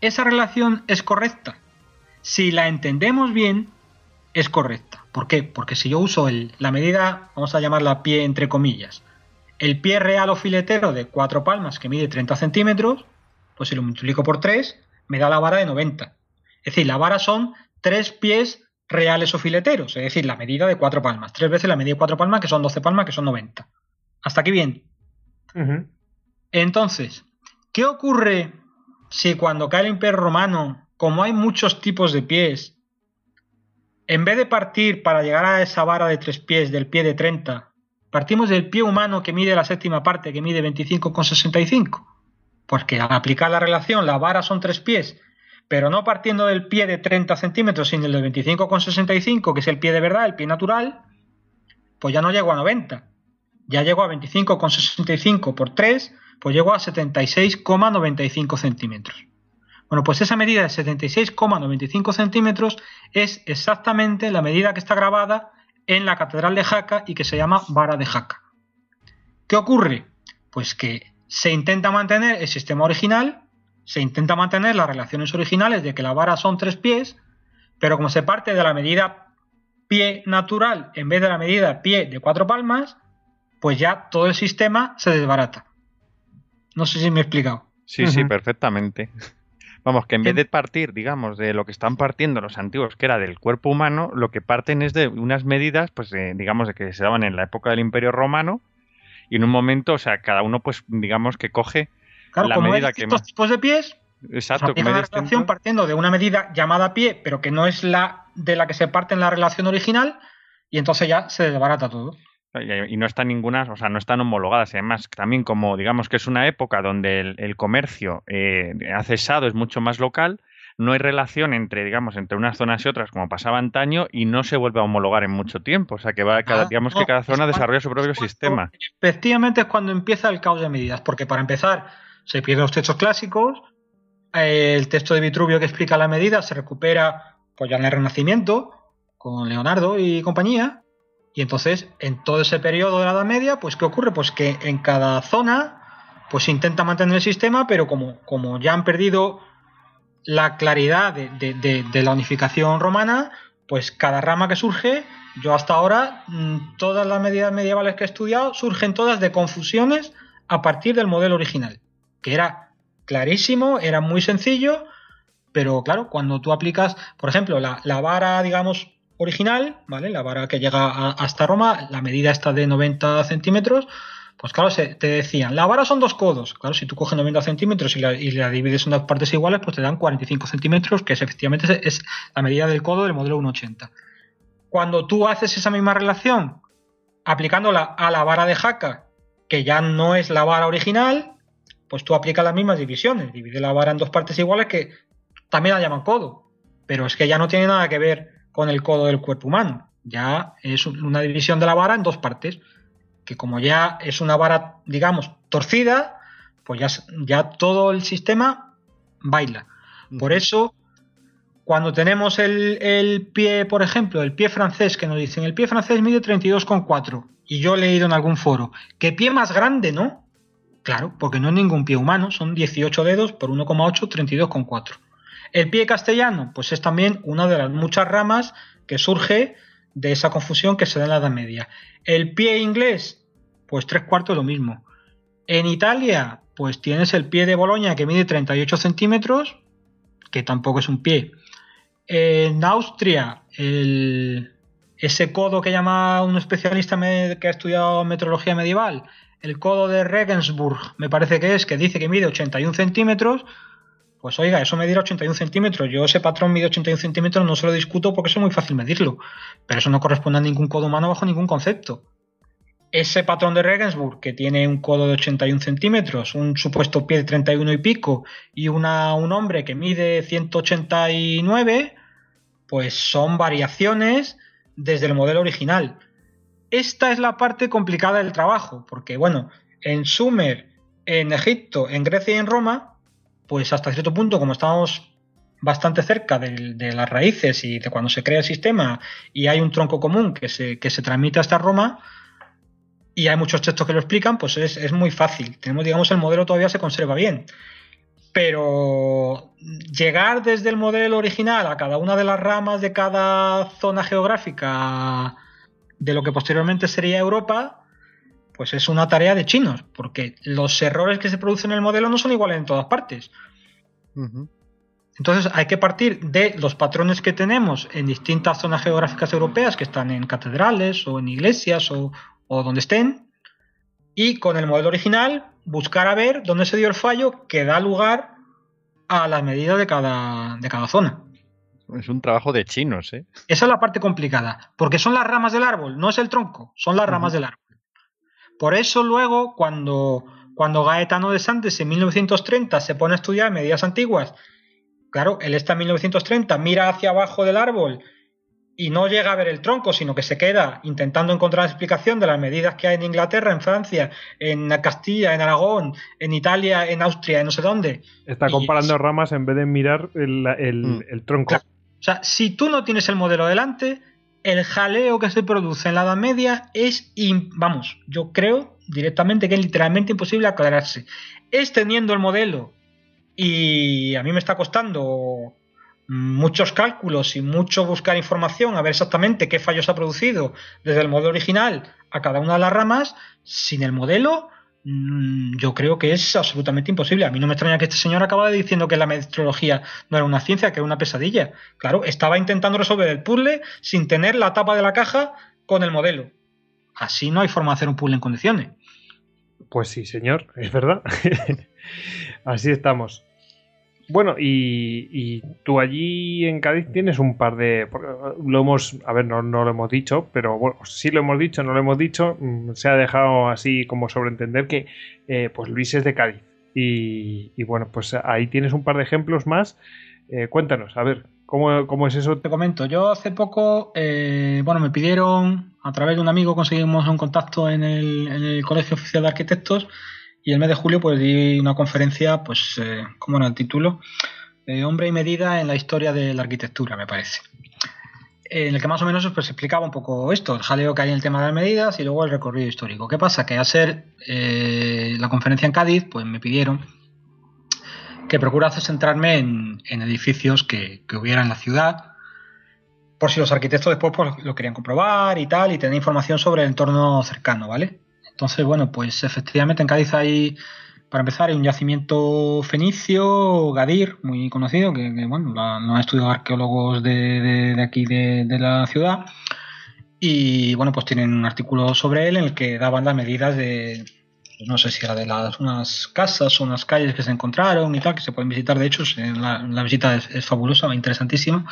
Esa relación es correcta. Si la entendemos bien, es correcta. ¿Por qué? Porque si yo uso la medida, vamos a llamarla pie entre comillas, el pie real o filetero de 4 palmas que mide 30 centímetros, pues si lo multiplico por 3, me da la vara de 90. Es decir, la vara son 3 pies reales o fileteros, es decir, la medida de 4 palmas. 3 veces la medida de 4 palmas, que son 12 palmas, que son 90. Hasta aquí bien. Entonces, ¿Qué ocurre si cuando cae el Imperio Romano, como hay muchos tipos de pies, en vez de partir para llegar a esa vara de tres pies del pie de 30, partimos del pie humano que mide la séptima parte, que mide 25,65? Porque al aplicar la relación, la vara son tres pies, pero no partiendo del pie de 30 centímetros, sino del de 25,65, que es el pie de verdad, el pie natural, pues ya no llego a 90. Ya llego a 25,65 por 3, pues llegó a 76,95 centímetros. Bueno, pues esa medida de 76,95 centímetros es exactamente la medida que está grabada en la Catedral de Jaca y que se llama vara de Jaca. ¿Qué ocurre? Pues que se intenta mantener el sistema original, se intenta mantener las relaciones originales de que la vara son tres pies, pero como se parte de la medida pie natural en vez de la medida pie de cuatro palmas, pues ya todo el sistema se desbarata. No sé si me he explicado. Sí, sí, perfectamente. Vamos, que en vez de partir, digamos, de lo que están partiendo los antiguos, que era del cuerpo humano, lo que parten es de unas medidas, pues, digamos, de que se daban en la época del Imperio Romano, y en un momento, o sea, cada uno, pues, digamos, que coge la medida que más... tipos de pies, Exacto, pues la relación partiendo de una medida llamada pie, pero que no es la de la que se parte en la relación original, y entonces ya se desbarata todo. Y no están ninguna, o sea, no están homologadas. Y además, también como digamos que es una época donde el, comercio eh, ha cesado, es mucho más local, no hay relación entre, digamos, entre unas zonas y otras como pasaba antaño y no se vuelve a homologar en mucho tiempo. O sea, que va cada, ah, digamos que cada zona desarrolla su propio sistema. Efectivamente es cuando empieza el caos de medidas, porque para empezar se pierden los textos clásicos, eh, el texto de Vitruvio que explica la medida se recupera pues ya en el Renacimiento con Leonardo y compañía y entonces, en todo ese periodo de la Edad Media, pues ¿qué ocurre? Pues que en cada zona pues intenta mantener el sistema, pero como, como ya han perdido la claridad de, la unificación romana, pues cada rama que surge, yo hasta ahora, mm, todas las medidas medievales que he estudiado, surgen todas de confusiones a partir del modelo original, que era clarísimo, era muy sencillo, pero claro, cuando tú aplicas, por ejemplo, la, la vara, digamos, original, ¿vale? La vara que llega hasta Roma, la medida está de 90 centímetros, pues claro, se, te decían, la vara son dos codos. Claro, si tú coges 90 centímetros y la, divides en dos partes iguales, pues te dan 45 centímetros, que es efectivamente es la medida del codo del modelo 180. Cuando tú haces esa misma relación aplicándola a la vara de jaca, que ya no es la vara original, pues tú aplicas las mismas divisiones. Divide la vara en dos partes iguales que también la llaman codo. Pero es que ya no tiene nada que ver con el codo del cuerpo humano. Ya es una división de la vara en dos partes, que como ya es una vara, digamos, torcida, pues ya, ya todo el sistema baila. Por eso, cuando tenemos el, pie, por ejemplo, el pie francés, que nos dicen, el pie francés mide 32,4, y yo he leído en algún foro, ¿qué pie más grande, no? Claro, porque no es ningún pie humano, son 18 dedos por 1,8, 32,4. El pie castellano, pues es también una de las muchas ramas que surge de esa confusión que se da en la Edad Media. El pie inglés, pues tres cuartos lo mismo. En Italia, pues tienes el pie de Boloña que mide 38 centímetros, que tampoco es un pie. En Austria, ese codo que llama un especialista que ha estudiado metrología medieval, el codo de Regensburg, me parece que es, que dice que mide 81 centímetros, pues oiga, eso medir 81 centímetros. Yo ese patrón mide 81 centímetros, no se lo discuto porque es muy fácil medirlo. Pero eso no corresponde a ningún codo humano bajo ningún concepto. Ese patrón de Regensburg, que tiene un codo de 81 centímetros, un supuesto pie de 31 y pico, y un hombre que mide 189, pues son variaciones desde el modelo original. Esta es la parte complicada del trabajo, porque bueno, en Sumer, en Egipto, en Grecia y en Roma, pues hasta cierto punto, como estamos bastante cerca de, las raíces y de cuando se crea el sistema y hay un tronco común que se, que se transmite hasta Roma y hay muchos textos que lo explican, pues es, muy fácil. Tenemos, digamos, el modelo todavía se conserva bien. Pero llegar desde el modelo original a cada una de las ramas de cada zona geográfica de lo que posteriormente sería Europa, pues es una tarea de chinos, porque los errores que se producen en el modelo no son iguales en todas partes. Entonces hay que partir de los patrones que tenemos en distintas zonas geográficas europeas, que están en catedrales o en iglesias o, donde estén, y con el modelo original buscar a ver dónde se dio el fallo que da lugar a las medidas de cada, de cada zona. Es un trabajo de chinos, ¿eh? Esa es la parte complicada, porque son las ramas del árbol, no es el tronco, son las ramas del árbol. Por eso luego, cuando, cuando Gaetano de Santos en 1930 se pone a estudiar medidas antiguas, claro, él está en 1930, mira hacia abajo del árbol y no llega a ver el tronco, sino que se queda intentando encontrar la explicación de las medidas que hay en Inglaterra, en Francia, en Castilla, en Aragón, en Italia, en Austria, en no sé dónde. Está comparando ramas en vez de mirar el, mm. tronco. O sea, si tú no tienes el modelo delante, el jaleo que se produce en la Edad Media es, vamos, yo creo directamente que es literalmente imposible aclararse. Es teniendo el modelo y a mí me está costando muchos cálculos y mucho buscar información a ver exactamente qué fallos ha producido desde el modelo original a cada una de las ramas, sin el modelo yo creo que es absolutamente imposible. A mí no me extraña que este señor acaba diciendo que la metrología no era una ciencia, que era una pesadilla. Claro, estaba intentando resolver el puzzle sin tener la tapa de la caja con el modelo. Así no hay forma de hacer un puzzle en condiciones. Pues sí, señor, es verdad. Así estamos. Bueno, y, tú allí en Cádiz tienes un par de. Lo hemos. A ver, no, lo hemos dicho, pero bueno, sí lo hemos dicho, no lo hemos dicho. Mm, se ha dejado así como sobreentender que eh, pues Luis es de Cádiz. Y, bueno, pues ahí tienes un par de ejemplos más. Eh, cuéntanos, a ver, ¿cómo, es eso? Te comento, yo hace poco, eh, bueno, me pidieron, a través de un amigo conseguimos un contacto en el, en el Colegio Oficial de Arquitectos y el mes de julio pues di una conferencia, pues, eh, como era el título? Eh, Hombre y medida en la historia de la arquitectura, me parece. En el que más o menos pues, explicaba un poco esto, el jaleo que hay en el tema de las medidas y luego el recorrido histórico. ¿Qué pasa? Que al ser eh, la conferencia en Cádiz, pues me pidieron que procurase centrarme en, edificios que, que, hubiera en la ciudad, por si los arquitectos después pues, lo querían comprobar y tal, y tener información sobre el entorno cercano, ¿vale? Entonces, bueno, pues efectivamente en Cádiz hay, para empezar, hay un yacimiento fenicio, Gadir, muy conocido, que, bueno, lo, han estudiado arqueólogos de, aquí de, la ciudad. Y bueno, pues tienen un artículo sobre él en el que daban las medidas de, no sé si era de las unas casas o unas calles que se encontraron y tal, que se pueden visitar. De hecho, la, visita es, fabulosa, interesantísima.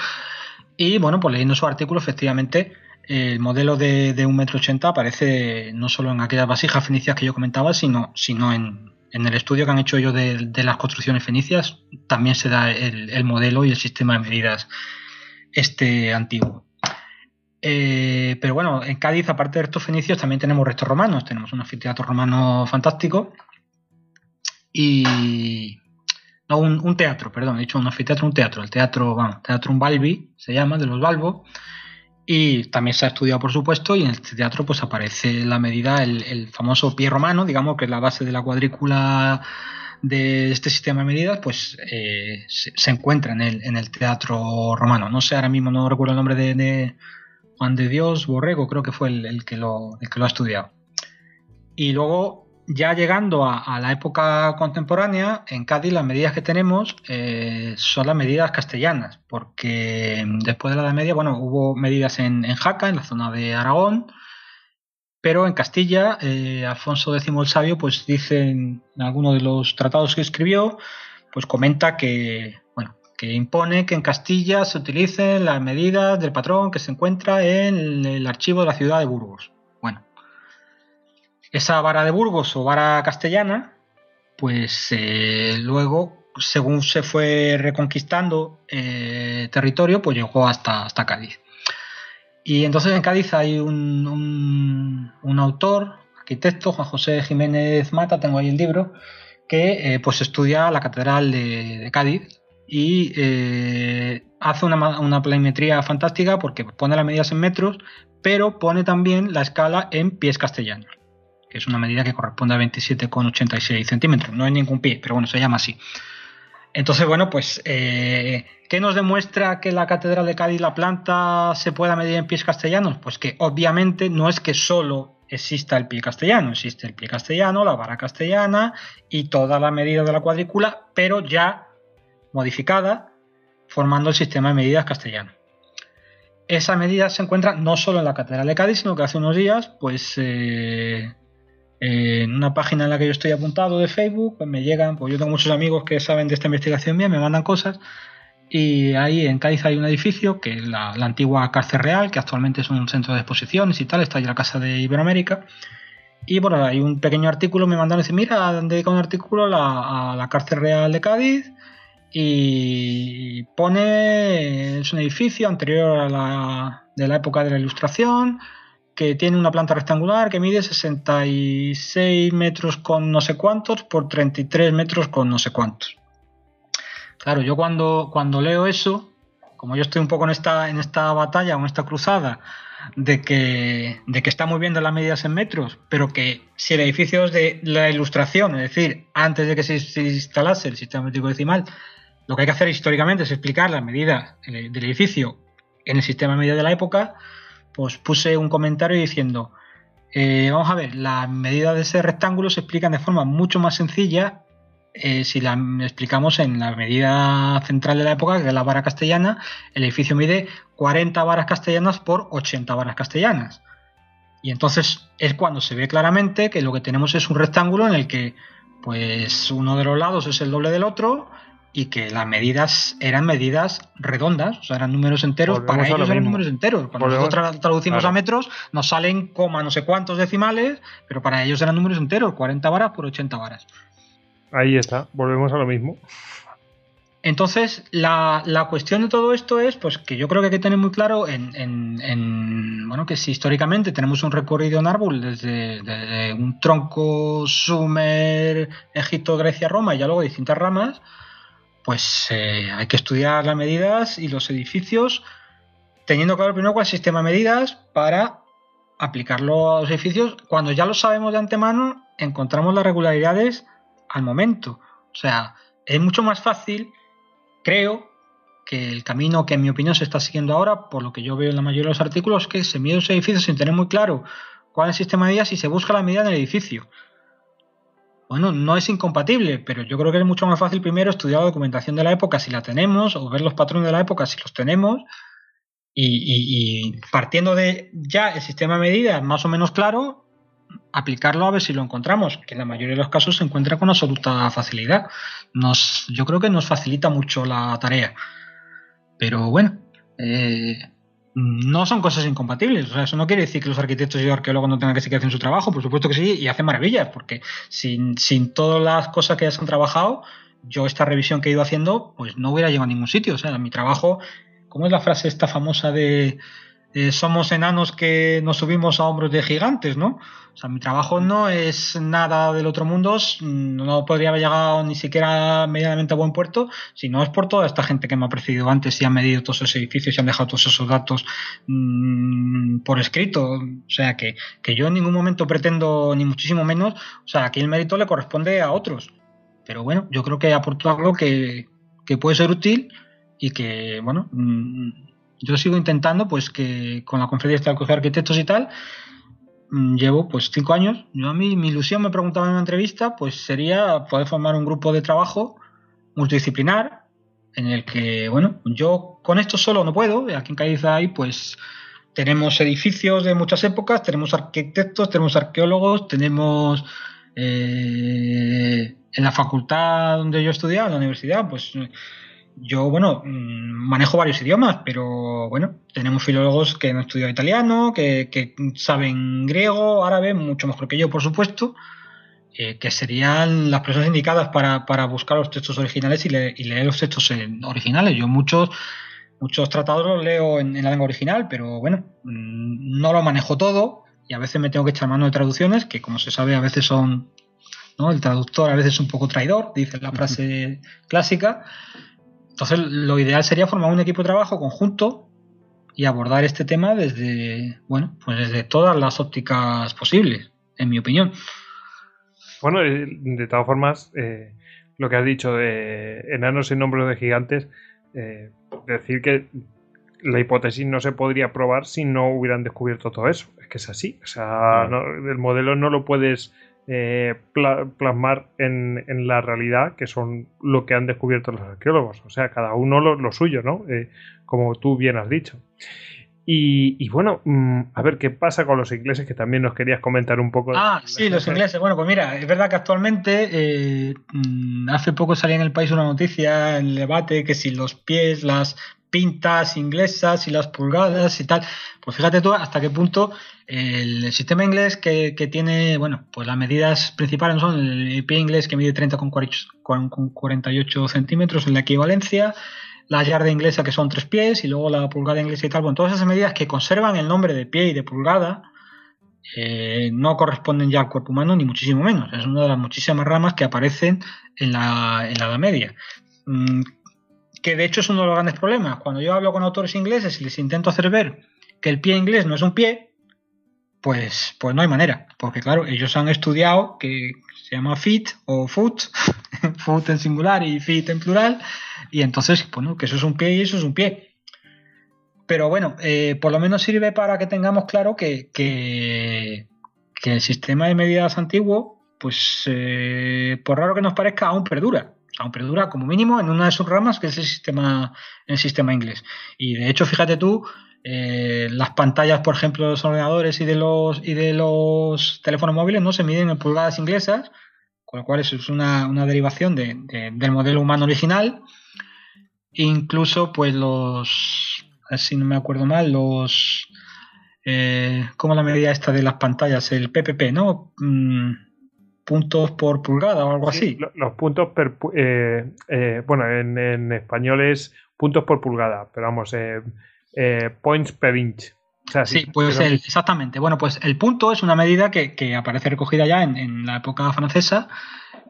Y bueno, pues leyendo su artículo, efectivamente, el modelo de, de 1,80m aparece no solo en aquellas vasijas fenicias que yo comentaba, sino, sino en, el estudio que han hecho ellos de, las construcciones fenicias, también se da el, modelo y el sistema de medidas este antiguo. Eh, pero bueno, en Cádiz, aparte de estos fenicios, también tenemos restos romanos. Tenemos un anfiteatro romano fantástico. Y no, un, teatro, perdón, he dicho un anfiteatro, un teatro, el teatro, vamos, Teatro Balbi se llama, de los Balbo, y también se ha estudiado, por supuesto, y en este teatro pues aparece la medida, el, famoso pie romano, digamos que es la base de la cuadrícula de este sistema de medidas, pues eh, se, encuentra en el, en el teatro romano. No sé, ahora mismo no recuerdo el nombre de, Juan de Dios Borrego, creo que fue el, que lo, el que lo ha estudiado. Y luego ya llegando a, la época contemporánea, en Cádiz las medidas que tenemos eh, son las medidas castellanas, porque después de la Edad Media, bueno, hubo medidas en, Jaca, en la zona de Aragón, pero en Castilla, eh, Alfonso X el Sabio, pues dice en alguno de los tratados que escribió, pues comenta que, bueno, que impone que en Castilla se utilicen las medidas del patrón que se encuentra en el archivo de la ciudad de Burgos. Esa vara de Burgos o vara castellana, pues eh, luego, según se fue reconquistando eh, territorio, pues llegó hasta, hasta Cádiz. Y entonces en Cádiz hay un, autor, arquitecto, Juan José Jiménez Mata, tengo ahí el libro, que eh, pues estudia la Catedral de, Cádiz y hace una, una planimetría fantástica porque pone las medidas en metros, pero pone también la escala en pies castellanos que es una medida que corresponde a 27,86 centímetros. No hay ningún pie, pero bueno, se llama así. Entonces, bueno, pues, eh, ¿qué nos demuestra que la Catedral de Cádiz, la planta, se pueda medir en pies castellanos? Pues que obviamente no es que solo exista el pie castellano, existe el pie castellano, la vara castellana y toda la medida de la cuadrícula, pero ya modificada, formando el sistema de medidas castellano. Esa medida se encuentra no solo en la Catedral de Cádiz, sino que hace unos días, pues eh, en una página en la que yo estoy apuntado de Facebook, pues me llegan, pues yo tengo muchos amigos que saben de esta investigación mía, me mandan cosas. Y ahí en Cádiz hay un edificio que es la, antigua cárcel real, que actualmente es un centro de exposiciones y tal, está ahí la casa de Iberoamérica. Y bueno, hay un pequeño artículo, me mandaron dice, mira, han dedicado un artículo a la cárcel real de Cádiz y pone, es un edificio anterior a la, de la época de la Ilustración, que tiene una planta rectangular que mide 66 metros con no sé cuántos por 33 metros con no sé cuántos. Claro, yo cuando, cuando leo eso, como yo estoy un poco en esta, en esta batalla o en esta cruzada de que, de que está muy bien de las medidas en metros, pero que si el edificio es de la ilustración, es decir, antes de que se, instalase el sistema métrico decimal, lo que hay que hacer históricamente es explicar las medidas del edificio en el sistema medidas de la época, pues puse un comentario diciendo, eh, vamos a ver, las medidas de ese rectángulo se explican de forma mucho más sencilla eh, si la explicamos en la medida central de la época, que es la vara castellana, el edificio mide 40 varas castellanas por 80 varas castellanas. Y entonces es cuando se ve claramente que lo que tenemos es un rectángulo en el que pues uno de los lados es el doble del otro y que las medidas eran medidas redondas, o sea, eran números enteros, para ellos eran números enteros. Cuando nosotros traducimos a metros, nos salen coma no sé cuántos decimales, pero para ellos eran números enteros, 40 varas por 80 varas. Ahí está, volvemos a lo mismo. Entonces, la, cuestión de todo esto es pues que yo creo que hay que tener muy claro en, bueno que si históricamente tenemos un recorrido en árbol desde, desde un tronco Sumer, Egipto, Grecia, Roma y ya luego distintas ramas, pues eh, hay que estudiar las medidas y los edificios, teniendo claro primero cuál el sistema de medidas para aplicarlo a los edificios. Cuando ya lo sabemos de antemano, encontramos las regularidades al momento. O sea, es mucho más fácil, creo, que el camino que en mi opinión se está siguiendo ahora, por lo que yo veo en la mayoría de los artículos, que se mide los edificios sin tener muy claro cuál es el sistema de medidas y se busca la medida en el edificio bueno, no es incompatible, pero yo creo que es mucho más fácil primero estudiar la documentación de la época si la tenemos, o ver los patrones de la época si los tenemos, y, partiendo de ya el sistema de medidas más o menos claro, aplicarlo a ver si lo encontramos, que en la mayoría de los casos se encuentra con absoluta facilidad. Nos, yo creo que nos facilita mucho la tarea. Pero bueno, eh, no son cosas incompatibles. O sea, eso no quiere decir que los arquitectos y arqueólogos no tengan que seguir haciendo su trabajo, por supuesto que sí, y hacen maravillas, porque sin, sin todas las cosas que ya se han trabajado, yo esta revisión que he ido haciendo, pues no hubiera llegado a ningún sitio. O sea, mi trabajo, ¿cómo es la frase esta famosa de eh, somos enanos que nos subimos a hombros de gigantes, ¿no? O sea, mi trabajo no es nada del otro mundo, no podría haber llegado ni siquiera medianamente a buen puerto si no es por toda esta gente que me ha precedido antes y han medido todos esos edificios y han dejado todos esos datos mmm, por escrito. O sea, que, que yo en ningún momento pretendo, ni muchísimo menos, o sea, aquí el mérito le corresponde a otros. Pero bueno, yo creo que aporto algo que, que puede ser útil y que, bueno, mmm, yo sigo intentando, pues que con la conferencia de arquitectos y tal, mm, llevo pues cinco años. Yo a mí, mi ilusión, me preguntaba en una entrevista, pues sería poder formar un grupo de trabajo multidisciplinar en el que, bueno, yo con esto solo no puedo. Aquí en Cádiz hay, pues, tenemos edificios de muchas épocas, tenemos arquitectos, tenemos arqueólogos, tenemos eh, en la facultad donde yo estudiaba, en la universidad, pues yo, bueno, mm, manejo varios idiomas, pero bueno, tenemos filólogos que han estudiado italiano, que, saben griego, árabe, mucho mejor que yo, por supuesto, eh, que serían las personas indicadas para, buscar los textos originales y, leer los textos originales. Yo muchos, muchos tratados los leo en, la lengua original, pero bueno, mm, no lo manejo todo y a veces me tengo que echar mano de traducciones, que como se sabe a veces son... ¿no? El traductor a veces es un poco traidor, dice la frase clásica. Entonces, lo ideal sería formar un equipo de trabajo conjunto y abordar este tema desde, bueno, pues desde todas las ópticas posibles, en mi opinión. Bueno, de todas formas, eh, lo que has dicho de enanos en hombros de gigantes, eh, decir que la hipótesis no se podría probar si no hubieran descubierto todo eso. Es que es así. O sea, el modelo no lo puedes eh, plasmar en, la realidad, que son lo que han descubierto los arqueólogos. O sea, cada uno lo, suyo, ¿no? Eh, como tú bien has dicho. Y, bueno, mm, a ver qué pasa con los ingleses, que también nos querías comentar un poco. Ah, sí, los ingleses. Bueno, pues mira, es verdad que actualmente, eh, mm, hace poco salía en el país una noticia, en el debate, que si los pies, las pintas inglesas y las pulgadas y tal. Pues fíjate tú hasta qué punto el sistema inglés que, tiene, bueno, pues las medidas principales son el pie inglés que mide 30 con 48 centímetros en la equivalencia, la yarda inglesa que son tres pies y luego la pulgada inglesa y tal. Bueno, todas esas medidas que conservan el nombre de pie y de pulgada eh, no corresponden ya al cuerpo humano ni muchísimo menos. Es una de las muchísimas ramas que aparecen en la, en la Edad Media. Mm, que de hecho es uno de los grandes problemas. Cuando yo hablo con autores ingleses y les intento hacer ver que el pie inglés no es un pie, pues, pues no hay manera. Porque claro, ellos han estudiado que se llama fit o foot, foot en singular y fit en plural, y entonces, bueno, que eso es un pie y eso es un pie. Pero bueno, eh, por lo menos sirve para que tengamos claro que, que, el sistema de medidas antiguo, pues eh, por raro que nos parezca, aún perdura aún perdura como mínimo en una de sus ramas que es el sistema, el sistema inglés. Y de hecho, fíjate tú, eh, las pantallas, por ejemplo, de los ordenadores y de los, y de los teléfonos móviles no se miden en pulgadas inglesas, con lo cual eso es una, derivación del modelo humano original. Incluso, pues los, si no me acuerdo mal, los... Eh, como la medida esta de las pantallas, el PPP, ¿no? Mm, puntos por pulgada o algo así. Los puntos per, eh, eh, bueno, en, español es puntos por pulgada, pero vamos, eh, points per inch. sí, pues exactamente. Bueno, pues el punto es una medida que, aparece recogida ya en, la época francesa,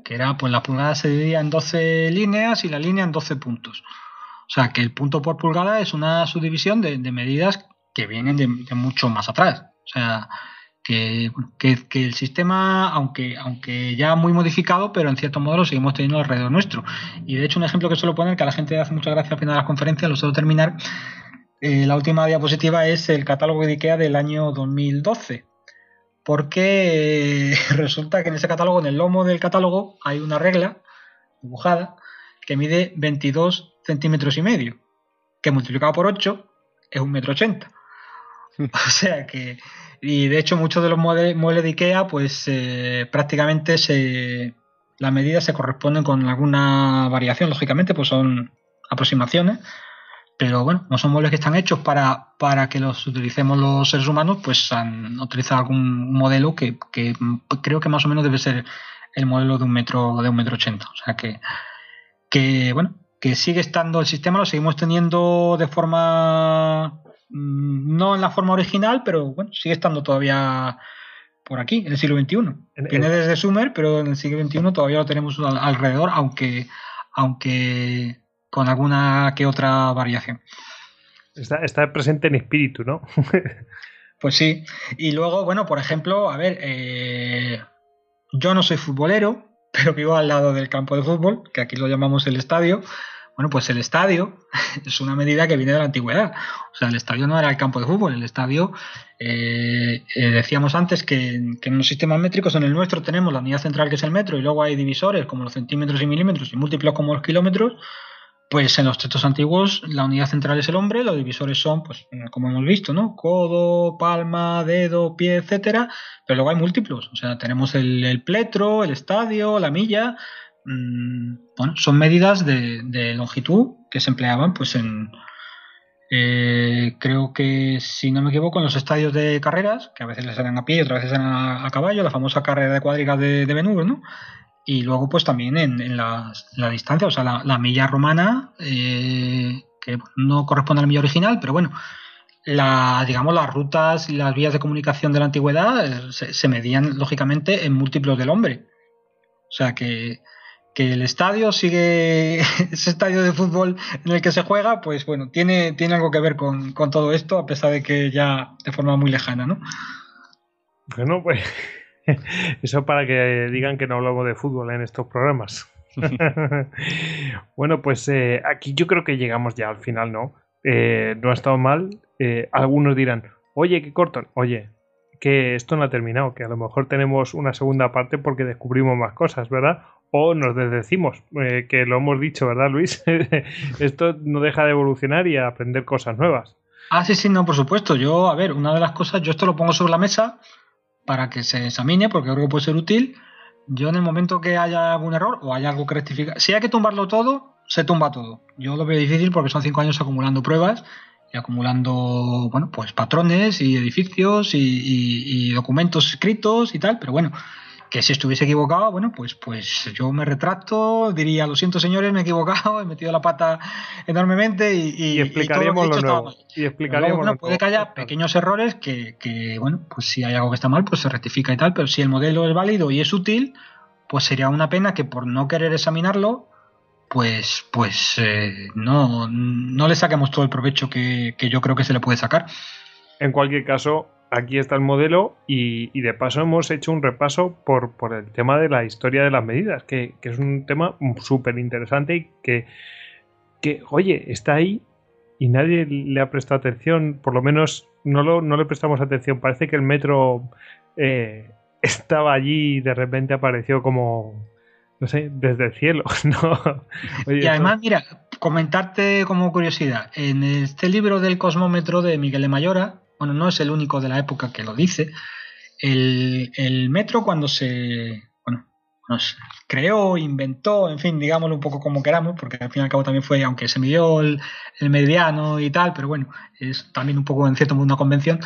que era, pues la pulgada se dividía en 12 líneas y la línea en 12 puntos. O sea, que el punto por pulgada es una subdivisión de, medidas que vienen de, de, mucho más atrás. O sea, que, el sistema, aunque, aunque ya muy modificado, pero en cierto modo lo seguimos teniendo alrededor nuestro. Y de hecho, un ejemplo que suelo poner, que a la gente hace mucha gracia al final de las conferencias, lo suelo terminar. Eh, la última diapositiva es el catálogo de IKEA del año 2012. Porque resulta que en ese catálogo, en el lomo del catálogo, hay una regla dibujada que mide 22 centímetros y medio, que multiplicado por 8 es un metro ochenta. O sea que y de hecho, muchos de los muebles, de IKEA, pues eh, prácticamente se, las medidas se corresponden con alguna variación, lógicamente, pues son aproximaciones. Pero bueno, no son muebles que están hechos para, para que los utilicemos los seres humanos, pues han utilizado algún modelo que, que creo que más o menos debe ser el modelo de un metro de un metro ochenta. O sea que, que bueno, que sigue estando el sistema, lo seguimos teniendo de forma, no en la forma original, pero bueno, sigue estando todavía por aquí, en el siglo XXI. Viene desde Sumer, pero en el siglo XXI todavía lo tenemos alrededor, aunque, aunque con alguna que otra variación. Está, presente en espíritu, ¿no? pues sí. Y luego, bueno, por ejemplo, a ver, eh, yo no soy futbolero, pero vivo al lado del campo de fútbol, que aquí lo llamamos el estadio. Bueno, pues el estadio es una medida que viene de la antigüedad. O sea, el estadio no era el campo de fútbol, el estadio, eh, eh, decíamos antes que, en los sistemas métricos, en el nuestro tenemos la unidad central que es el metro y luego hay divisores como los centímetros y milímetros y múltiplos como los kilómetros. Pues en los textos antiguos la unidad central es el hombre, los divisores son, pues, como hemos visto, ¿no? Codo, palma, dedo, pie, etcétera. Pero luego hay múltiplos. O sea, tenemos el, pletro, el estadio, la milla. Mm, bueno, son medidas de, longitud que se empleaban, pues, en. Eh, creo que, si no me equivoco, en los estadios de carreras, que a veces les eran a pie y otras veces eran a, caballo, la famosa carrera de cuadrigas de, de ¿no? y luego pues también en, la, distancia, o sea, la, milla romana, eh, que no corresponde a la milla original, pero bueno, la, digamos, las rutas y las vías de comunicación de la antigüedad eh, se, medían lógicamente en múltiplos del hombre. O sea que, el estadio sigue, ese estadio de fútbol en el que se juega, pues bueno, tiene, tiene algo que ver con, con todo esto, a pesar de que ya de forma muy lejana, ¿no? Bueno, pues Eso para que digan que no hablamos de fútbol en estos programas. bueno, pues eh, aquí yo creo que llegamos ya al final, ¿no? Eh, no ha estado mal. Eh, algunos dirán, oye, qué corto. Oye, que esto no ha terminado, que a lo mejor tenemos una segunda parte porque descubrimos más cosas, ¿verdad? O nos desdecimos, que lo hemos dicho, ¿verdad, Luis? esto no deja de evolucionar y aprender cosas nuevas. Ah, sí, sí, no, por supuesto. Yo, a ver, una de las cosas, yo esto lo pongo sobre la mesa para que se examine, porque creo que puede ser útil. Yo en el momento que haya algún error o haya algo que rectificar, si hay que tumbarlo todo, se tumba todo. Yo lo veo difícil porque son cinco años acumulando pruebas y acumulando, bueno, pues patrones y edificios y documentos escritos y tal, pero bueno, que si estuviese equivocado, bueno, pues, pues yo me retracto, diría, lo siento señores, me he equivocado, he metido la pata enormemente y, y, explicaríamos lo, nuevo. Y explicaríamos bueno, puede que haya pequeños errores que, que, bueno, pues si hay algo que está mal, pues se rectifica y tal, pero si el modelo es válido y es útil, pues sería una pena que por no querer examinarlo, pues, pues eh, no, no le saquemos todo el provecho que, que yo creo que se le puede sacar. En cualquier caso, aquí está el modelo y, de paso hemos hecho un repaso por, el tema de la historia de las medidas, que, es un tema súper interesante y que, que, oye, está ahí y nadie le ha prestado atención, por lo menos no, lo, no le prestamos atención. Parece que el metro eh, estaba allí y de repente apareció como, no sé, desde el cielo. y además, mira, comentarte como curiosidad, en este libro del cosmómetro de Miguel de Mayora, bueno, no es el único de la época que lo dice, el, metro cuando se, bueno, creó, inventó, en fin, digámoslo un poco como queramos, porque al fin y al cabo también fue, aunque se midió el, mediano y tal, pero bueno, es también un poco en cierto modo una convención.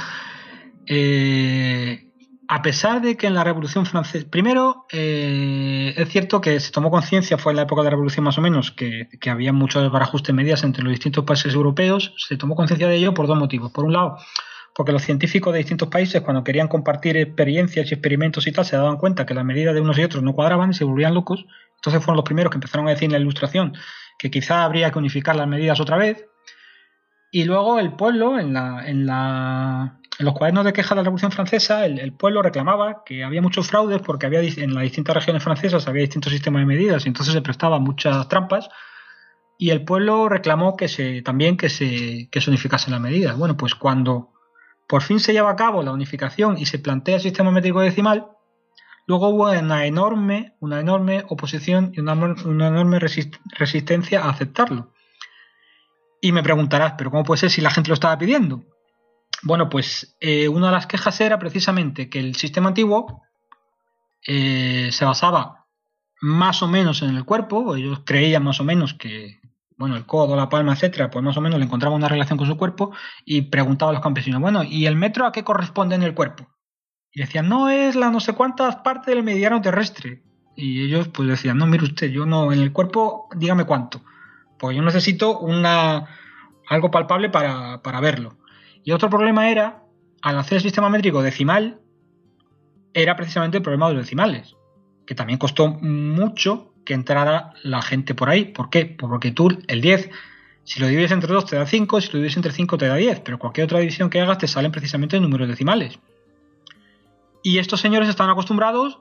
Eh, a pesar de que en la Revolución Francesa, primero, eh, es cierto que se tomó conciencia, fue en la época de la Revolución más o menos, que, había muchos barajustes medidas entre los distintos países europeos, se tomó conciencia de ello por dos motivos. Por un lado, porque los científicos de distintos países cuando querían compartir experiencias y experimentos y tal se daban cuenta que las medidas de unos y otros no cuadraban y se volvían locos. Entonces fueron los primeros que empezaron a decir en la ilustración que quizá habría que unificar las medidas otra vez. Y luego el pueblo, en, la, en, los cuadernos de queja de la Revolución Francesa, el, pueblo reclamaba que había muchos fraudes porque había en las distintas regiones francesas había distintos sistemas de medidas y entonces se prestaban muchas trampas. Y el pueblo reclamó que se, también que se, que se unificasen las medidas. Bueno, pues cuando por fin se lleva a cabo la unificación y se plantea el sistema métrico decimal, luego hubo una enorme, una enorme oposición y una, enorme resistencia a aceptarlo. Y me preguntarás, ¿pero cómo puede ser si la gente lo estaba pidiendo? Bueno, pues eh, una de las quejas era precisamente que el sistema antiguo eh, se basaba más o menos en el cuerpo, ellos creían más o menos que, bueno, el codo, la palma, etcétera, pues más o menos le encontraba una relación con su cuerpo y preguntaba a los campesinos, bueno, ¿y el metro a qué corresponde en el cuerpo? Y decían, no es la no sé cuántas partes del mediano terrestre. Y ellos pues decían, no, mire usted, yo no, en el cuerpo, dígame cuánto. porque yo necesito una, algo palpable para, para verlo. Y otro problema era, al hacer el sistema métrico decimal, era precisamente el problema de los decimales, que también costó mucho que entrara la gente por ahí. ¿Por qué? Porque tú, el 10, si lo divides entre 2 te da 5, si lo divides entre 5 te da 10, pero cualquier otra división que hagas te salen precisamente números decimales. Y estos señores estaban acostumbrados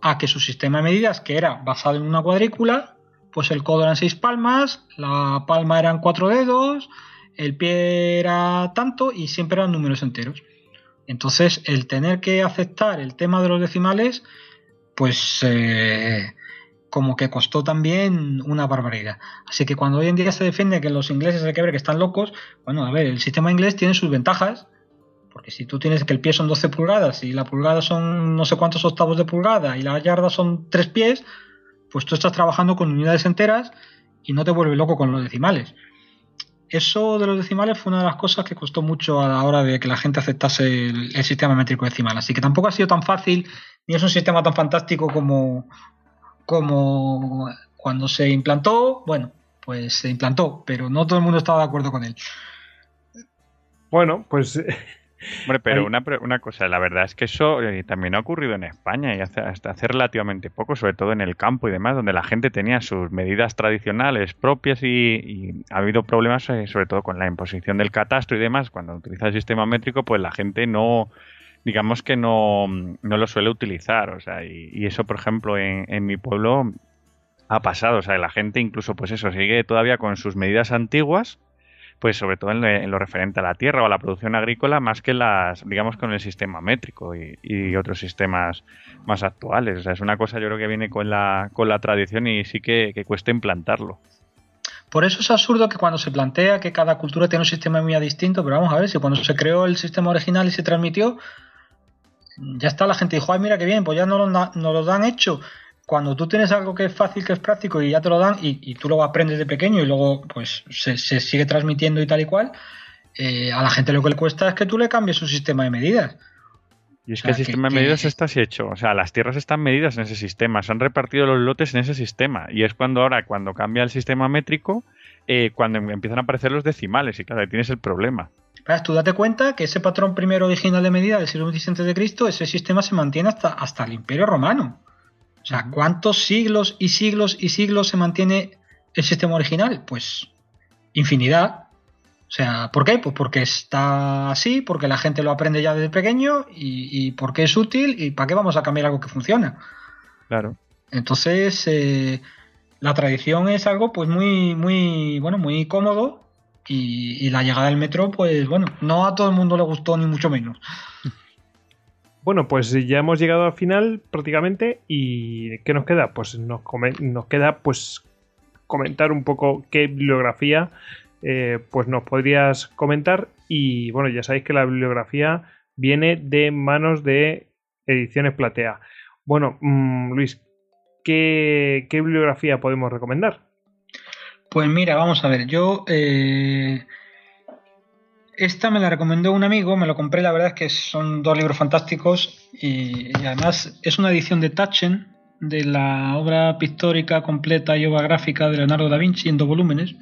a que su sistema de medidas, que era basado en una cuadrícula, pues el codo eran 6 palmas, la palma eran 4 dedos, el pie era tanto y siempre eran números enteros. Entonces, el tener que aceptar el tema de los decimales, pues eh, como que costó también una barbaridad. Así que cuando hoy en día se defiende que los ingleses hay que ver que están locos, bueno, a ver, el sistema inglés tiene sus ventajas, porque si tú tienes que el pie son 12 pulgadas y la pulgada son no sé cuántos octavos de pulgada y la yarda son 3 pies, pues tú estás trabajando con unidades enteras y no te vuelve loco con los decimales. Eso de los decimales fue una de las cosas que costó mucho a la hora de que la gente aceptase el, el sistema métrico decimal. Así que tampoco ha sido tan fácil ni es un sistema tan fantástico como, como cuando se implantó, bueno, pues se implantó, pero no todo el mundo estaba de acuerdo con él. Bueno, pues... Hombre, pero una, una, cosa, la verdad es que eso eh, también ha ocurrido en España y hace, hasta hace relativamente poco, sobre todo en el campo y demás, donde la gente tenía sus medidas tradicionales propias y, y ha habido problemas eh, sobre todo con la imposición del catastro y demás. Cuando utiliza el sistema métrico, pues la gente no, digamos que no, no lo suele utilizar. O sea, y, eso, por ejemplo, en, en, mi pueblo ha pasado. O sea, la gente incluso, pues eso, sigue todavía con sus medidas antiguas, pues sobre todo en, lo referente a la tierra o a la producción agrícola, más que las, digamos, con el sistema métrico y, y, otros sistemas más actuales. O sea, es una cosa yo creo que viene con la, con la tradición y sí que, cuesta implantarlo. Por eso es absurdo que cuando se plantea que cada cultura tiene un sistema muy distinto, pero vamos a ver, si cuando se creó el sistema original y se transmitió, ya está, la gente dijo, ay, mira qué bien, pues ya no lo, no lo dan hecho. Cuando tú tienes algo que es fácil, que es práctico y ya te lo dan y, y tú lo aprendes de pequeño y luego pues se, se sigue transmitiendo y tal y cual, eh, a la gente lo que le cuesta es que tú le cambies su sistema de medidas. Y es o sea, que el sistema que, de medidas que... está así hecho. O sea, las tierras están medidas en ese sistema, se han repartido los lotes en ese sistema. Y es cuando ahora, cuando cambia el sistema métrico, eh, cuando empiezan a aparecer los decimales. Y claro, ahí tienes el problema. Tú date cuenta que ese patrón primero original de medida del siglo XX de Cristo, ese sistema se mantiene hasta, hasta el Imperio Romano. O sea, ¿cuántos siglos y siglos y siglos se mantiene el sistema original? Pues infinidad. O sea, ¿por qué? Pues porque está así, porque la gente lo aprende ya desde pequeño y, y porque es útil y para qué vamos a cambiar algo que funciona. Claro. Entonces, eh, la tradición es algo pues muy, muy, bueno, muy cómodo y, la llegada del metro, pues bueno, no a todo el mundo le gustó ni mucho menos. Bueno, pues ya hemos llegado al final prácticamente y ¿qué nos queda? Pues nos, queda pues comentar un poco qué bibliografía eh, pues nos podrías comentar y bueno, ya sabéis que la bibliografía viene de manos de Ediciones Platea. Bueno, mmm, Luis, ¿qué, ¿qué bibliografía podemos recomendar? Pues mira, vamos a ver, yo eh, esta me la recomendó un amigo, me lo compré, la verdad es que son dos libros fantásticos y, y además es una edición de Taschen de la obra pictórica completa y obra gráfica de Leonardo da Vinci en dos volúmenes.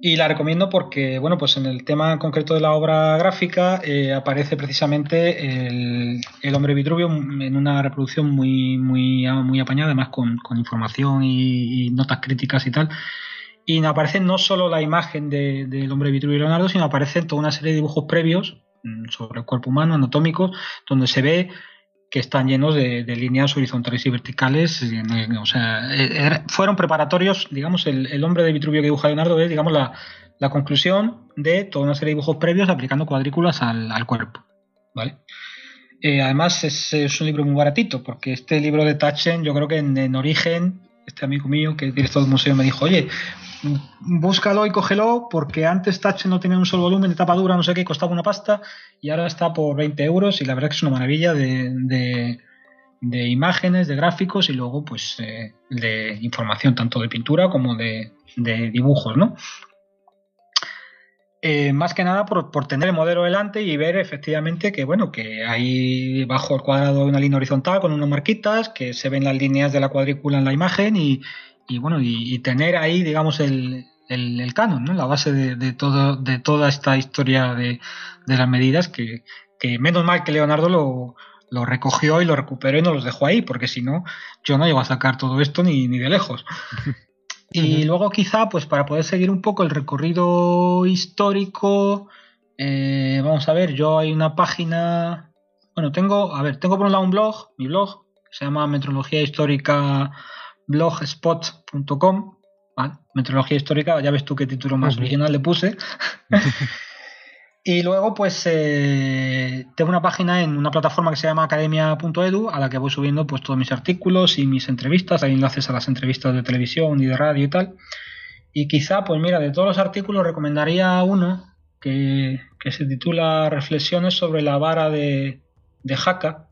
Y la recomiendo porque, bueno, pues en el tema concreto de la obra gráfica eh, aparece precisamente el, el, hombre Vitruvio en una reproducción muy, muy, muy apañada, además con, con información y, y, notas críticas y tal. Y aparece no solo la imagen del de, hombre Vitruvio Leonardo, sino aparece toda una serie de dibujos previos mm, sobre el cuerpo humano, anatómicos, donde se ve que están llenos de, líneas horizontales y verticales. O sea, er, fueron preparatorios, digamos, el, el, hombre de Vitruvio que dibuja Leonardo es, digamos, la, la, conclusión de toda una serie de dibujos previos aplicando cuadrículas al, al cuerpo. ¿Vale? Eh, además, es, es, un libro muy baratito, porque este libro de Tachen, yo creo que en, en origen, este amigo mío, que es director del museo, me dijo, oye, búscalo y cógelo porque antes Tache no tenía un solo volumen de tapa dura, no sé qué, costaba una pasta y ahora está por 20 euros y la verdad que es una maravilla de, de, de imágenes, de gráficos y luego pues eh, de información tanto de pintura como de, de dibujos, ¿no? Eh, más que nada por, por, tener el modelo delante y ver efectivamente que bueno que hay bajo el cuadrado una línea horizontal con unas marquitas que se ven las líneas de la cuadrícula en la imagen y, y bueno, y, tener ahí, digamos, el, el, canon, ¿no? la base de, todo, de toda esta historia de, las medidas que, menos mal que Leonardo lo, lo, recogió y lo recuperó y no los dejó ahí, porque si no, yo no llego a sacar todo esto ni, ni de lejos. y luego quizá, pues para poder seguir un poco el recorrido histórico, eh, vamos a ver, yo hay una página, bueno, tengo, a ver, tengo por un lado un blog, mi blog, que se llama Metrología Histórica blogspot.com Meteorología histórica, ya ves tú qué título más original le puse. y luego, pues, eh, tengo una página en una plataforma que se llama academia.edu, a la que voy subiendo pues todos mis artículos y mis entrevistas. Hay enlaces a las entrevistas de televisión y de radio y tal. Y quizá, pues mira, de todos los artículos recomendaría uno que, se titula Reflexiones sobre la vara de, de Jaca.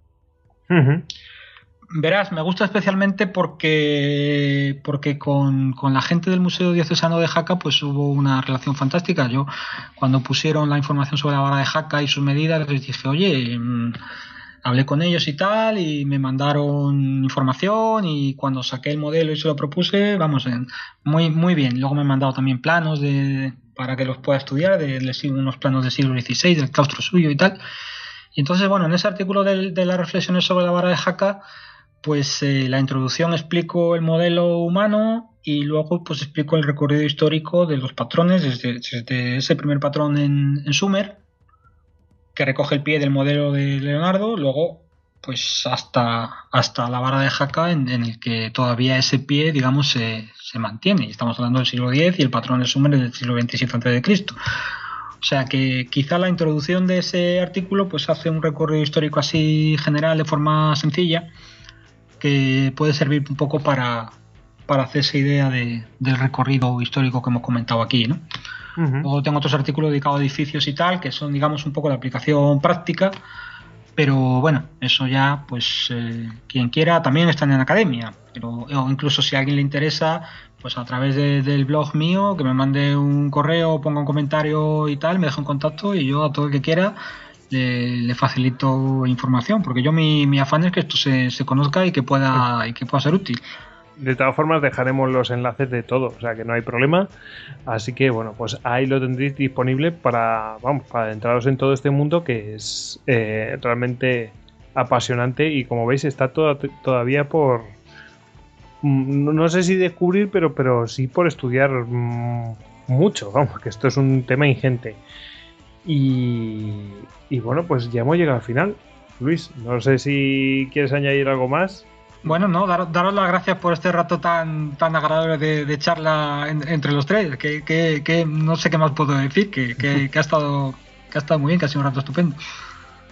Verás, me gusta especialmente porque, porque con, la gente del Museo Diocesano de Jaca pues hubo una relación fantástica. Yo cuando pusieron la información sobre la vara de Jaca y sus medidas les dije, oye, mm, hablé con ellos y tal y me mandaron información y cuando saqué el modelo y se lo propuse, vamos, muy, muy bien. Luego me han mandado también planos de, para que los pueda estudiar, de, de unos planos del siglo XVI, del claustro suyo y tal. Y entonces, bueno, en ese artículo de, de las reflexiones sobre la vara de Jaca, pues eh, la introducción explico el modelo humano y luego pues explico el recorrido histórico de los patrones desde, ese primer patrón en, Sumer que recoge el pie del modelo de Leonardo, luego pues hasta, hasta la vara de Jaca en, el que todavía ese pie digamos se, mantiene. Estamos hablando del siglo X y el patrón de Sumer es del siglo XXVII a.C. O sea que quizá la introducción de ese artículo pues hace un recorrido histórico así general de forma sencilla que puede servir un poco para, para hacerse idea de, del recorrido histórico que hemos comentado aquí. ¿no? Luego tengo otros artículos dedicados a edificios y tal, que son, digamos, un poco de aplicación práctica, pero bueno, eso ya, pues eh, quien quiera también está en la academia, pero, o incluso si a alguien le interesa, pues a través del blog mío, que me mande un correo, ponga un comentario y tal, me deja un contacto y yo a todo el que quiera le, facilito información, porque yo mi, mi, afán es que esto se, se conozca y que pueda y que pueda ser útil. De todas formas, dejaremos los enlaces de todo, o sea que no hay problema. Así que bueno, pues ahí lo tendréis disponible para, vamos, para adentraros en todo este mundo que es eh, realmente apasionante y como veis está todavía por, mm, no sé si descubrir, pero, pero sí por estudiar mm, mucho, vamos, que esto es un tema ingente. Y, bueno, pues ya hemos llegado al final. Luis, no sé si quieres añadir algo más. Bueno, no, daros las gracias por este rato tan, tan agradable de, charla entre los tres. Que, que, no sé qué más puedo decir, que, que, ha estado, que ha estado muy bien, que ha sido un rato estupendo.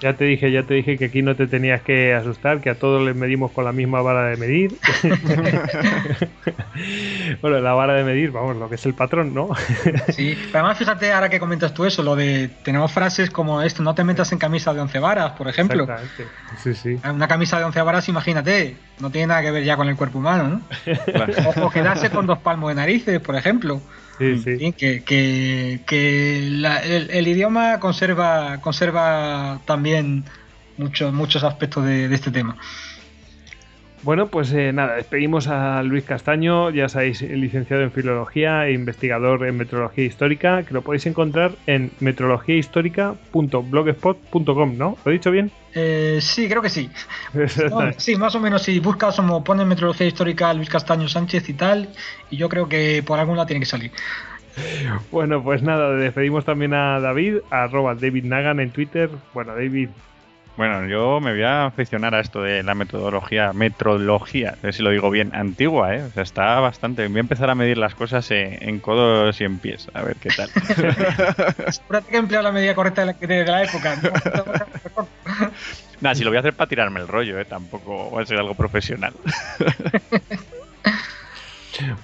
Ya te dije, ya te dije que aquí no te tenías que asustar, que a todos les medimos con la misma vara de medir. bueno, la vara de medir, vamos, lo que es el patrón, ¿no? sí, además fíjate ahora que comentas tú eso, lo de tenemos frases como esto, no te metas en camisa de once varas, por ejemplo. Exactamente. Sí, sí. Una camisa de once varas, imagínate, no tiene nada que ver ya con el cuerpo humano, ¿no? o quedarse con dos palmos de narices, por ejemplo. Sí, que, que, el, idioma conserva, conserva también muchos, muchos aspectos de, este tema. Bueno, pues eh, nada, despedimos a Luis Castaño, ya sabéis, licenciado en Filología e investigador en Metrología Histórica, que lo podéis encontrar en metrologiahistórica.blogspot.com, ¿no? ¿Lo he dicho bien? Eh, sí, creo que sí. sí, más o menos, si buscas como pones Metrología Histórica Luis Castaño Sánchez y tal, y yo creo que por algún lado tiene que salir. Bueno, pues nada, despedimos también a David, arroba David Nagan en Twitter. Bueno, David, bueno, yo me voy a aficionar a esto de la metodología, metrología, a ver si lo digo bien, antigua, ¿eh? O sea, está bastante. Voy a empezar a medir las cosas en, codos y en pies, a ver qué tal. Asegúrate que he empleado la medida correcta de la, época. Nada, si lo voy a hacer para tirarme el rollo, ¿eh? Tampoco va a ser algo profesional.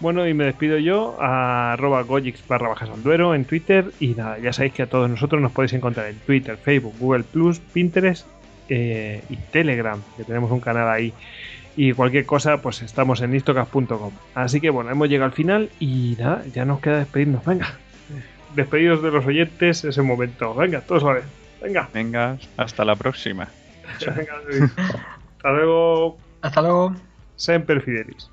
Bueno, y me despido yo a arroba gojix barra bajas al duero en Twitter. Y nada, ya sabéis que a todos nosotros nos podéis encontrar en Twitter, Facebook, Google Plus, Pinterest eh, y Telegram, que tenemos un canal ahí. Y cualquier cosa, pues estamos en istocas.com. Así que bueno, hemos llegado al final y nada, ya nos queda despedirnos. Venga, despedidos de los oyentes ese momento. Venga, todos a ver. Venga. Venga, hasta la próxima. hasta luego. Hasta luego. Semper Fidelis.